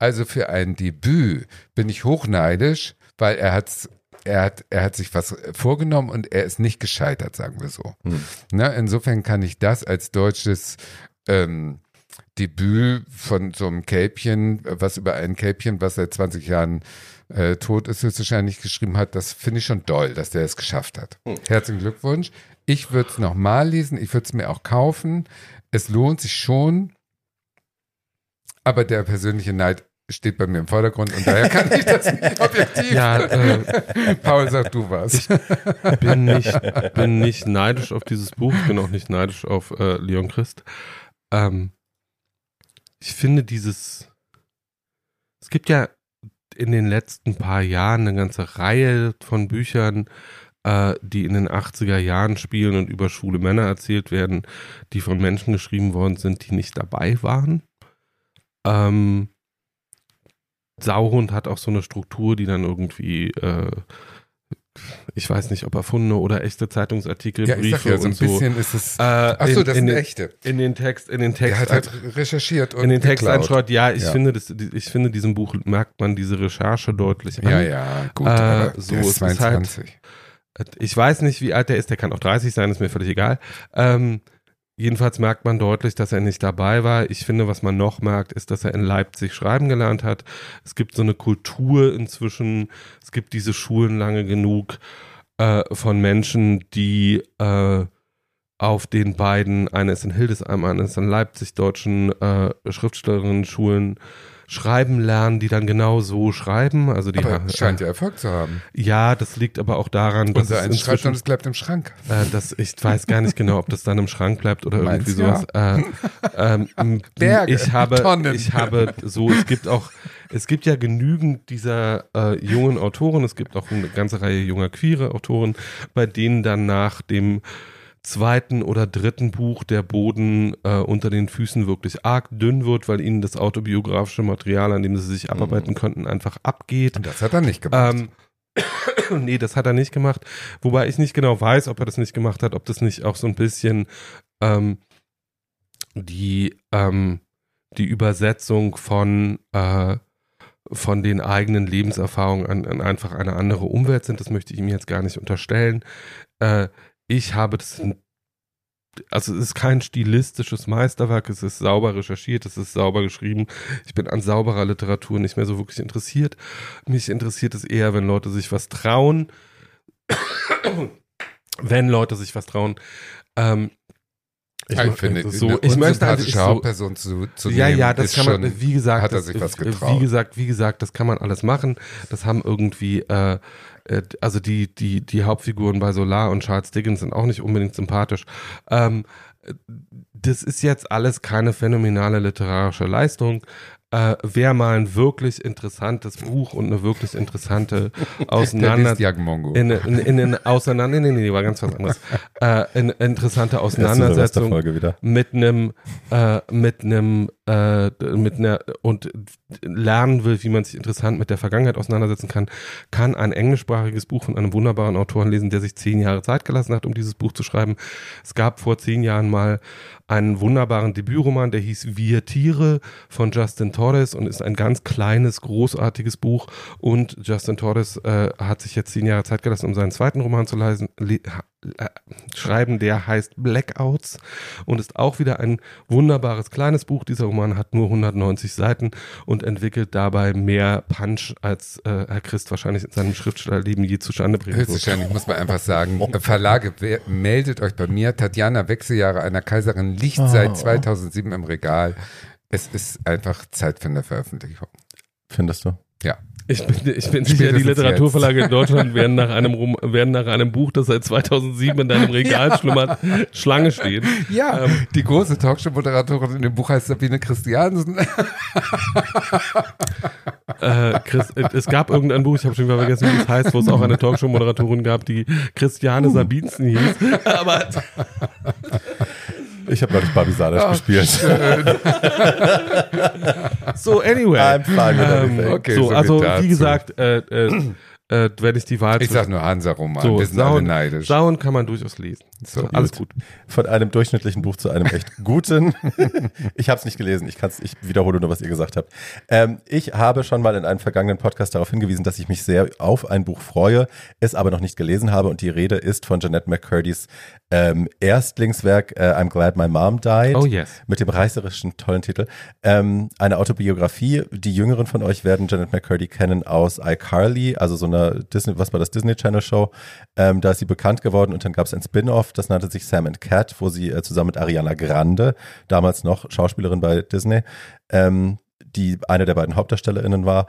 Also für ein Debüt bin ich hochneidisch, weil er hat es er hat, er hat sich was vorgenommen und er ist nicht gescheitert, sagen wir so. Hm. Na, insofern kann ich das als deutsches ähm, Debüt von so einem Kälbchen, was über ein Kälbchen, was seit 20 Jahren äh, tot ist, höchstwahrscheinlich geschrieben hat, das finde ich schon doll, dass der es geschafft hat. Hm. Herzlichen Glückwunsch. Ich würde es nochmal lesen, ich würde es mir auch kaufen. Es lohnt sich schon, aber der persönliche Neid steht bei mir im Vordergrund und daher kann ich das nicht objektiv. Ja, äh, Paul, sag du was. Ich bin nicht, bin nicht neidisch auf dieses Buch, bin auch nicht neidisch auf äh, Leon Christ. Ähm, ich finde dieses, es gibt ja in den letzten paar Jahren eine ganze Reihe von Büchern, äh, die in den 80er Jahren spielen und über schwule Männer erzählt werden, die von Menschen geschrieben worden sind, die nicht dabei waren. Ähm, Sauhund hat auch so eine Struktur, die dann irgendwie, äh, ich weiß nicht, ob erfundene oder echte Zeitungsartikel, ja, Briefe ja, so ein bisschen so, ist es. Äh, Achso, das in, sind echte. In den Text, in den Text. Er hat halt recherchiert und in den Text einschreibt. Ja, ich ja. finde, das, ich finde, diesem Buch merkt man diese Recherche deutlich an. Ja, ja, gut. Äh, so der ist 22. Halt, ich weiß nicht, wie alt der ist. Der kann auch 30 sein, ist mir völlig egal. Ähm, Jedenfalls merkt man deutlich, dass er nicht dabei war. Ich finde, was man noch merkt, ist, dass er in Leipzig schreiben gelernt hat. Es gibt so eine Kultur inzwischen. Es gibt diese Schulen lange genug äh, von Menschen, die äh, auf den beiden, eine ist in Hildesheim, eine ist in Leipzig, deutschen äh, Schriftstellerinnen-Schulen schreiben lernen, die dann genau so schreiben. Also die aber scheint ja Erfolg zu haben. Ja, das liegt aber auch daran, dass Unser es schreibt und es bleibt im Schrank. Äh, das, ich weiß gar nicht genau, ob das dann im Schrank bleibt oder Meinst irgendwie sowas. Ja. Äh, ähm, Berge, ich habe, Tonnen. ich habe so, es gibt auch, es gibt ja genügend dieser äh, jungen Autoren, es gibt auch eine ganze Reihe junger queere Autoren, bei denen dann nach dem zweiten oder dritten Buch der Boden äh, unter den Füßen wirklich arg dünn wird, weil ihnen das autobiografische Material, an dem sie sich abarbeiten mhm. konnten, einfach abgeht. Und das hat er nicht gemacht. Ähm, nee, das hat er nicht gemacht. Wobei ich nicht genau weiß, ob er das nicht gemacht hat, ob das nicht auch so ein bisschen ähm, die, ähm, die Übersetzung von, äh, von den eigenen Lebenserfahrungen an, an, einfach eine andere Umwelt sind. Das möchte ich ihm jetzt gar nicht unterstellen. Äh, ich habe das, also es ist kein stilistisches Meisterwerk, es ist sauber recherchiert, es ist sauber geschrieben. Ich bin an sauberer Literatur nicht mehr so wirklich interessiert. Mich interessiert es eher, wenn Leute sich was trauen. wenn Leute sich was trauen. Ähm, ich, ich finde, so, ich möchte also ich so, Person zu, zu ja, ja, das kann man, wie gesagt, hat er sich das, was getraut. Wie gesagt, wie gesagt, das kann man alles machen. Das haben irgendwie äh, also die, die, die Hauptfiguren bei Solar und Charles Dickens sind auch nicht unbedingt sympathisch. Ähm, das ist jetzt alles keine phänomenale literarische Leistung. Äh, wäre mal ein wirklich interessantes Buch und eine wirklich interessante Auseinander Mongo. in, in, in, in Auseinander nee, nee, nee, war ganz was anderes. Äh, in, interessante Auseinandersetzung mit einem äh, mit einem äh, mit einer und lernen will, wie man sich interessant mit der Vergangenheit auseinandersetzen kann, kann ein englischsprachiges Buch von einem wunderbaren Autoren lesen, der sich zehn Jahre Zeit gelassen hat, um dieses Buch zu schreiben. Es gab vor zehn Jahren mal einen wunderbaren Debütroman, der hieß Wir Tiere von Justin Torres und ist ein ganz kleines, großartiges Buch. Und Justin Torres äh, hat sich jetzt zehn Jahre Zeit gelassen, um seinen zweiten Roman zu leisen, äh, schreiben. Der heißt Blackouts und ist auch wieder ein wunderbares kleines Buch. Dieser Roman hat nur 190 Seiten und entwickelt dabei mehr Punch, als äh, Herr Christ wahrscheinlich in seinem Schriftstellerleben je zustande bringen wird. Höchstwahrscheinlich muss man einfach sagen, Verlage, wer, meldet euch bei mir. Tatjana Wechseljahre einer Kaiserin liegt Oh. seit 2007 im Regal. Es ist einfach Zeit für eine Veröffentlichung. Findest du? Ja. Ich bin, ich bin sicher, die Literaturverlage in Deutschland werden nach einem werden nach einem Buch, das seit 2007 in deinem Regal schlummert, Schlange stehen. Ja, Ähm, die große Talkshow-Moderatorin in dem Buch heißt Sabine Christiansen. Äh, Chris, äh, es gab irgendein Buch, ich habe schon wieder vergessen, wie es heißt, wo es auch eine Talkshow-Moderatorin gab, die Christiane Sabinsen hieß. Aber Ich habe neulich Barbie Salisch Ach, gespielt. so, anyway. I'm fine with Ähm, everything. Okay, so, so also wie gesagt, äh, äh, äh, wenn ich die Wahl Ich sag nur Hansa-Roman. so, Wir sind alle Sauen, neidisch. Sauen kann man durchaus lesen. So, So, alles gut. Von einem durchschnittlichen Buch zu einem echt guten. ich habe es nicht gelesen. Ich, kann's, ich wiederhole nur, was ihr gesagt habt. Ähm, ich habe schon mal in einem vergangenen Podcast darauf hingewiesen, dass ich mich sehr auf ein Buch freue, es aber noch nicht gelesen habe. Und die Rede ist von Jeanette McCurdy's ähm, Erstlingswerk äh, I'm Glad My Mom Died. Oh yes. mit dem reißerischen tollen Titel. Ähm, eine Autobiografie. Die Jüngeren von euch werden Janet McCurdy kennen aus iCarly, also so einer Disney, was war das Disney Channel Show. Ähm, da ist sie bekannt geworden und dann gab es ein Spin-off, das nannte sich Sam and Cat, wo sie äh, zusammen mit Ariana Grande, damals noch Schauspielerin bei Disney, ähm, die eine der beiden HauptdarstellerInnen war.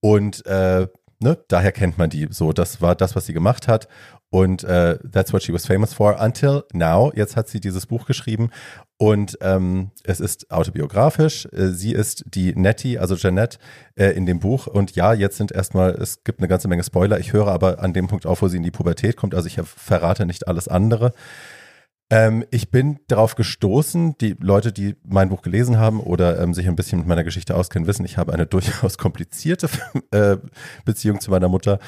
Und äh, ne, daher kennt man die. So, das war das, was sie gemacht hat. Und äh, that's what she was famous for until now. Jetzt hat sie dieses Buch geschrieben und ähm, es ist autobiografisch. Äh, Sie ist die Nettie, also Jeanette, äh, in dem Buch. Und ja, jetzt sind erstmal, es gibt eine ganze Menge Spoiler. Ich höre aber an dem Punkt auf, wo sie in die Pubertät kommt. Also ich verrate nicht alles andere. Ähm, ich bin darauf gestoßen, die Leute, die mein Buch gelesen haben oder ähm, sich ein bisschen mit meiner Geschichte auskennen, wissen, ich habe eine durchaus komplizierte äh, Beziehung zu meiner Mutter.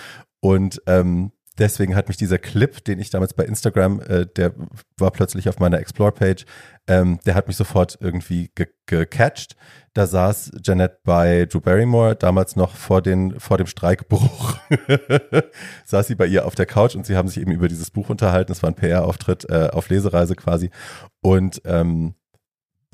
Und ähm, deswegen hat mich dieser Clip, den ich damals bei Instagram, äh, der war plötzlich auf meiner Explore-Page, ähm, der hat mich sofort irgendwie ge gecatcht. Da saß Janet bei Drew Barrymore, damals noch vor, den, vor dem Streikbruch. saß sie bei ihr auf der Couch und sie haben sich eben über dieses Buch unterhalten. Es war ein PR-Auftritt äh, auf Lesereise quasi. Und ähm,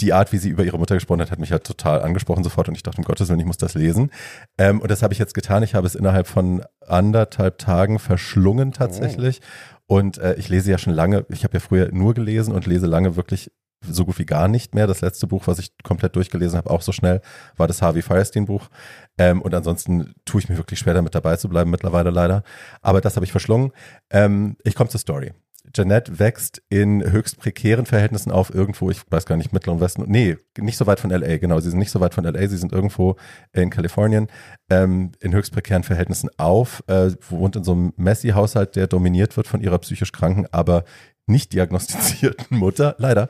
die Art, wie sie über ihre Mutter gesprochen hat, hat mich halt total angesprochen sofort und ich dachte, um Gottes Willen, ich muss das lesen. Ähm, und das habe ich jetzt getan. Ich habe es innerhalb von anderthalb Tagen verschlungen tatsächlich. Und äh, ich lese ja schon lange, ich habe ja früher nur gelesen und lese lange wirklich so gut wie gar nicht mehr. Das letzte Buch, was ich komplett durchgelesen habe, auch so schnell, war das Harvey Firestein Buch. Ähm, und ansonsten tue ich mir wirklich schwer, damit dabei zu bleiben, mittlerweile leider. Aber das habe ich verschlungen. Ähm, ich komme zur Story. Jeanette wächst in höchst prekären Verhältnissen auf, irgendwo, ich weiß gar nicht, Mittleren Westen, nee, nicht so weit von LA, genau, sie sind nicht so weit von LA, sie sind irgendwo in Kalifornien, ähm, in höchst prekären Verhältnissen auf, äh, wohnt in so einem Messi-Haushalt, der dominiert wird von ihrer psychisch kranken, aber nicht diagnostizierten Mutter, leider,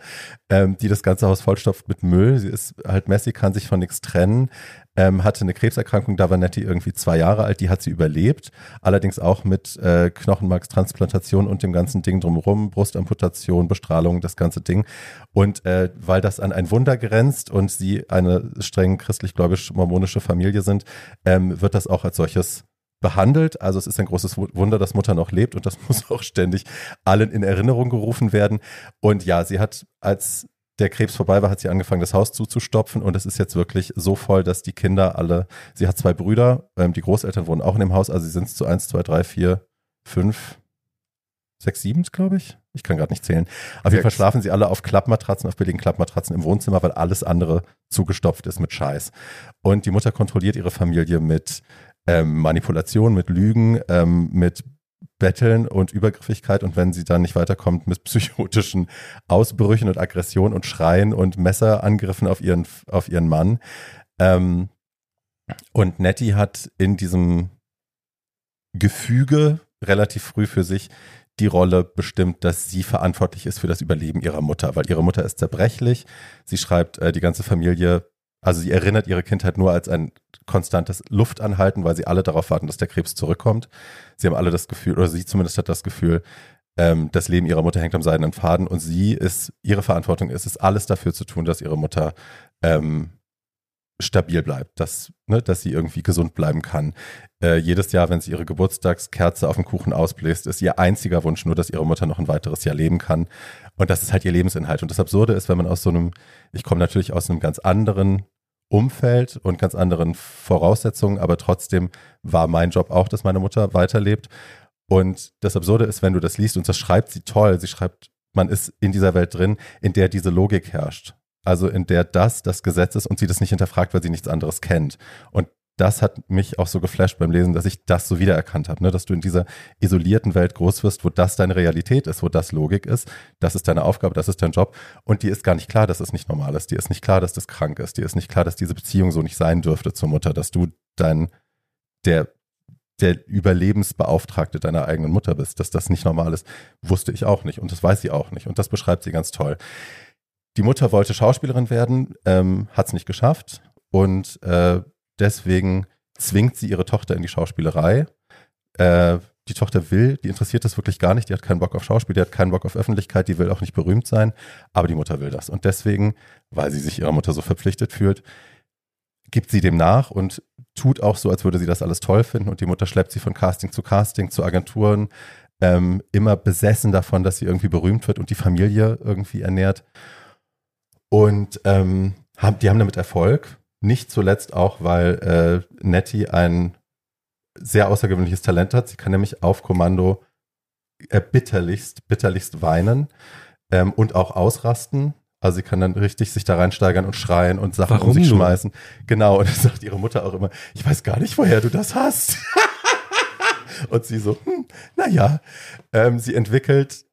ähm, die das ganze Haus vollstopft mit Müll. Sie ist halt Messi, kann sich von nichts trennen, ähm, hatte eine Krebserkrankung, da war Nettie irgendwie zwei Jahre alt, die hat sie überlebt, allerdings auch mit äh, Knochenmarkstransplantation und dem ganzen Ding drumherum, Brustamputation, Bestrahlung, das ganze Ding. Und äh, weil das an ein Wunder grenzt und sie eine streng christlich-gläubisch-mormonische Familie sind, ähm, wird das auch als solches behandelt. Also es ist ein großes Wunder, dass Mutter noch lebt und das muss auch ständig allen in Erinnerung gerufen werden. Und ja, sie hat, als der Krebs vorbei war, hat sie angefangen, das Haus zuzustopfen und es ist jetzt wirklich so voll, dass die Kinder alle, sie hat zwei Brüder, ähm, die Großeltern wohnen auch in dem Haus, also sie sind zu eins, zwei, drei, vier, fünf, sechs, sieben, glaube ich. Ich kann gerade nicht zählen. Auf jeden Fall schlafen sie alle auf Klappmatratzen, auf billigen Klappmatratzen im Wohnzimmer, weil alles andere zugestopft ist mit Scheiß. Und die Mutter kontrolliert ihre Familie mit ähm, Manipulation, mit Lügen, ähm, mit Betteln und Übergriffigkeit und wenn sie dann nicht weiterkommt mit psychotischen Ausbrüchen und Aggression und Schreien und Messerangriffen auf ihren, auf ihren Mann. Ähm, und Nettie hat in diesem Gefüge relativ früh für sich die Rolle bestimmt, dass sie verantwortlich ist für das Überleben ihrer Mutter, weil ihre Mutter ist zerbrechlich. Sie schreibt, äh, die ganze Familie, also sie erinnert ihre Kindheit nur als ein konstantes Luftanhalten, weil sie alle darauf warten, dass der Krebs zurückkommt. Sie haben alle das Gefühl, oder sie zumindest hat das Gefühl, ähm, das Leben ihrer Mutter hängt am seidenen Faden und sie ist, ihre Verantwortung ist es, alles dafür zu tun, dass ihre Mutter ähm, stabil bleibt, dass, ne, dass sie irgendwie gesund bleiben kann. Äh, jedes Jahr, wenn sie ihre Geburtstagskerze auf dem Kuchen ausbläst, ist ihr einziger Wunsch nur, dass ihre Mutter noch ein weiteres Jahr leben kann. Und das ist halt ihr Lebensinhalt. Und das Absurde ist, wenn man aus so einem, ich komme natürlich aus einem ganz anderen Umfeld und ganz anderen Voraussetzungen, aber trotzdem war mein Job auch, dass meine Mutter weiterlebt. Und das Absurde ist, wenn du das liest, und das schreibt sie toll, sie schreibt, man ist in dieser Welt drin, in der diese Logik herrscht. Also in der das das Gesetz ist und sie das nicht hinterfragt, weil sie nichts anderes kennt. Und das hat mich auch so geflasht beim Lesen, dass ich das so wiedererkannt habe, ne? dass du in dieser isolierten Welt groß wirst, wo das deine Realität ist, wo das Logik ist, das ist deine Aufgabe, das ist dein Job und dir ist gar nicht klar, dass es nicht normal ist, dir ist nicht klar, dass das krank ist, dir ist nicht klar, dass diese Beziehung so nicht sein dürfte zur Mutter, dass du dein, der der Überlebensbeauftragte deiner eigenen Mutter bist, dass das nicht normal ist, wusste ich auch nicht und das weiß sie auch nicht und das beschreibt sie ganz toll. Die Mutter wollte Schauspielerin werden, ähm, hat es nicht geschafft und äh, deswegen zwingt sie ihre Tochter in die Schauspielerei. Äh, die Tochter will, die interessiert das wirklich gar nicht, die hat keinen Bock auf Schauspiel, die hat keinen Bock auf Öffentlichkeit, die will auch nicht berühmt sein, aber die Mutter will das. Und deswegen, weil sie sich ihrer Mutter so verpflichtet fühlt, gibt sie dem nach und tut auch so, als würde sie das alles toll finden und die Mutter schleppt sie von Casting zu Casting, zu Agenturen, ähm, immer besessen davon, dass sie irgendwie berühmt wird und die Familie irgendwie ernährt. Und ähm, haben, die haben damit Erfolg. Nicht zuletzt auch, weil äh, Nettie ein sehr außergewöhnliches Talent hat. Sie kann nämlich auf Kommando äh, bitterlichst, bitterlichst weinen ähm, und auch ausrasten. Also sie kann dann richtig sich da reinsteigern und schreien und Sachen Warum um sich schmeißen. Genau, und dann sagt ihre Mutter auch immer, ich weiß gar nicht, woher du das hast. und sie so, hm, naja, ähm, sie entwickelt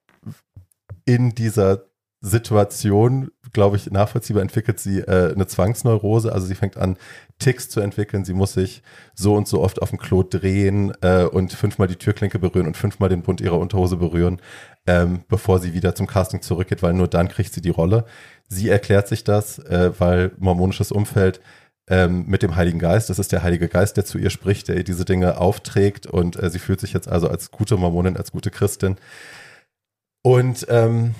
in dieser Situation, glaube ich, nachvollziehbar entwickelt sie äh, eine Zwangsneurose. Also sie fängt an, Ticks zu entwickeln. Sie muss sich so und so oft auf dem Klo drehen äh, und fünfmal die Türklinke berühren und fünfmal den Bund ihrer Unterhose berühren, ähm, bevor sie wieder zum Casting zurückgeht, weil nur dann kriegt sie die Rolle. Sie erklärt sich das, äh, weil mormonisches Umfeld ähm, mit dem Heiligen Geist, das ist der Heilige Geist, der zu ihr spricht, der ihr diese Dinge aufträgt und äh, sie fühlt sich jetzt also als gute Mormonin, als gute Christin. Und ähm,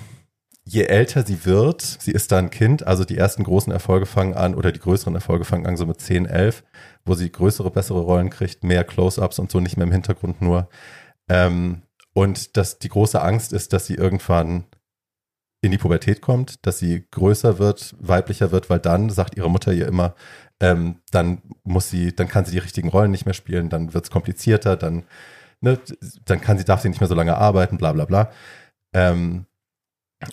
je älter sie wird, sie ist dann Kind, also die ersten großen Erfolge fangen an oder die größeren Erfolge fangen an so mit 10, 11, wo sie größere, bessere Rollen kriegt, mehr Close-ups und so, nicht mehr im Hintergrund nur. Ähm, und dass die große Angst ist, dass sie irgendwann in die Pubertät kommt, dass sie größer wird, weiblicher wird, weil dann sagt ihre Mutter ihr immer, ähm, dann muss sie, dann kann sie die richtigen Rollen nicht mehr spielen, dann wird es komplizierter, dann, ne, dann kann sie, darf sie nicht mehr so lange arbeiten, bla bla bla. Ähm,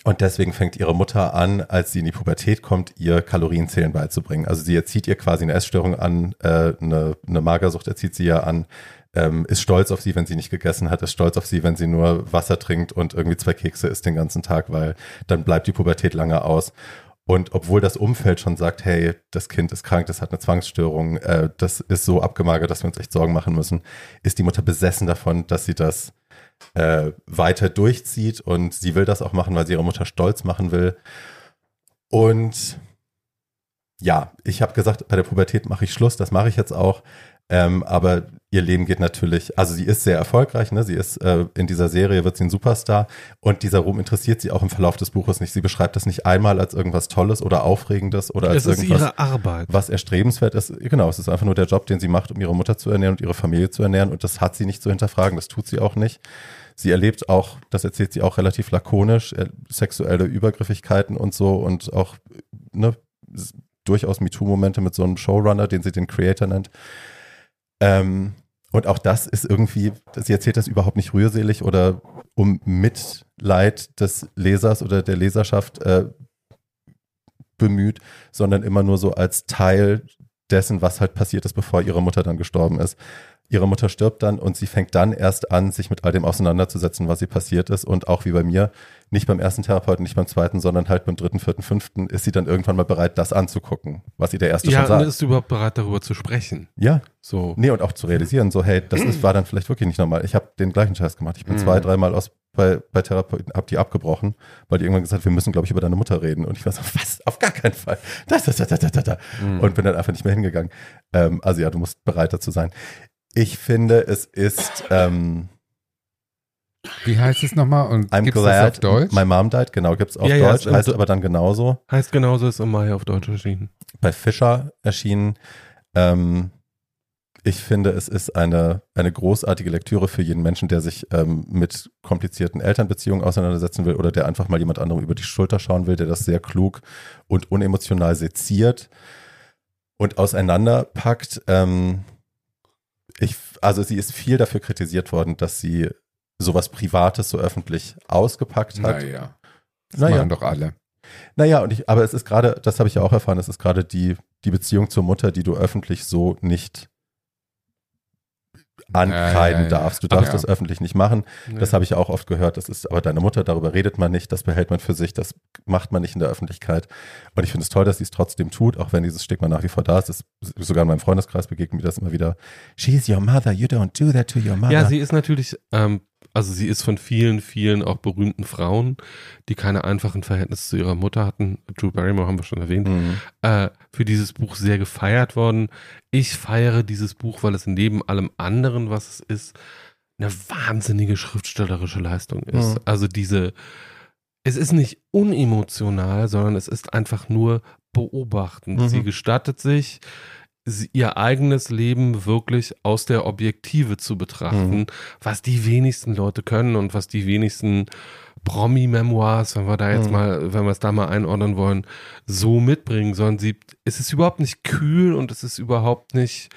und deswegen fängt ihre Mutter an, als sie in die Pubertät kommt, ihr Kalorienzählen beizubringen. Also sie erzieht ihr quasi eine Essstörung an, äh, eine, eine Magersucht erzieht sie ja an, ähm, ist stolz auf sie, wenn sie nicht gegessen hat, ist stolz auf sie, wenn sie nur Wasser trinkt und irgendwie zwei Kekse isst den ganzen Tag, weil dann bleibt die Pubertät lange aus. Und obwohl das Umfeld schon sagt, hey, das Kind ist krank, das hat eine Zwangsstörung, äh, das ist so abgemagert, dass wir uns echt Sorgen machen müssen, ist die Mutter besessen davon, dass sie das äh, weiter durchzieht und sie will das auch machen, weil sie ihre Mutter stolz machen will. Und ja, ich habe gesagt, bei der Pubertät mache ich Schluss, das mache ich jetzt auch. Ähm, aber ihr Leben geht natürlich, also sie ist sehr erfolgreich, ne? sie ist äh, in dieser Serie, wird sie ein Superstar und dieser Ruhm interessiert sie auch im Verlauf des Buches nicht. Sie beschreibt das nicht einmal als irgendwas Tolles oder Aufregendes oder als ist irgendwas, ihre Arbeit. was erstrebenswert ist. Genau, es ist einfach nur der Job, den sie macht, um ihre Mutter zu ernähren und ihre Familie zu ernähren und das hat sie nicht zu hinterfragen, das tut sie auch nicht. Sie erlebt auch, das erzählt sie auch relativ lakonisch, äh, sexuelle Übergriffigkeiten und so und auch ne, durchaus MeToo-Momente mit so einem Showrunner, den sie den Creator nennt. Ähm, und auch das ist irgendwie, sie erzählt das überhaupt nicht rührselig oder um Mitleid des Lesers oder der Leserschaft äh, bemüht, sondern immer nur so als Teil dessen, was halt passiert ist, bevor ihre Mutter dann gestorben ist. Ihre Mutter stirbt dann und sie fängt dann erst an, sich mit all dem auseinanderzusetzen, was ihr passiert ist. Und auch wie bei mir, nicht beim ersten Therapeuten, nicht beim zweiten, sondern halt beim dritten, vierten, fünften, ist sie dann irgendwann mal bereit, das anzugucken, was ihr der erste ja, schon sagt. und ist überhaupt bereit, darüber zu sprechen. Ja, So. nee, und auch zu realisieren, so, hey, das ist, war dann vielleicht wirklich nicht normal. Ich habe den gleichen Scheiß gemacht. Ich bin zwei, dreimal aus bei, bei Therapeuten, hab die abgebrochen, weil die irgendwann gesagt haben, wir müssen, glaube ich, über deine Mutter reden. Und ich war so, was? Auf gar keinen Fall. Da, da, da, da, da, da. Und bin dann einfach nicht mehr hingegangen. Ähm, also ja, du musst bereit dazu sein. Ich finde, es ist ähm, Wie heißt es nochmal? Und I'm gibt's das auf glad Deutsch? my mom died, genau, gibt's auf Ja, ja, Deutsch, ist heißt aber dann genauso. Heißt genauso, ist im Mai auf Deutsch erschienen. Bei Fischer erschienen. Ähm, ich finde, es ist eine, eine großartige Lektüre für jeden Menschen, der sich ähm, mit komplizierten Elternbeziehungen auseinandersetzen will oder der einfach mal jemand anderem über die Schulter schauen will, der das sehr klug und unemotional seziert und auseinanderpackt. Ähm, ich, also sie ist viel dafür kritisiert worden, dass sie sowas Privates so öffentlich ausgepackt hat. Naja. Das Naja. machen doch alle. Naja, und ich, aber es ist gerade, das habe ich ja auch erfahren, es ist gerade die, die Beziehung zur Mutter, die du öffentlich so nicht ankreiden Ja, ja, darfst. Du darfst Ja. das öffentlich nicht machen. Das Ja. habe ich auch oft gehört. Das ist aber deine Mutter, darüber redet man nicht, das behält man für sich, das macht man nicht in der Öffentlichkeit. Und ich finde es toll, dass sie es trotzdem tut, auch wenn dieses Stigma nach wie vor da ist. Ist sogar in meinem Freundeskreis begegnet mir das immer wieder. She's your mother, you don't do that to your mother. Ja, sie ist natürlich, ähm, also sie ist von vielen, vielen auch berühmten Frauen, die keine einfachen Verhältnisse zu ihrer Mutter hatten. Drew Barrymore haben wir schon erwähnt. Mhm. äh, für dieses Buch sehr gefeiert worden. Ich feiere dieses Buch, weil es neben allem anderen, was es ist, eine wahnsinnige schriftstellerische Leistung ist. Mhm. Also diese, es ist nicht unemotional, sondern es ist einfach nur beobachtend. Mhm. Sie gestattet sich, ihr eigenes Leben wirklich aus der Objektive zu betrachten, Mhm. was die wenigsten Leute können und was die wenigsten Promi-Memoirs, wenn wir da jetzt Mhm. mal, wenn wir es da mal einordnen wollen, so mitbringen, sondern sie, es ist überhaupt nicht kühl und es ist überhaupt nicht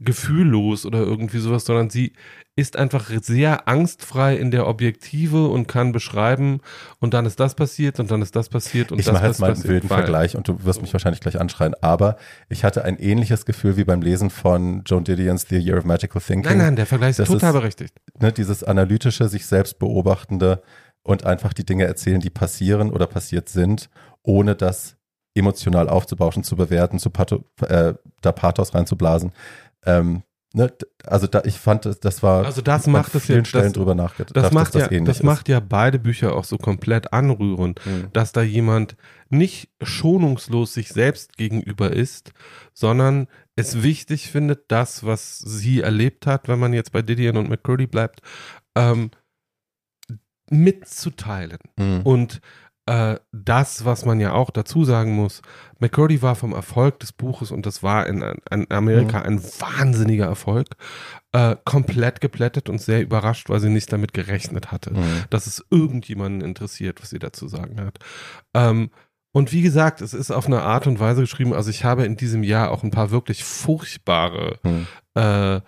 gefühllos oder irgendwie sowas, sondern sie ist einfach sehr angstfrei in der Objektive und kann beschreiben und dann ist das passiert und dann ist das passiert und ich das mache jetzt mal einen passiert. wilden Weil- Vergleich und du wirst mich wahrscheinlich gleich anschreien, aber ich hatte ein ähnliches Gefühl wie beim Lesen von Joan Didion's The Year of Magical Thinking. Nein, nein, der Vergleich ist total ist- berechtigt. Ne, dieses analytische, sich selbst beobachtende und einfach die Dinge erzählen, die passieren oder passiert sind, ohne das emotional aufzubauschen, zu bewerten, zu Patho, äh, da Pathos reinzublasen. Ähm, ne, also da, ich fand, das- das war Also das an macht es vielen ja, Stellen das, drüber nachgedacht, das dass macht ja, ähnlich das macht ja beide Bücher auch so komplett anrührend. ist. Mhm. dass da jemand nicht schonungslos sich selbst gegenüber ist, sondern es wichtig findet, das, was sie erlebt hat, wenn man jetzt bei Didion und McCurdy bleibt, ähm, mitzuteilen. Mhm. Und äh, das, was man ja auch dazu sagen muss, McCurdy war vom Erfolg des Buches, und das war in, in Amerika ein wahnsinniger Erfolg, äh, komplett geplättet und sehr überrascht, weil sie nicht damit gerechnet hatte Mhm. dass es irgendjemanden interessiert, was sie dazu sagen hat. Ähm, und wie gesagt, es ist auf eine Art und Weise geschrieben, also ich habe in diesem Jahr auch ein paar wirklich furchtbare Mhm. äh,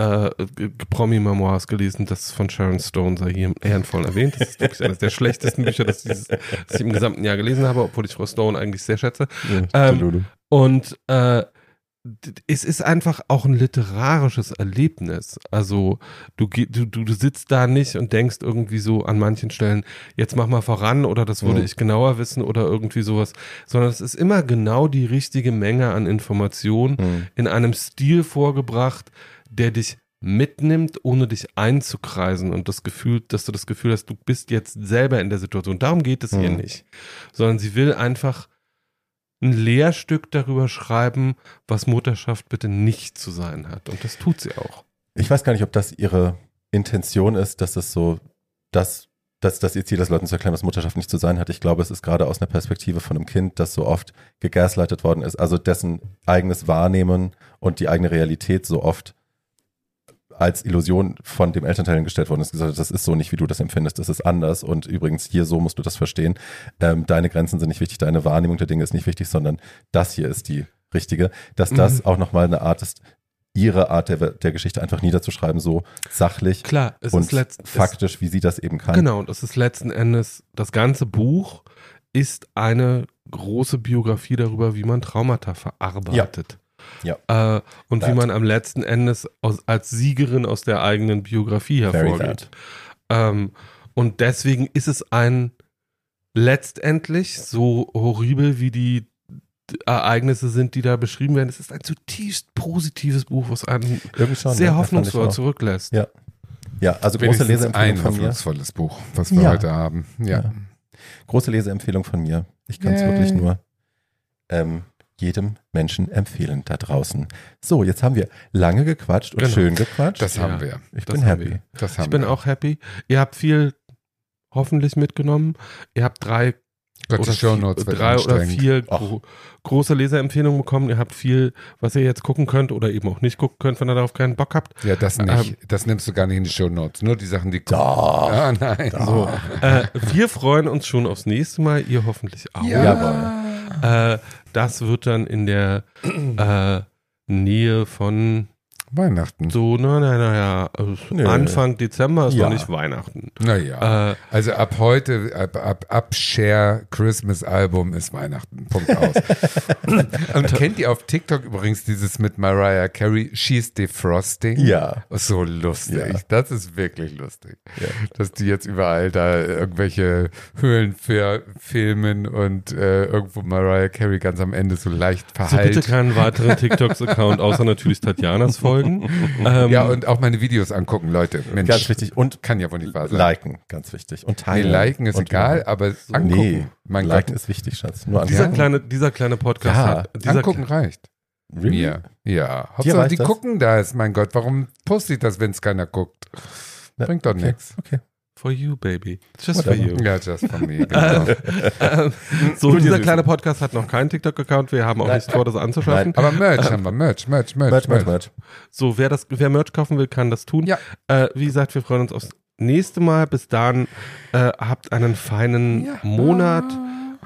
äh, Promi-Memoirs gelesen, das von Sharon Stone sei hier ehrenvoll erwähnt. Das ist wirklich eines der schlechtesten Bücher, das, dieses, das ich im gesamten Jahr gelesen habe, obwohl ich Frau Stone eigentlich sehr schätze. Mhm. Ähm. Und äh, es ist einfach auch ein literarisches Erlebnis. Also du, du, du, sitzt da nicht und denkst irgendwie so an manchen Stellen, jetzt mach mal voran oder das würde Mhm. ich genauer wissen oder irgendwie sowas, sondern es ist immer genau die richtige Menge an Informationen Mhm. in einem Stil vorgebracht, der dich mitnimmt, ohne dich einzukreisen und das Gefühl, dass du das Gefühl hast, du bist jetzt selber in der Situation. Darum geht es hier Mhm. nicht. Sondern sie will einfach ein Lehrstück darüber schreiben, was Mutterschaft bitte nicht zu sein hat. Und das tut sie auch. Ich weiß gar nicht, ob das ihre Intention ist, dass es so, dass, dass, dass ihr Ziel ist, Leuten zu erklären, was Mutterschaft nicht zu sein hat. Ich glaube, es ist gerade aus einer Perspektive von einem Kind, das so oft gegaslightet worden ist, also dessen eigenes Wahrnehmen und die eigene Realität so oft als Illusion von dem Elternteil hingestellt worden ist, gesagt, das ist so nicht, wie du das empfindest, das ist anders und übrigens hier so musst du das verstehen. Ähm, deine Grenzen sind nicht wichtig, deine Wahrnehmung der Dinge ist nicht wichtig, sondern das hier ist die richtige. Dass das Mhm. auch nochmal eine Art ist, ihre Art der, der Geschichte einfach niederzuschreiben, so sachlich Klar, es und ist faktisch, wie sie das eben kann. Genau, das ist letzten Endes, das ganze Buch ist eine große Biografie darüber, wie man Traumata verarbeitet. Ja. Äh, und wie That. man am letzten Endes aus, als Siegerin aus der eigenen Biografie Very hervorgeht. Ähm, und deswegen ist es ein letztendlich so horribel wie die Ereignisse sind, die da beschrieben werden. Es ist ein zutiefst positives Buch, was einen schon. sehr ne? Fand ich hoffnungsvoll zurücklässt. Ja. Ja, also große Leseempfehlung ein von mir. hoffnungsvolles Buch, was wir Ja. heute haben. Ja. Ja. Große Leseempfehlung von mir. Ich kann es wirklich nur ähm, jedem Menschen empfehlen da draußen. So, jetzt haben wir lange gequatscht und Genau. schön gequatscht. Das Ja. haben wir. ich das bin haben happy. wir. Das haben Ich bin wir. auch happy. Ihr habt viel hoffentlich mitgenommen. Ihr habt drei oder, wird drei oder vier gro große Leserempfehlungen bekommen. Ihr habt viel, was ihr jetzt gucken könnt oder eben auch nicht gucken könnt, wenn ihr darauf keinen Bock habt. Ja, das nicht. Ähm, das nimmst du gar nicht in die Shownotes. Nur die Sachen, die Doch. Ah, nein. So. Äh, wir freuen uns schon aufs nächste Mal. Ihr hoffentlich auch. Ja. Äh, das wird dann in der äh, Nähe von Weihnachten. so, na, na, naja, also Nö. Anfang Dezember ist Ja. noch nicht Weihnachten. Naja. Äh, Also ab heute, ab, ab, ab Share Christmas Album ist Weihnachten. Punkt aus. Und kennt ihr auf TikTok übrigens dieses mit Mariah Carey, She's Defrosting? Ja. So lustig. Ja. Das ist wirklich lustig. Ja. Dass die jetzt überall da irgendwelche Höhlen für filmen und äh, irgendwo Mariah Carey ganz am Ende so leicht so verhalten. bitte keinen weiteren TikToks-Account, außer natürlich Tatjanas Folgen. Ähm, ja, und auch meine Videos angucken, Leute. Mensch, Ganz wichtig. Und kann ja wohl nicht wahr sein. liken, ganz wichtig. Und Nee, teilen. liken ist und egal, aber angucken. Nee, mein liken Gott, ist wichtig, Schatz. Nur dieser, angucken. kleine, dieser kleine Podcast Ja, hat. Dieser angucken reicht. Really? Mir. Ja. Hauptsache, die das? gucken das. Mein Gott, warum poste ich das, wenn es keiner guckt? Bringt doch okay. nichts. Okay. For you, baby. Just Whatever. for you. Ja, just for me. Genau. Ähm, so, dieser kleine Podcast hat noch keinen TikTok-Account. Wir haben auch Nein. nicht vor, das anzuschaffen. Aber Merch haben wir. Merch, Merch, Merch. Merch, Merch, Merch. So, wer, das, wer Merch kaufen will, kann das tun. Ja. Äh, wie gesagt, wir freuen uns aufs nächste Mal. Bis dahin äh, habt einen feinen Ja. Monat.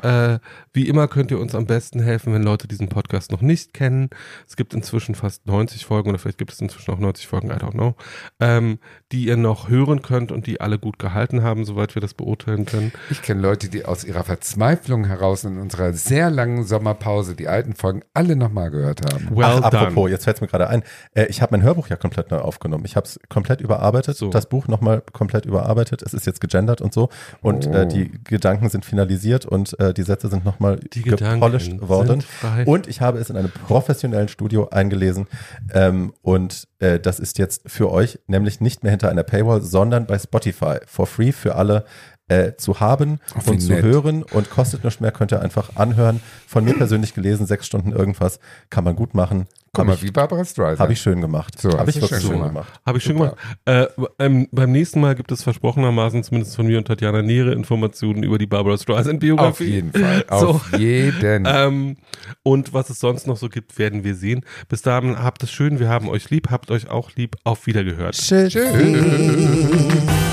Äh, wie immer könnt ihr uns am besten helfen, wenn Leute diesen Podcast noch nicht kennen. Es gibt inzwischen fast 90 Folgen oder vielleicht gibt es inzwischen auch 90 Folgen, I don't know, ähm, die ihr noch hören könnt und die alle gut gehalten haben, soweit wir das beurteilen können. Ich kenne Leute, die aus ihrer Verzweiflung heraus in unserer sehr langen Sommerpause die alten Folgen alle nochmal gehört haben. Well Ach, done. apropos, jetzt fällt es mir gerade ein. Äh, ich habe mein Hörbuch ja komplett neu aufgenommen. Ich habe es komplett überarbeitet, So. das Buch nochmal komplett überarbeitet. Es ist jetzt gegendert und so. Und Oh. äh, die Gedanken sind finalisiert und äh, die Sätze sind nochmal Die gepolished worden. Und ich habe es in einem professionellen Studio eingelesen. Ähm, und äh, das ist jetzt für euch nämlich nicht mehr hinter einer Paywall, sondern bei Spotify for free für alle äh, zu haben Ach, und zu nett. hören und kostet nicht mehr, könnt ihr einfach anhören. Von mir persönlich gelesen, sechs Stunden irgendwas, kann man gut machen. Guck Habe mal, ich, wie Barbara Streisand. hab ich schön gemacht. So, habe ich schön schön gemacht. Habe ich schon Super. gemacht. Äh, ähm, beim nächsten Mal gibt es versprochenermaßen, zumindest von mir und Tatjana, nähere Informationen über die Barbara Streisand-Biografie. Auf jeden Fall. So. Auf jeden. Ähm, und was es sonst noch so gibt, werden wir sehen. Bis dahin habt es schön, wir haben euch lieb, habt euch auch lieb. Auf Wiedergehört. Tschüss. Tschüss.